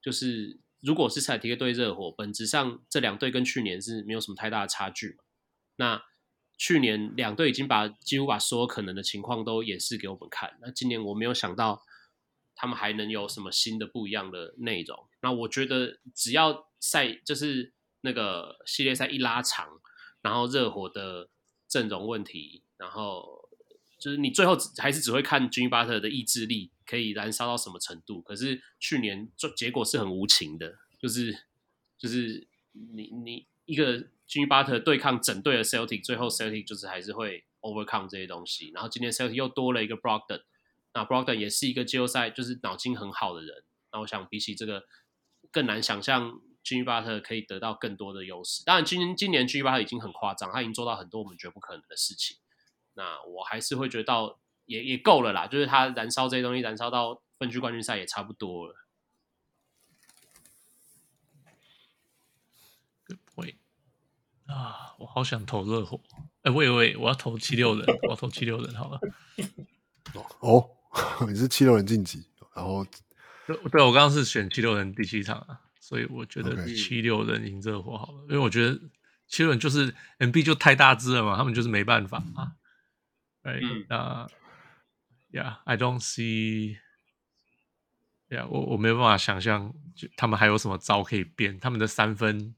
就是如果是塞尔提克对热火，本质上这两队跟去年是没有什么太大的差距嘛。那去年两队已经把几乎把所有可能的情况都演示给我们看，那今年我没有想到。他们还能有什么新的不一样的内容？那我觉得只要赛就是那个系列赛一拉长，然后热火的阵容问题，然后就是你最后还是只会看 Jimmy Butler 的意志力可以燃烧到什么程度。可是去年就结果是很无情的，就是就是你你一个 Jimmy Butler 对抗整队的 Celtic，最后 Celtic 就是还是会 overcome 这些东西。然后今年 Celtic 又多了一个 Brogdon。那 Brogdon 也是一个季后赛就是脑筋很好的人，那我想比起这个更难想象 Jimmy Butler 可以得到更多的优势。当然，今今年 Jimmy Butler 已经很夸张，他已经做到很多我们觉得不可能的事情。那我还是会觉得到也也够了啦，就是他燃烧这些东西，燃烧到分区冠军赛也差不多了。Good point 啊，我好想投热火。哎，喂喂，我要投七六人，我要投七六人好了。哦。你是七六人晋级，然后对，对我刚刚是选七六人第七场啊，所以我觉得七六人赢热火好了.因为我觉得七六人就是 MB 就太大只了嘛，他们就是没办法啊。哎，那，Yeah，I don't see，Yeah，我我没有办法想象，就他们还有什么招可以变，他们的三分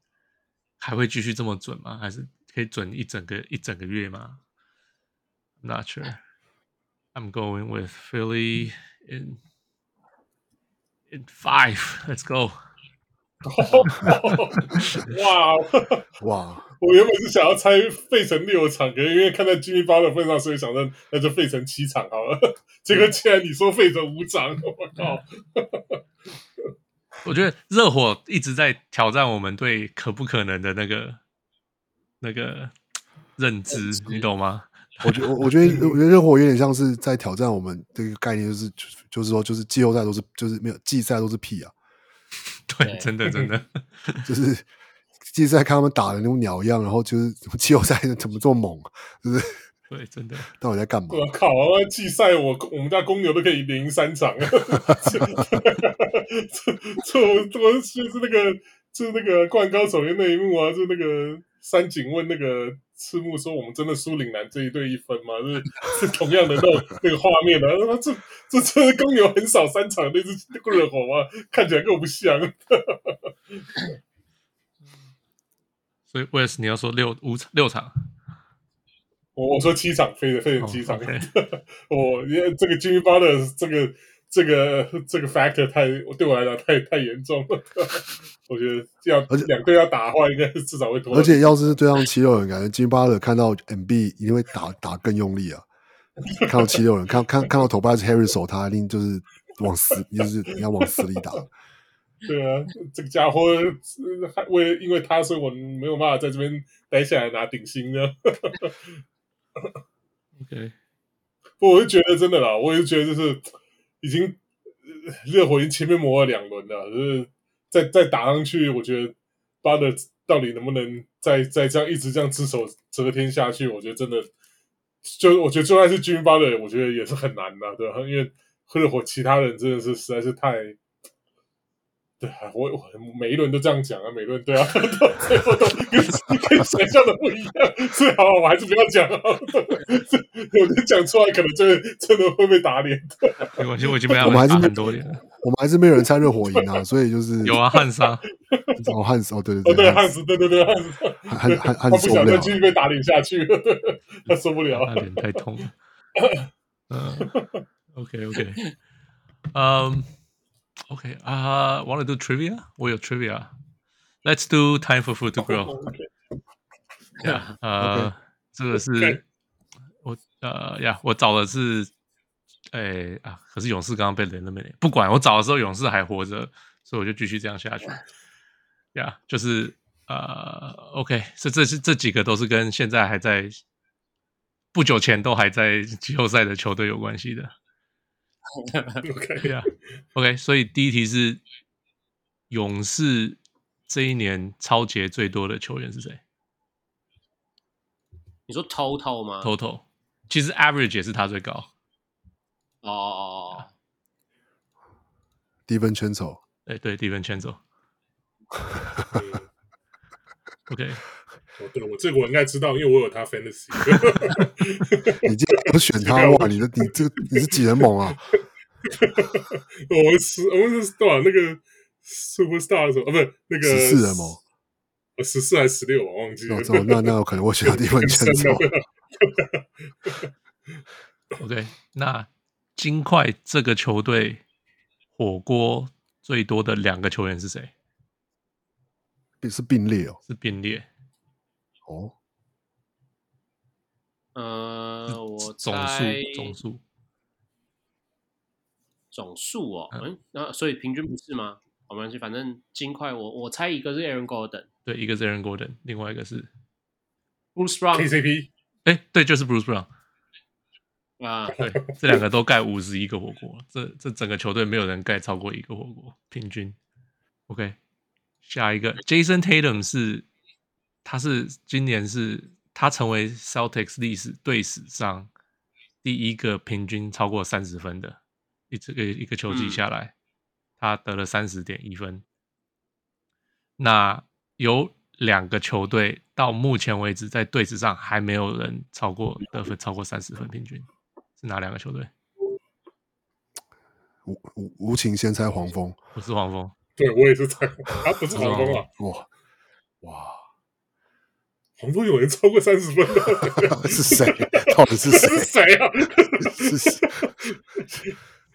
还会继续这么准吗？还是可以准一整个一整个月吗？I'm not sure。I'm going with Philly in in five. Let's go. 哇哇！ 我原本是想要猜费城六场，可是因为看在 Jimmy Butler 的份上，所以想着那就费城七场好了。结果既然你说费城五场，我靠！我觉得热火一直在挑战我们对可不可能的那个那个认知，你懂吗？我觉我我觉得我觉得热火有点像是在挑战我们这个概念，就是就是说就是季后赛都是就是没有季赛都是屁啊，对，真的真的 就是季赛看他们打的那种鸟样，然后就是季后赛怎么这么猛，就是对，真的 到底在干嘛？我靠！季赛我我们家公牛都可以连赢三场，这这我这我就是那个就是那个灌高手的那一幕啊，就那个三井问那个。赤木说：“我们真的输岭南这一队一分吗？是是同样的那种那个画面的、啊。这这这公牛很少三场那支热火吗？看起来跟我不像。所以，Wes，你要说六五场六场，我我说七场，飞的飞的七场。Oh. 我因为这个 Jimmy Butler 这个。”这个这个 factor 太对我来讲太太严重了，我觉得要而且两队要打的话，应该是至少会多。而且要是对上七六人，感觉金巴勒看到 MB 一定会打打更用力啊！看到七六人，看看看到头牌是 Harris 手，他一定就是往死，就是你要往死里打。对啊，这个家伙还为了因为他，所以我没有办法在这边待下来拿顶薪呢。OK，不，我就觉得真的啦，我就觉得就是。已经热火已经前面磨了两轮了，就是再再打上去，我觉得巴德到底能不能再再这样一直这样只手遮天下去？我觉得真的，就我觉得就算是军巴的，我觉得也是很难的，对吧？因为热火其他人真的是实在是太对啊，我我每一轮都这样讲啊，每一轮对啊，都最后都跟跟想象的不一样，所以好，我还是不要讲啊。我讲出来可能真的真的会被打脸。没关系，我已经被他我们还是很多年了。我们还是没有人猜热火赢啊，所以就是有啊，汉莎，哦汉斯哦，对对哦对，汉汉斯，对对对汉斯，汉汉 汉他不想再继续被打脸下去了，他受不了他。脸太痛了。嗯，OK OK，嗯。OK 啊、uh,，Want to do trivia？我有 trivia。Let's do time for food to grow。Yeah，呃，这个是.我呃呀，我找的是，哎啊，可是勇士刚刚被雷了没？不管我找的时候勇士还活着，所以我就继续这样下去。呀、yeah,，就是呃，OK，这这是这几个都是跟现在还在不久前都还在季后赛的球队有关系的。OK，对啊，OK，所以第一题是勇士这一年超节最多的球员是谁你说 total 吗？Total，其实 average 也是他最高。哦哦哦哦，DiVincenzo，哎，对，DiVincenzo。OK，哦，对我这个我应该知道，因为我有他 fantasy。你竟然不选他哇？你的你这你是几人猛啊？我们是，我们是多少那个 superstar 的时候啊？不是那个十四人猛，十四还是十六？我忘记了。那那那有可能我选他 DiVincenzo。OK，那金块这个球队火锅最多的两个球员是谁？是并列哦，是并列。哦，呃，我总数总数总数哦，嗯，那所以平均不是吗？好，没关系，反正金块我我猜一个是 Aaron Gordon，对，一个是 Aaron Gordon，另外一个是 Bruce Brown KCP，哎，对，就是 Bruce Brown 啊，对，这两个都盖五十一个火锅，这这整个球队没有人盖超过一个火锅，平均。OK。下一个，Jason Tatum 是，他是今年是他成为 Celtics 历史队史上第一个平均超过三十分的，一这个一个球季下来，嗯、他得了三十点一分。那有两个球队到目前为止在队史上还没有人超过得分超过三十分平均，是哪两个球队？无无无情先猜黄蜂，不是黄蜂。对，我也是猜，他不是黄蜂啊！哇哇，黄蜂有人超过三十分 的，是谁？到底是谁？是谁啊？是谁？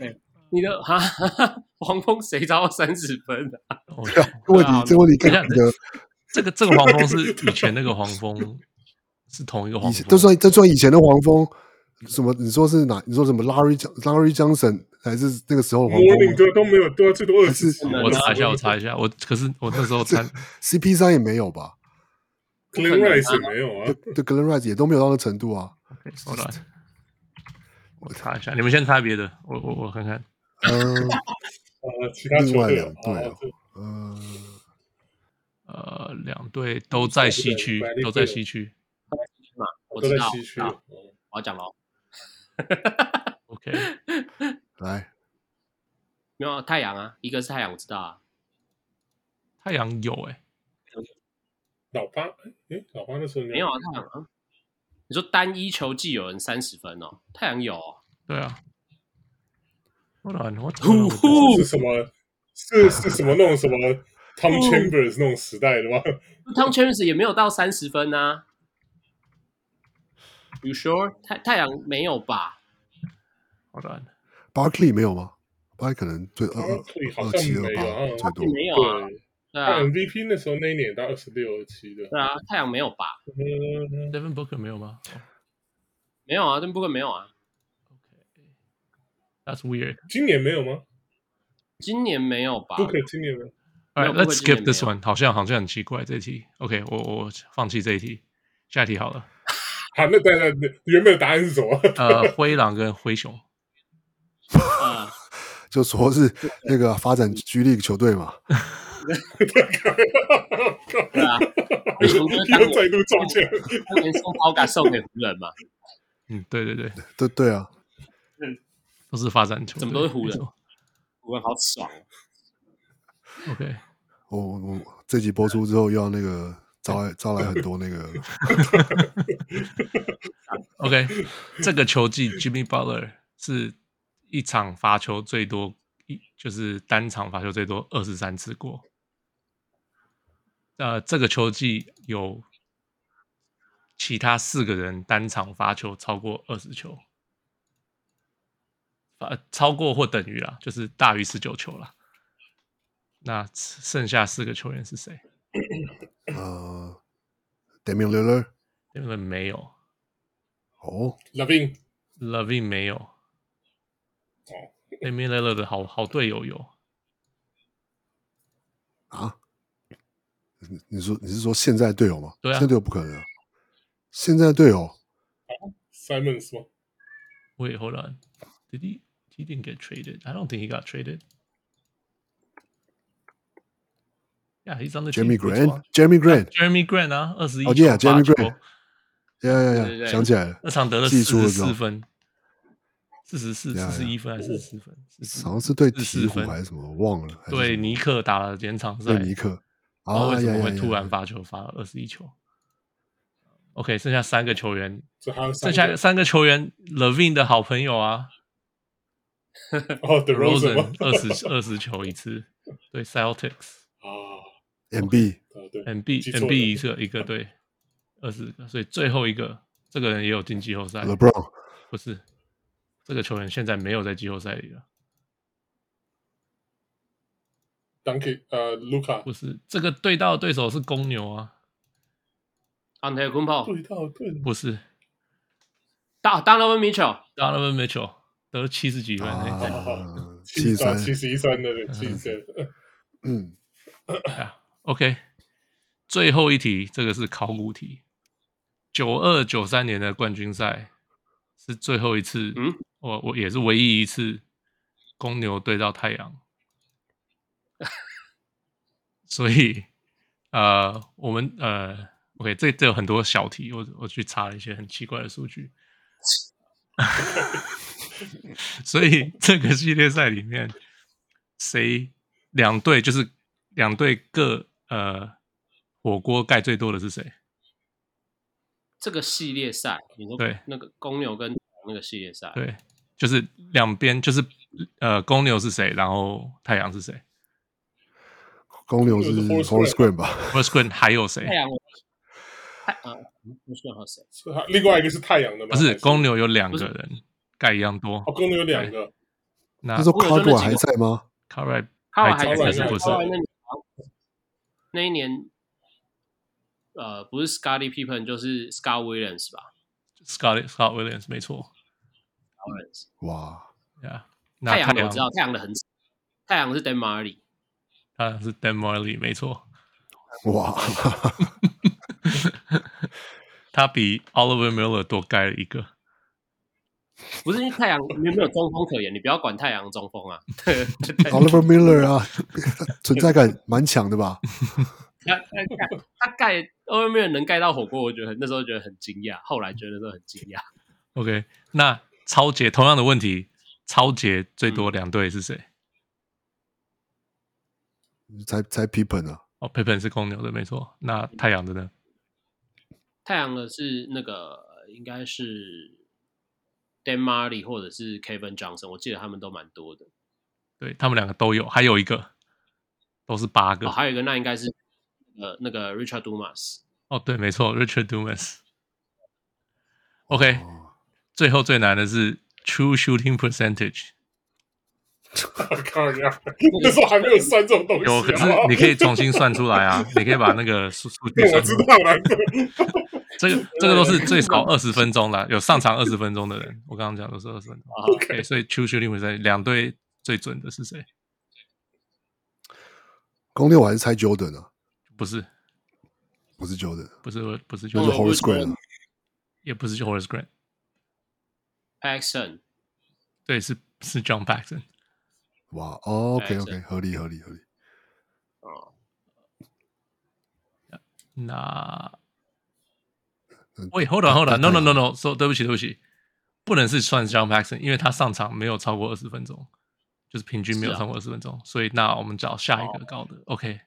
对，你的哈，黄蜂谁超过三十分的？问题，这问题跟你的这个这个黄蜂是以前那个黄蜂，是同一个黄蜂，就算就算以前的黄蜂？什么？你说是哪？你说什么？Larry Larry Johnson？还是那个时候黄蜂对都没有，多最多二十。我查一下，我查一下，我可是我那时候参 CP 三也没有吧？Glen Rice 也没有啊，对 Glen Rice 也都没有到那程度啊。好了，我查一下，你们先猜别的，我我我看看。嗯，呃，其他另外两队，呃呃，两队都在西区，都在西区。嘛，我知道，西区。我要讲喽。OK。来，没有太阳啊，一个是太阳，我知道啊。太阳有哎、欸，老八哎，老八那时候没有啊，太阳啊。你说单一球季有人三十分哦，太阳有、哦。对啊。我操！我是什么？是是什么那种什么 Tom Chambers 那种时代的吗？Tom Chambers 也没有到三十分啊。You sure？太太阳没有吧？好的。Barkley 没有吗？Barkley 可能最二二七二八最多，没有啊。对啊，MVP 那时候那一年到二十六二七的。对啊，太阳没有吧？Devin Booker 没有吗？没有啊，Devin Booker 没有啊。OK，That's weird。今年没有吗？今年没有吧？Booker 今年没有。Alright，let's skip this one。好像好像很奇怪这一题。OK，我我放弃这一题，下一题好了。好，那等等，原本的答案是什么？呃，灰狼跟灰熊。啊 就说是那个发展 G League 球队嘛。对啊，灰熊就是当年再度中奖，当年送奥卡送给湖人嘛。嗯，对对对，对对啊，都是发展球队，怎么都是湖人？湖人好爽。OK，我我这集播出之后，又要那个招来招来很多那个。OK，这个球季 Jimmy Butler 是一场罚球最多，一就是单场罚球最多二十三次过。呃，这个球季有其他四个人单场罚球超过二十球，罚超过或等于啦，就是大于十九球啦。那剩下四个球员是谁？呃，Damian Lillard，Damian 没有。哦，Loving，Loving 没有。哦，Damian Lillard 的好好队友有。啊？你你说你是说现在队友吗？对啊，现在队友不可能啊。现在队友，Simons 吗？Wait, hold on. Did he? He didn't get traded. I don't think he got traded. Yeah, he's on the Jeremy Grant. Jeremy Grant. Jeremy Grant 啊，二十一。哦，Yeah，Jeremy Grant。呀呀呀！想起来了，那场得了四十四分，四十四、四十一分还是四十四分？好像是对鹈鹕还是什么，我忘了。对尼克打了连场赛，对尼克。然后为什么会突然发球发了二十一球？OK，剩下三个球员，剩下三个球员，Levine 的好朋友啊。哦，The Rosen 二十二十球一次，对 Celtics 啊，MB，MB，MB 一个一个对。二十个，所以最后一个这个人也有进季后赛。LeBron 不是，这个球员现在没有在季后赛里了。Duncan 呃，Luka 不是，这个对到的对手是公牛啊。Antetokounmpo 对到对，不是。大 Donovan Mitchell，Donovan Mitchell 得了七十几分，七三。七十一三的七三。嗯，OK，最后一题，这个是考古题。九二九三年的冠军赛是最后一次，嗯，我我也是唯一一次公牛对到太阳，所以呃，我们呃，OK，这这有很多小题，我我去查了一些很奇怪的数据，所以 这个系列赛里面，谁两队就是两队各呃火锅盖最多的是谁？这个系列赛，你说对那个公牛跟那个系列赛，对，就是两边就是呃，公牛是谁，然后太阳是谁？公牛是 Horace Grant 吧？Horace Grant 还有谁？太阳，太啊，Horace Grant 和谁？另外一个是太阳的吗？不是，公牛有两个人盖一样多。哦，公牛有两个。那时候 Cartwright 还在吗？Cartwright 还在，还是不是？那一年。呃，不是 Scottie Pippen 就是 Scott Williams 吧？Scott Scott Williams 没错。Williams 哇呀，太阳我知道，太阳的很，太阳是 Dan Majerle，太阳是 Dan Majerle 没错。哇，他比 Oliver Miller 多盖了一个。不是因为太阳 没有没有中锋可言，你不要管太阳中锋啊。Oliver Miller 啊，存在感蛮强的吧？他他盖他盖，欧文没有能盖到火锅，我觉得那时候觉得很惊讶，后来觉得都很惊讶。OK，那超杰同样的问题，超杰最多两队是谁？猜猜 Pippen 啊？哦，Pippen 是公牛的，没错。那太阳的呢？太阳的是那个应该是 Dan Majerle 或者是 Kevin Johnson，我记得他们都蛮多的。对他们两个都有，还有一个都是八个，哦、还有一个那应该是。呃，那个 Richard Dumas，哦，对，没错，Richard Dumas。OK，最后最难的是 True Shooting Percentage。靠呀，那时候还没有算这种东西。有，可是你可以重新算出来啊！你可以把那个数数据算出来。我知道了。这个这个都是最少二十分钟的，有上场二十分钟的人。我刚刚讲的是二十分钟。OK，所以 True Shooting Percentage 两队最准的是谁？公牛我还是猜 Jordan 啊。不是，不是 Jordan，不是不是 Jordan，是 Horace Grant，也不是 Horace Grant，Paxson，对，是是 John Paxson。哇，OK OK，合理合理合理。哦，那，喂，Hold on Hold on，No No No No，说对不起对不起，不能是算 John Paxson，因为他上场没有超过二十分钟就是平均没有超过二十分钟，所以那我们找下一个高的。哦、OK。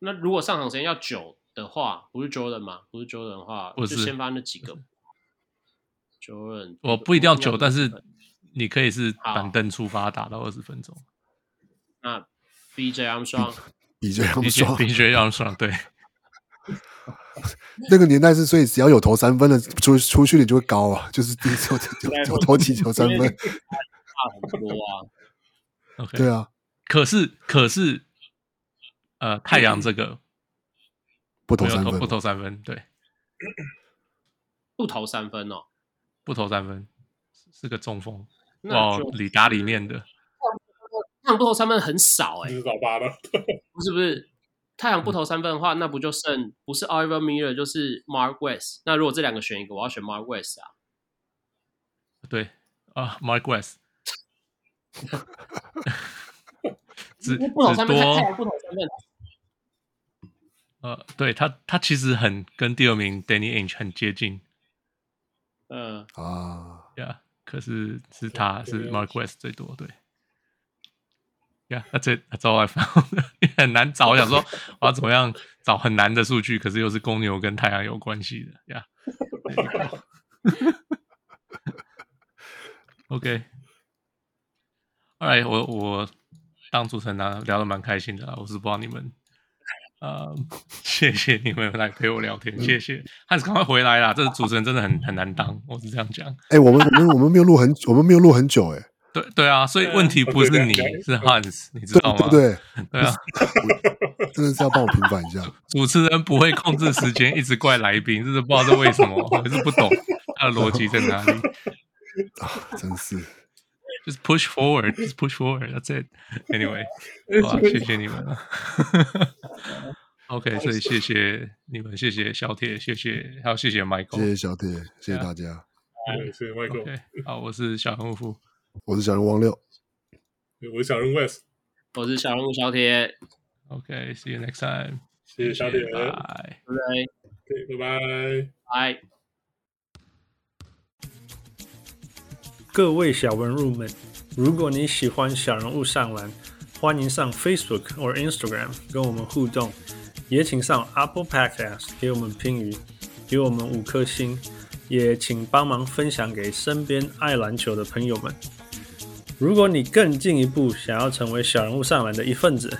那如果上场时间要久的话，不是 Jordan 吗？不是 Jordan 的话，不是就先发那几个。Jordan，我不一定要久，但是你可以是板凳出发打到二十分钟。那 BJ Armstrong，BJ Armstrong，BJ Armstrong，对。那个年代是，所以只要有投三分的出出去率就会高啊，就是第一次就投投几球三分，差很多啊。OK，对啊。可是可是，呃，太阳这个不投三分，不投三分，对，不投三分哦，不投三分，是个中锋哦，里达里面的。太阳不投三分很少哎，老八的，不是不是。太阳不投三分的话，那不就剩不是 Oliver Miller 就是 Mark West。那如果这两个选一个，我要选 Mark West 啊。对啊，Mark West 只。不投三分，多太阳不投三分。呃，对他，他其实很跟第二名 Danny Ainge 很接近。嗯啊，呀、yeah，可是是他是 Mark West 最多，对。Yeah, that's it. That's all I found. 很难找，我想说我要怎么样找很难的数据，可是又是公牛跟太阳有关系的呀。Yeah. OK. All right，我我当主持人呢聊得蛮开心的，我是不知道你们，呃，谢谢你们来陪我聊天，谢谢。汉斯赶快回来啦，这个主持人真的很很难当，我是这样讲。哎、欸，我们我们我们没有录很，我们没有录很久、欸，哎。对对啊，所以问题不是你，是 Hans，你知道吗？对对，对 啊，真的是要帮我平反一下。主持人不会控制时间，一直怪来宾，就是不知道是为什么，还是不懂他的逻辑在哪里。啊，真是，就是 push forward，just push forward，that's it。Anyway，哇，谢谢你们了。 OK，所以谢谢你们，谢谢小铁，谢谢，还有谢谢 Michael，谢谢小铁，谢谢大家。谢谢 Michael。Okay, 好，我是小人物。我是小人王六，我是小人 West，我是小人物小铁。OK，see、okay, you next time。谢谢小铁，拜拜，拜拜，拜。 各位小文入们，如果你喜欢小人物上篮，欢迎上 Facebook 或 Instagram 跟我们互动，也请上 Apple Podcast 给我们评语，给我们五颗星，也请帮忙分享给身边爱篮球的朋友们。如果你更进一步想要成为小人物上篮的一份子，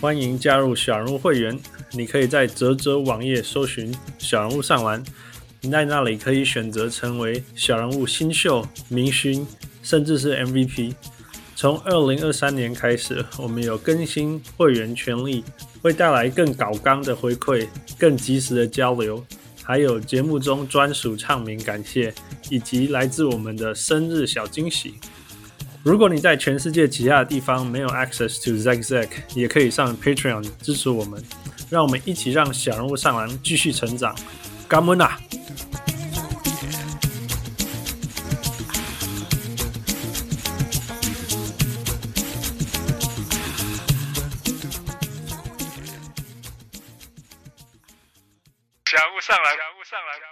欢迎加入小人物会员。你可以在泽泽网页搜寻“小人物上篮”，你在那里可以选择成为小人物新秀、明星，甚至是 MVP。从二零二三年开始，我们有更新会员权利，会带来更高纲的回馈、更及时的交流，还有节目中专属唱名感谢，以及来自我们的生日小惊喜。如果你在全世界其他的地方没有 access to Zack Zack，也可以上 Patreon 支持我们，让我们一起让小人物上篮继续成长。感恩啊！小物上来，小物上来。